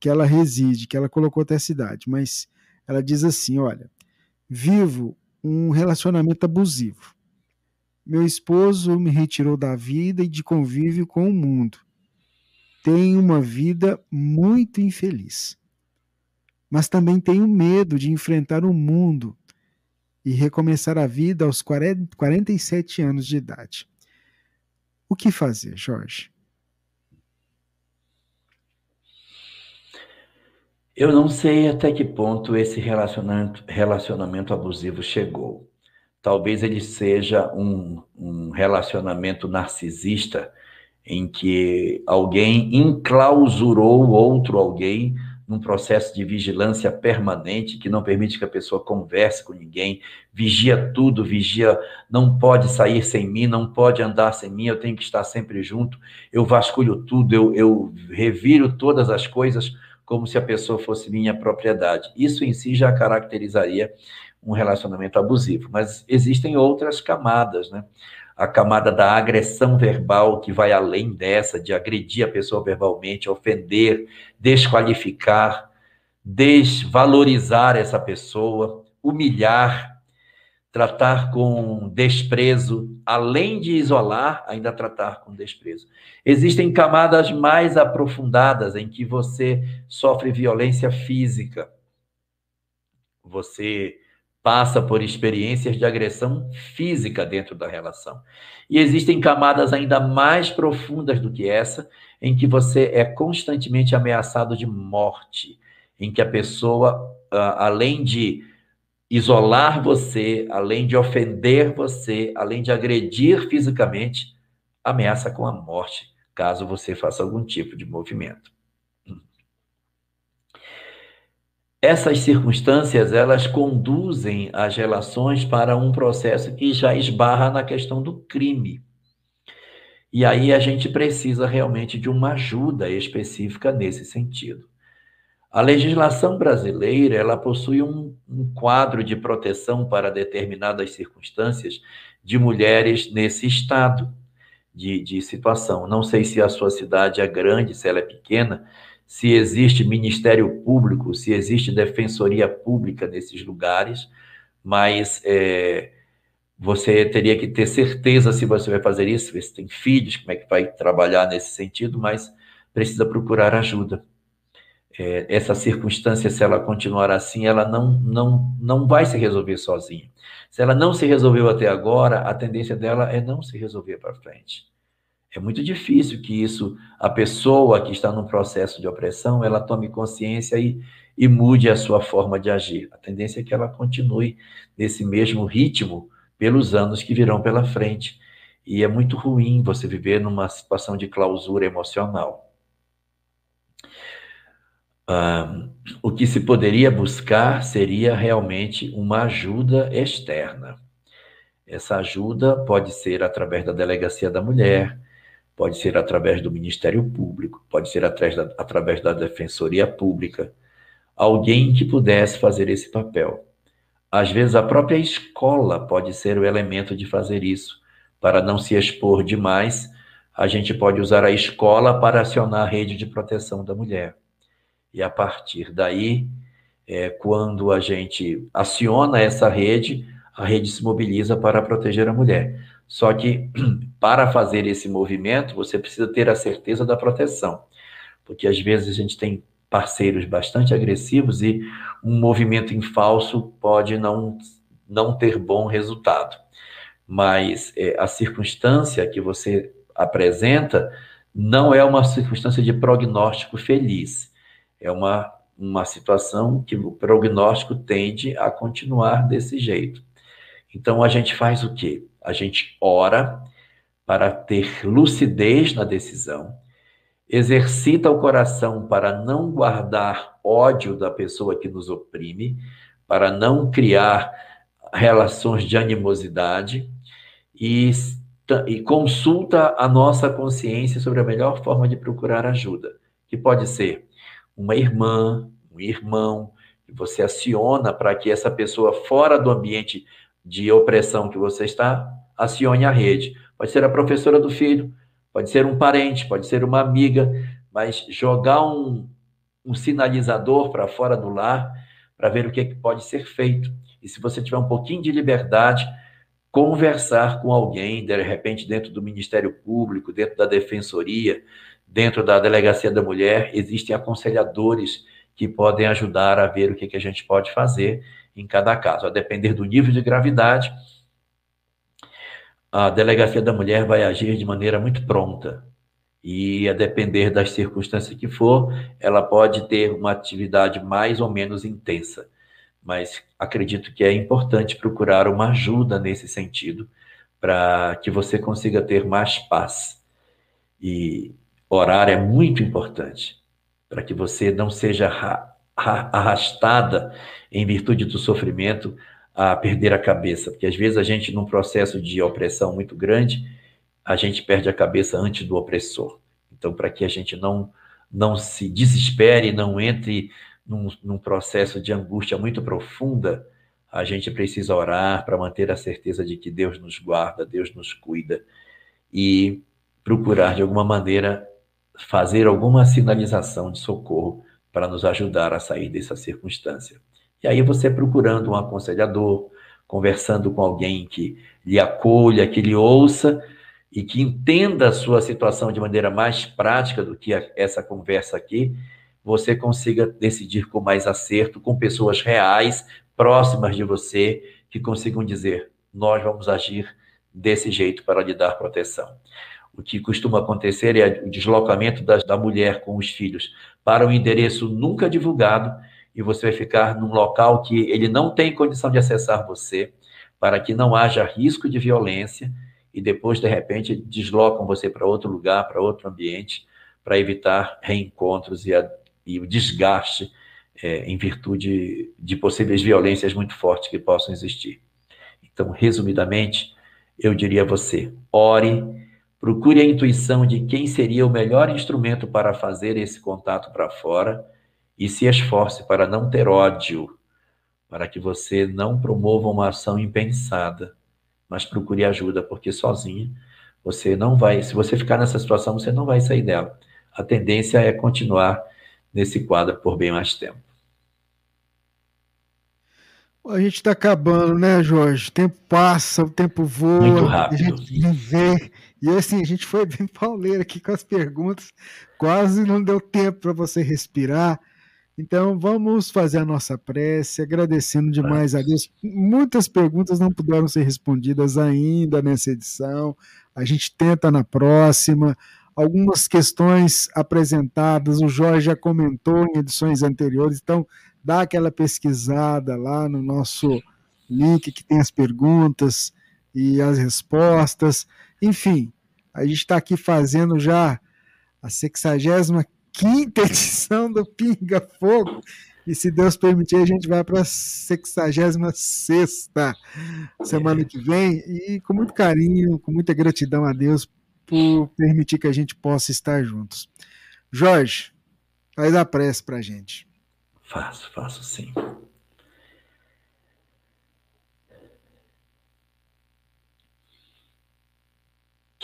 que ela reside, que ela colocou até a cidade, mas ela diz assim: olha, vivo um relacionamento abusivo. Meu esposo me retirou da vida e de convívio com o mundo tenho uma vida muito infeliz. Mas também tenho medo de enfrentar o mundo e recomeçar a vida aos 40, 47 anos de idade. O que fazer, Jorge? Eu não sei até que ponto esse relacionamento, relacionamento abusivo chegou. Talvez ele seja um, um relacionamento narcisista em que alguém enclausurou outro alguém num processo de vigilância permanente que não permite que a pessoa converse com ninguém, vigia tudo, vigia, não pode sair sem mim, não pode andar sem mim, eu tenho que estar sempre junto, eu vasculho tudo, eu, eu reviro todas as coisas como se a pessoa fosse minha propriedade. Isso em si já caracterizaria um relacionamento abusivo, mas existem outras camadas, né? A camada da agressão verbal, que vai além dessa, de agredir a pessoa verbalmente, ofender, desqualificar, desvalorizar essa pessoa, humilhar, tratar com desprezo, além de isolar, ainda tratar com desprezo. Existem camadas mais aprofundadas em que você sofre violência física. Você passa por experiências de agressão física dentro da relação. E existem camadas ainda mais profundas do que essa, em que você é constantemente ameaçado de morte, em que a pessoa, ah, além de isolar você, além de ofender você, além de agredir fisicamente, ameaça com a morte, caso você faça algum tipo de movimento. Essas circunstâncias, elas conduzem as relações para um processo que já esbarra na questão do crime. E aí a gente precisa realmente de uma ajuda específica nesse sentido. A legislação brasileira ela possui um, um, quadro de proteção para determinadas circunstâncias de mulheres nesse estado de, de situação. Não sei se a sua cidade é grande, se ela é pequena, se existe Ministério Público, se existe Defensoria Pública nesses lugares, mas é, você teria que ter certeza se você vai fazer isso, se tem filhos, como é que vai trabalhar nesse sentido, mas precisa procurar ajuda é, essa circunstância, se ela continuar assim, ela não, não, não vai se resolver sozinha. Se ela não se resolveu até agora, a tendência dela é não se resolver para frente. É muito difícil que isso, a pessoa que está num processo de opressão, ela tome consciência e, e mude a sua forma de agir. A tendência é que ela continue nesse mesmo ritmo pelos anos que virão pela frente. E é muito ruim você viver numa situação de clausura emocional o que se poderia buscar seria realmente uma ajuda externa. Essa ajuda pode ser através da Delegacia da Mulher, pode ser através do Ministério Público, pode ser através da, através da Defensoria Pública. Alguém que pudesse fazer esse papel. Às vezes, a própria escola pode ser o elemento de fazer isso. Para não se expor demais, a gente pode usar a escola para acionar a rede de proteção da mulher. E a partir daí, é, quando a gente aciona essa rede, a rede se mobiliza para proteger a mulher. Só que para fazer esse movimento, você precisa ter a certeza da proteção, porque às vezes a gente tem parceiros bastante agressivos e um movimento em falso pode não, não ter bom resultado. Mas é, a circunstância que você apresenta não é uma circunstância de prognóstico feliz é uma, uma situação que o prognóstico tende a continuar desse jeito. Então a gente faz o quê? A gente ora para ter lucidez na decisão, exercita o coração para não guardar ódio da pessoa que nos oprime, para não criar relações de animosidade e, e consulta a nossa consciência sobre a melhor forma de procurar ajuda, que pode ser uma irmã, um irmão, que você aciona para que essa pessoa fora do ambiente de opressão que você está, acione a rede. Pode ser a professora do filho, pode ser um parente, pode ser uma amiga, mas jogar um, um sinalizador para fora do lar para ver o que, é que pode ser feito. E se você tiver um pouquinho de liberdade, conversar com alguém, de repente dentro do Ministério Público, dentro da Defensoria, Dentro da Delegacia da Mulher, existem aconselhadores que podem ajudar a ver o que, que a gente pode fazer em cada caso. A depender do nível de gravidade, a Delegacia da Mulher vai agir de maneira muito pronta E a depender das circunstâncias que for, ela pode ter uma atividade mais ou menos intensa. Mas acredito que é importante procurar uma ajuda nesse sentido, para que você consiga ter mais paz. E orar é muito importante, para que você não seja arrastada em virtude do sofrimento a perder a cabeça, porque às vezes a gente, num processo de opressão muito grande, a gente perde a cabeça antes do opressor. Então, para que a gente não, não se desespere, não entre num, num processo de angústia muito profunda, a gente precisa orar para manter a certeza de que Deus nos guarda, Deus nos cuida e procurar, de alguma maneira, fazer alguma sinalização de socorro para nos ajudar a sair dessa circunstância. E aí você procurando um aconselhador, conversando com alguém que lhe acolha, que lhe ouça e que entenda a sua situação de maneira mais prática do que essa conversa aqui, você consiga decidir com mais acerto, com pessoas reais, próximas de você, que consigam dizer: nós vamos agir desse jeito para lhe dar proteção. O que costuma acontecer é o deslocamento da, da mulher com os filhos para um endereço nunca divulgado e você vai ficar num local que ele não tem condição de acessar você, para que não haja risco de violência e depois, de repente, deslocam você para outro lugar, para outro ambiente, para evitar reencontros e, a, e o desgaste é, em virtude de possíveis violências muito fortes que possam existir. Então, resumidamente, eu diria a você: ore, procure a intuição de quem seria o melhor instrumento para fazer esse contato para fora e se esforce para não ter ódio, para que você não promova uma ação impensada, mas procure ajuda, porque sozinho você não vai, se você ficar nessa situação, você não vai sair dela. A tendência é continuar nesse quadro por bem mais tempo. A gente está acabando, né, Jorge? O tempo passa, o tempo voa. Muito rápido. A gente não vê. E assim, a gente foi bem pauleiro aqui com as perguntas. Quase não deu tempo para você respirar. Então vamos fazer a nossa prece, agradecendo demais a Deus. Muitas perguntas não puderam ser respondidas ainda nessa edição. A gente tenta na próxima. Algumas questões apresentadas, o Jorge já comentou em edições anteriores, então dá aquela pesquisada lá no nosso link que tem as perguntas e as respostas. Enfim, a gente está aqui fazendo já a 65 quinta edição do Pinga Fogo. E se Deus permitir, a gente vai para a 66 semana que vem. E com muito carinho, com muita gratidão a Deus por permitir que a gente possa estar juntos. Jorge, faz a prece para a gente. Faço, faço sim.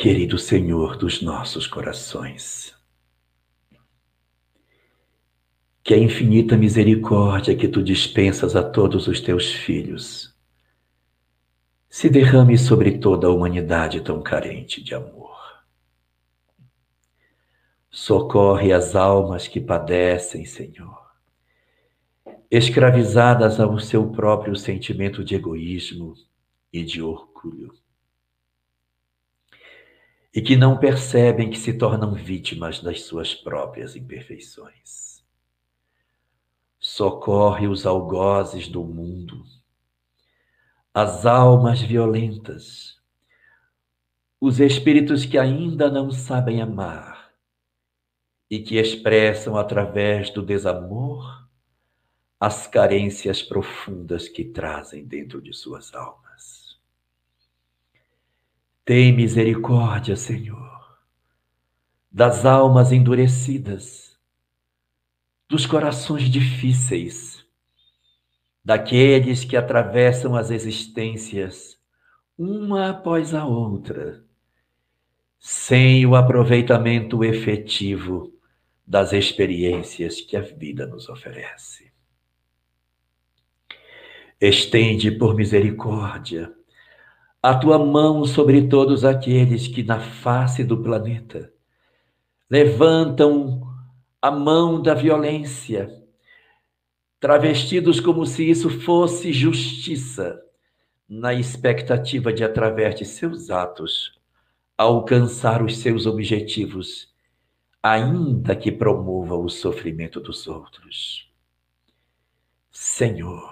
Querido Senhor dos nossos corações, que a infinita misericórdia que tu dispensas a todos os teus filhos se derrame sobre toda a humanidade tão carente de amor. Socorre as almas que padecem, Senhor, escravizadas ao seu próprio sentimento de egoísmo e de orgulho, e que não percebem que se tornam vítimas das suas próprias imperfeições socorre os algozes do mundo, as almas violentas, os espíritos que ainda não sabem amar e que expressam através do desamor as carências profundas que trazem dentro de suas almas. Tem misericórdia, Senhor, das almas endurecidas dos corações difíceis, daqueles que atravessam as existências uma após a outra, sem o aproveitamento efetivo das experiências que a vida nos oferece. Estende por misericórdia a tua mão sobre todos aqueles que na face do planeta levantam a mão da violência, travestidos como se isso fosse justiça, na expectativa de, através de seus atos, alcançar os seus objetivos ainda que promova o sofrimento dos outros. Senhor,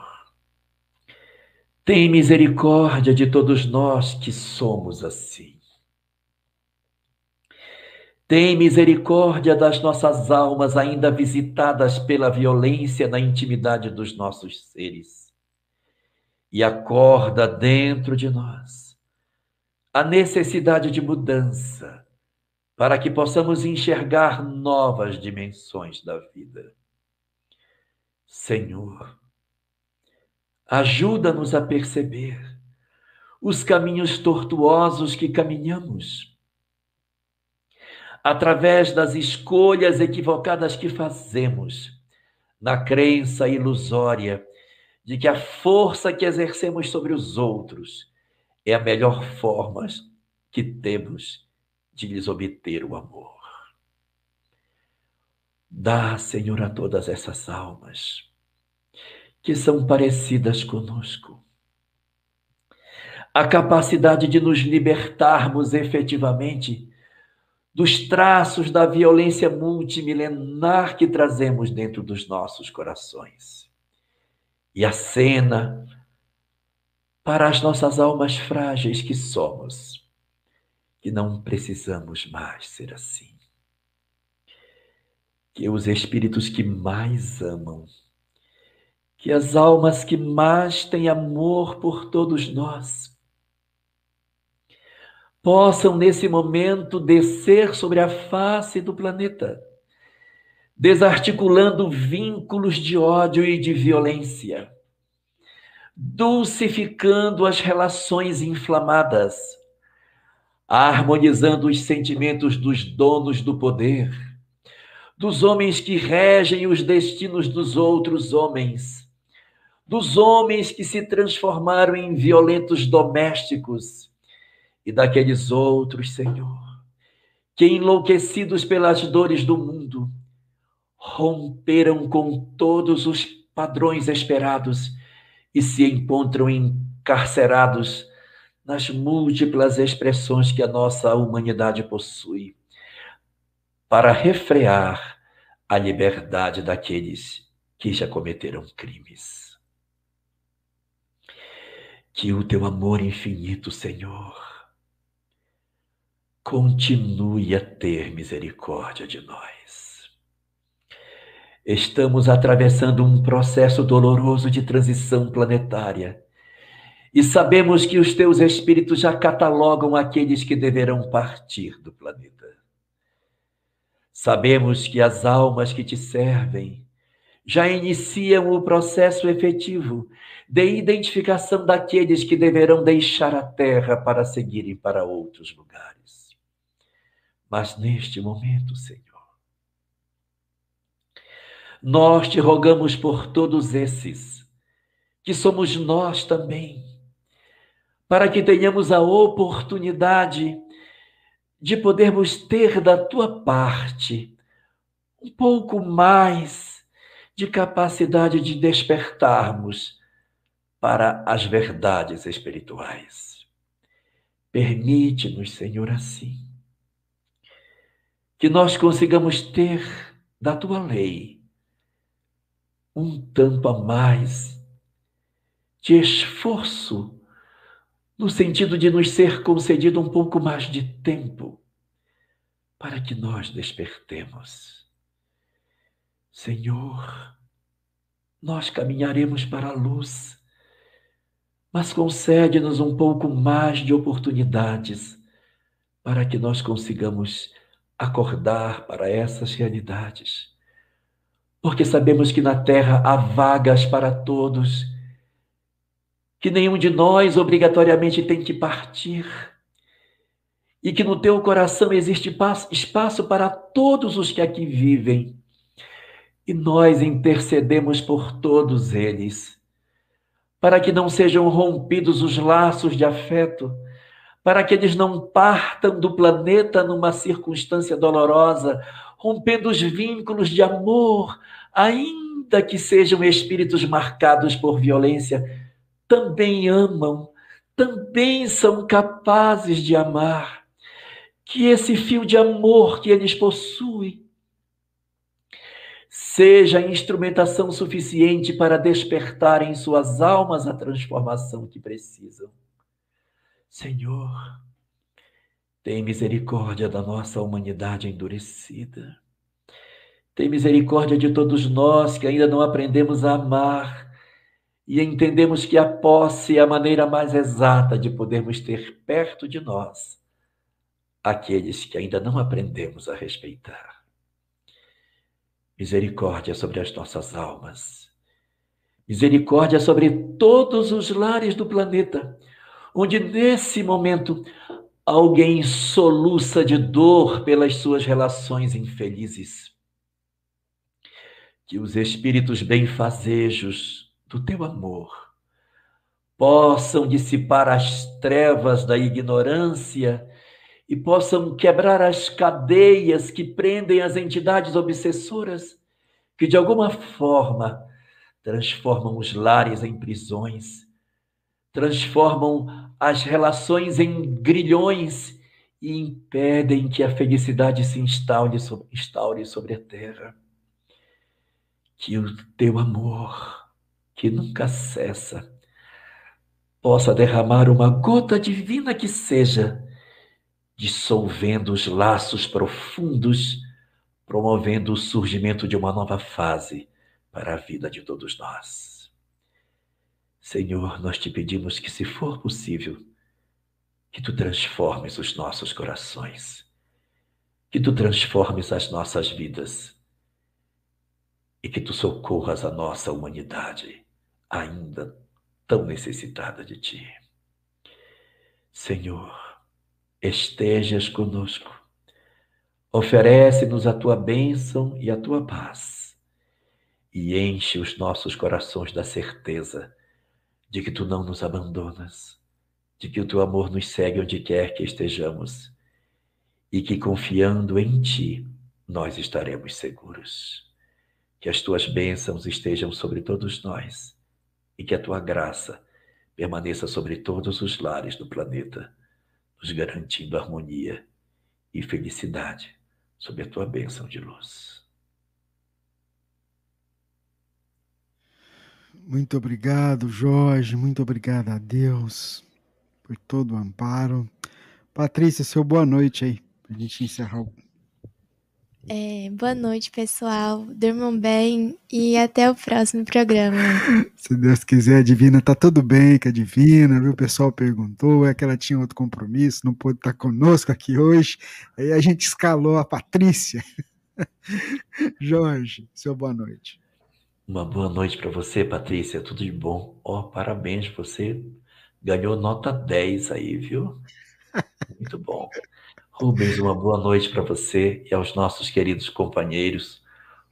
tem misericórdia de todos nós que somos assim. Tem misericórdia das nossas almas ainda visitadas pela violência na intimidade dos nossos seres. E acorda dentro de nós a necessidade de mudança para que possamos enxergar novas dimensões da vida. Senhor, ajuda-nos a perceber os caminhos tortuosos que caminhamos através das escolhas equivocadas que fazemos, na crença ilusória de que a força que exercemos sobre os outros é a melhor forma que temos de lhes obter o amor. Dá, Senhor, a todas essas almas que são parecidas conosco a capacidade de nos libertarmos efetivamente dos traços da violência multimilenar que trazemos dentro dos nossos corações. E a cena para as nossas almas frágeis que somos, que não precisamos mais ser assim. Que os espíritos que mais amam, que as almas que mais têm amor por todos nós, possam nesse momento descer sobre a face do planeta, desarticulando vínculos de ódio e de violência, dulcificando as relações inflamadas, harmonizando os sentimentos dos donos do poder, dos homens que regem os destinos dos outros homens, dos homens que se transformaram em violentos domésticos e daqueles outros, Senhor, que enlouquecidos pelas dores do mundo, romperam com todos os padrões esperados e se encontram encarcerados nas múltiplas expressões que a nossa humanidade possui, para refrear a liberdade daqueles que já cometeram crimes. Que o teu amor infinito, Senhor, continue a ter misericórdia de nós. Estamos atravessando um processo doloroso de transição planetária e sabemos que os teus espíritos já catalogam aqueles que deverão partir do planeta. Sabemos que as almas que te servem já iniciam o processo efetivo de identificação daqueles que deverão deixar a terra para seguirem para outros lugares. Mas neste momento, Senhor, nós te rogamos por todos esses, que somos nós também, para que tenhamos a oportunidade de podermos ter da tua parte um pouco mais de capacidade de despertarmos para as verdades espirituais. Permite-nos, Senhor, assim que nós consigamos ter da tua lei um tanto a mais de esforço, no sentido de nos ser concedido um pouco mais de tempo para que nós despertemos. Senhor, nós caminharemos para a luz, mas concede-nos um pouco mais de oportunidades para que nós consigamos acordar para essas realidades. Porque sabemos que na terra há vagas para todos, que nenhum de nós obrigatoriamente tem que partir, e que no teu coração existe espaço para todos os que aqui vivem. E nós intercedemos por todos eles, para que não sejam rompidos os laços de afeto para que eles não partam do planeta numa circunstância dolorosa, rompendo os vínculos de amor, ainda que sejam espíritos marcados por violência, também amam, também são capazes de amar. que esse fio de amor que eles possuem seja instrumentação suficiente para despertar em suas almas a transformação que precisam. Senhor, tem misericórdia da nossa humanidade endurecida. Tem misericórdia de todos nós que ainda não aprendemos a amar e entendemos que a posse é a maneira mais exata de podermos ter perto de nós aqueles que ainda não aprendemos a respeitar. Misericórdia sobre as nossas almas. Misericórdia sobre todos os lares do planeta, onde nesse momento alguém soluça de dor pelas suas relações infelizes. Que os espíritos benfazejos do teu amor possam dissipar as trevas da ignorância e possam quebrar as cadeias que prendem as entidades obsessoras, que de alguma forma transformam os lares em prisões, transformam as relações em grilhões e impedem que a felicidade se instaure sobre, instaure sobre a terra. Que o teu amor, que nunca cessa, possa derramar uma gota divina que seja dissolvendo os laços profundos, promovendo o surgimento de uma nova fase para a vida de todos nós. Senhor, nós te pedimos que, se for possível, que tu transformes os nossos corações, que tu transformes as nossas vidas e que tu socorras a nossa humanidade, ainda tão necessitada de ti. Senhor, estejas conosco. Oferece-nos a tua bênção e a tua paz, e enche os nossos corações da certeza de que tu não nos abandonas, de que o teu amor nos segue onde quer que estejamos, e que confiando em ti nós estaremos seguros. Que as tuas bênçãos estejam sobre todos nós e que a tua graça permaneça sobre todos os lares do planeta nos garantindo harmonia e felicidade sob a tua bênção de luz. Muito obrigado, Jorge. Muito obrigado a Deus por todo o amparo. Patrícia, seu boa noite aí, para a gente encerrar o é, boa noite, pessoal. Durmam bem e até o próximo programa. Se Deus quiser, a Divina tá tudo bem com a Divina, viu? O pessoal perguntou, é que ela tinha outro compromisso, não pôde estar conosco aqui hoje. Aí a gente escalou a Patrícia. Jorge, seu boa noite. Uma boa noite para você, Patrícia. Tudo de bom. Ó, oh, parabéns, você ganhou nota 10 aí, viu? Muito bom. Rubens, uma boa noite para você e aos nossos queridos companheiros.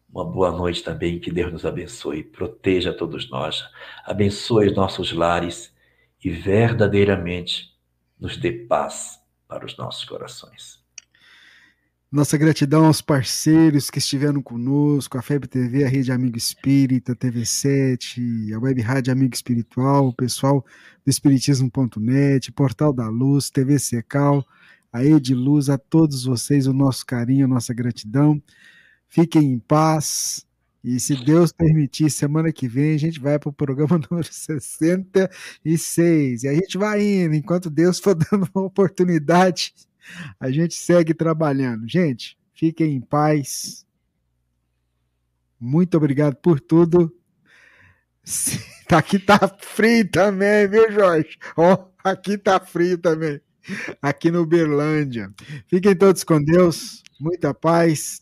Uma boa noite também, que Deus nos abençoe, proteja todos nós, abençoe os nossos lares e verdadeiramente nos dê paz para os nossos corações. Nossa gratidão aos parceiros que estiveram conosco, a FEB TV, a Rede Amigo Espírita, TV7, a Web Rádio Amigo Espiritual, o pessoal do Espiritismo.net, Portal da Luz, TV Secal, a Ediluz, a todos vocês o nosso carinho, a nossa gratidão. Fiquem em paz. E se Deus permitir, semana que vem a gente vai para o programa número 66. E a gente vai indo, enquanto Deus for dando uma oportunidade, a gente segue trabalhando. Gente, fiquem em paz. Muito obrigado por tudo. Aqui tá frio também, viu, Jorge? Oh, aqui tá frio também aqui no Berlândia. Fiquem todos com Deus, muita paz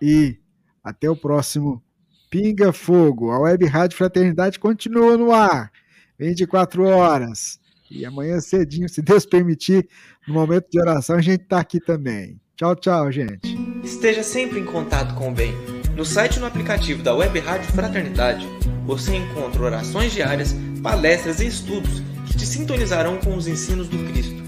e até o próximo Pinga Fogo. A Web Rádio Fraternidade continua no ar, 24 horas. E amanhã cedinho, se Deus permitir, no momento de oração, a gente está aqui também. Tchau, tchau, gente. Esteja sempre em contato com o bem. No site e no aplicativo da Web Rádio Fraternidade, você encontra orações diárias, palestras e estudos que te sintonizarão com os ensinos do Cristo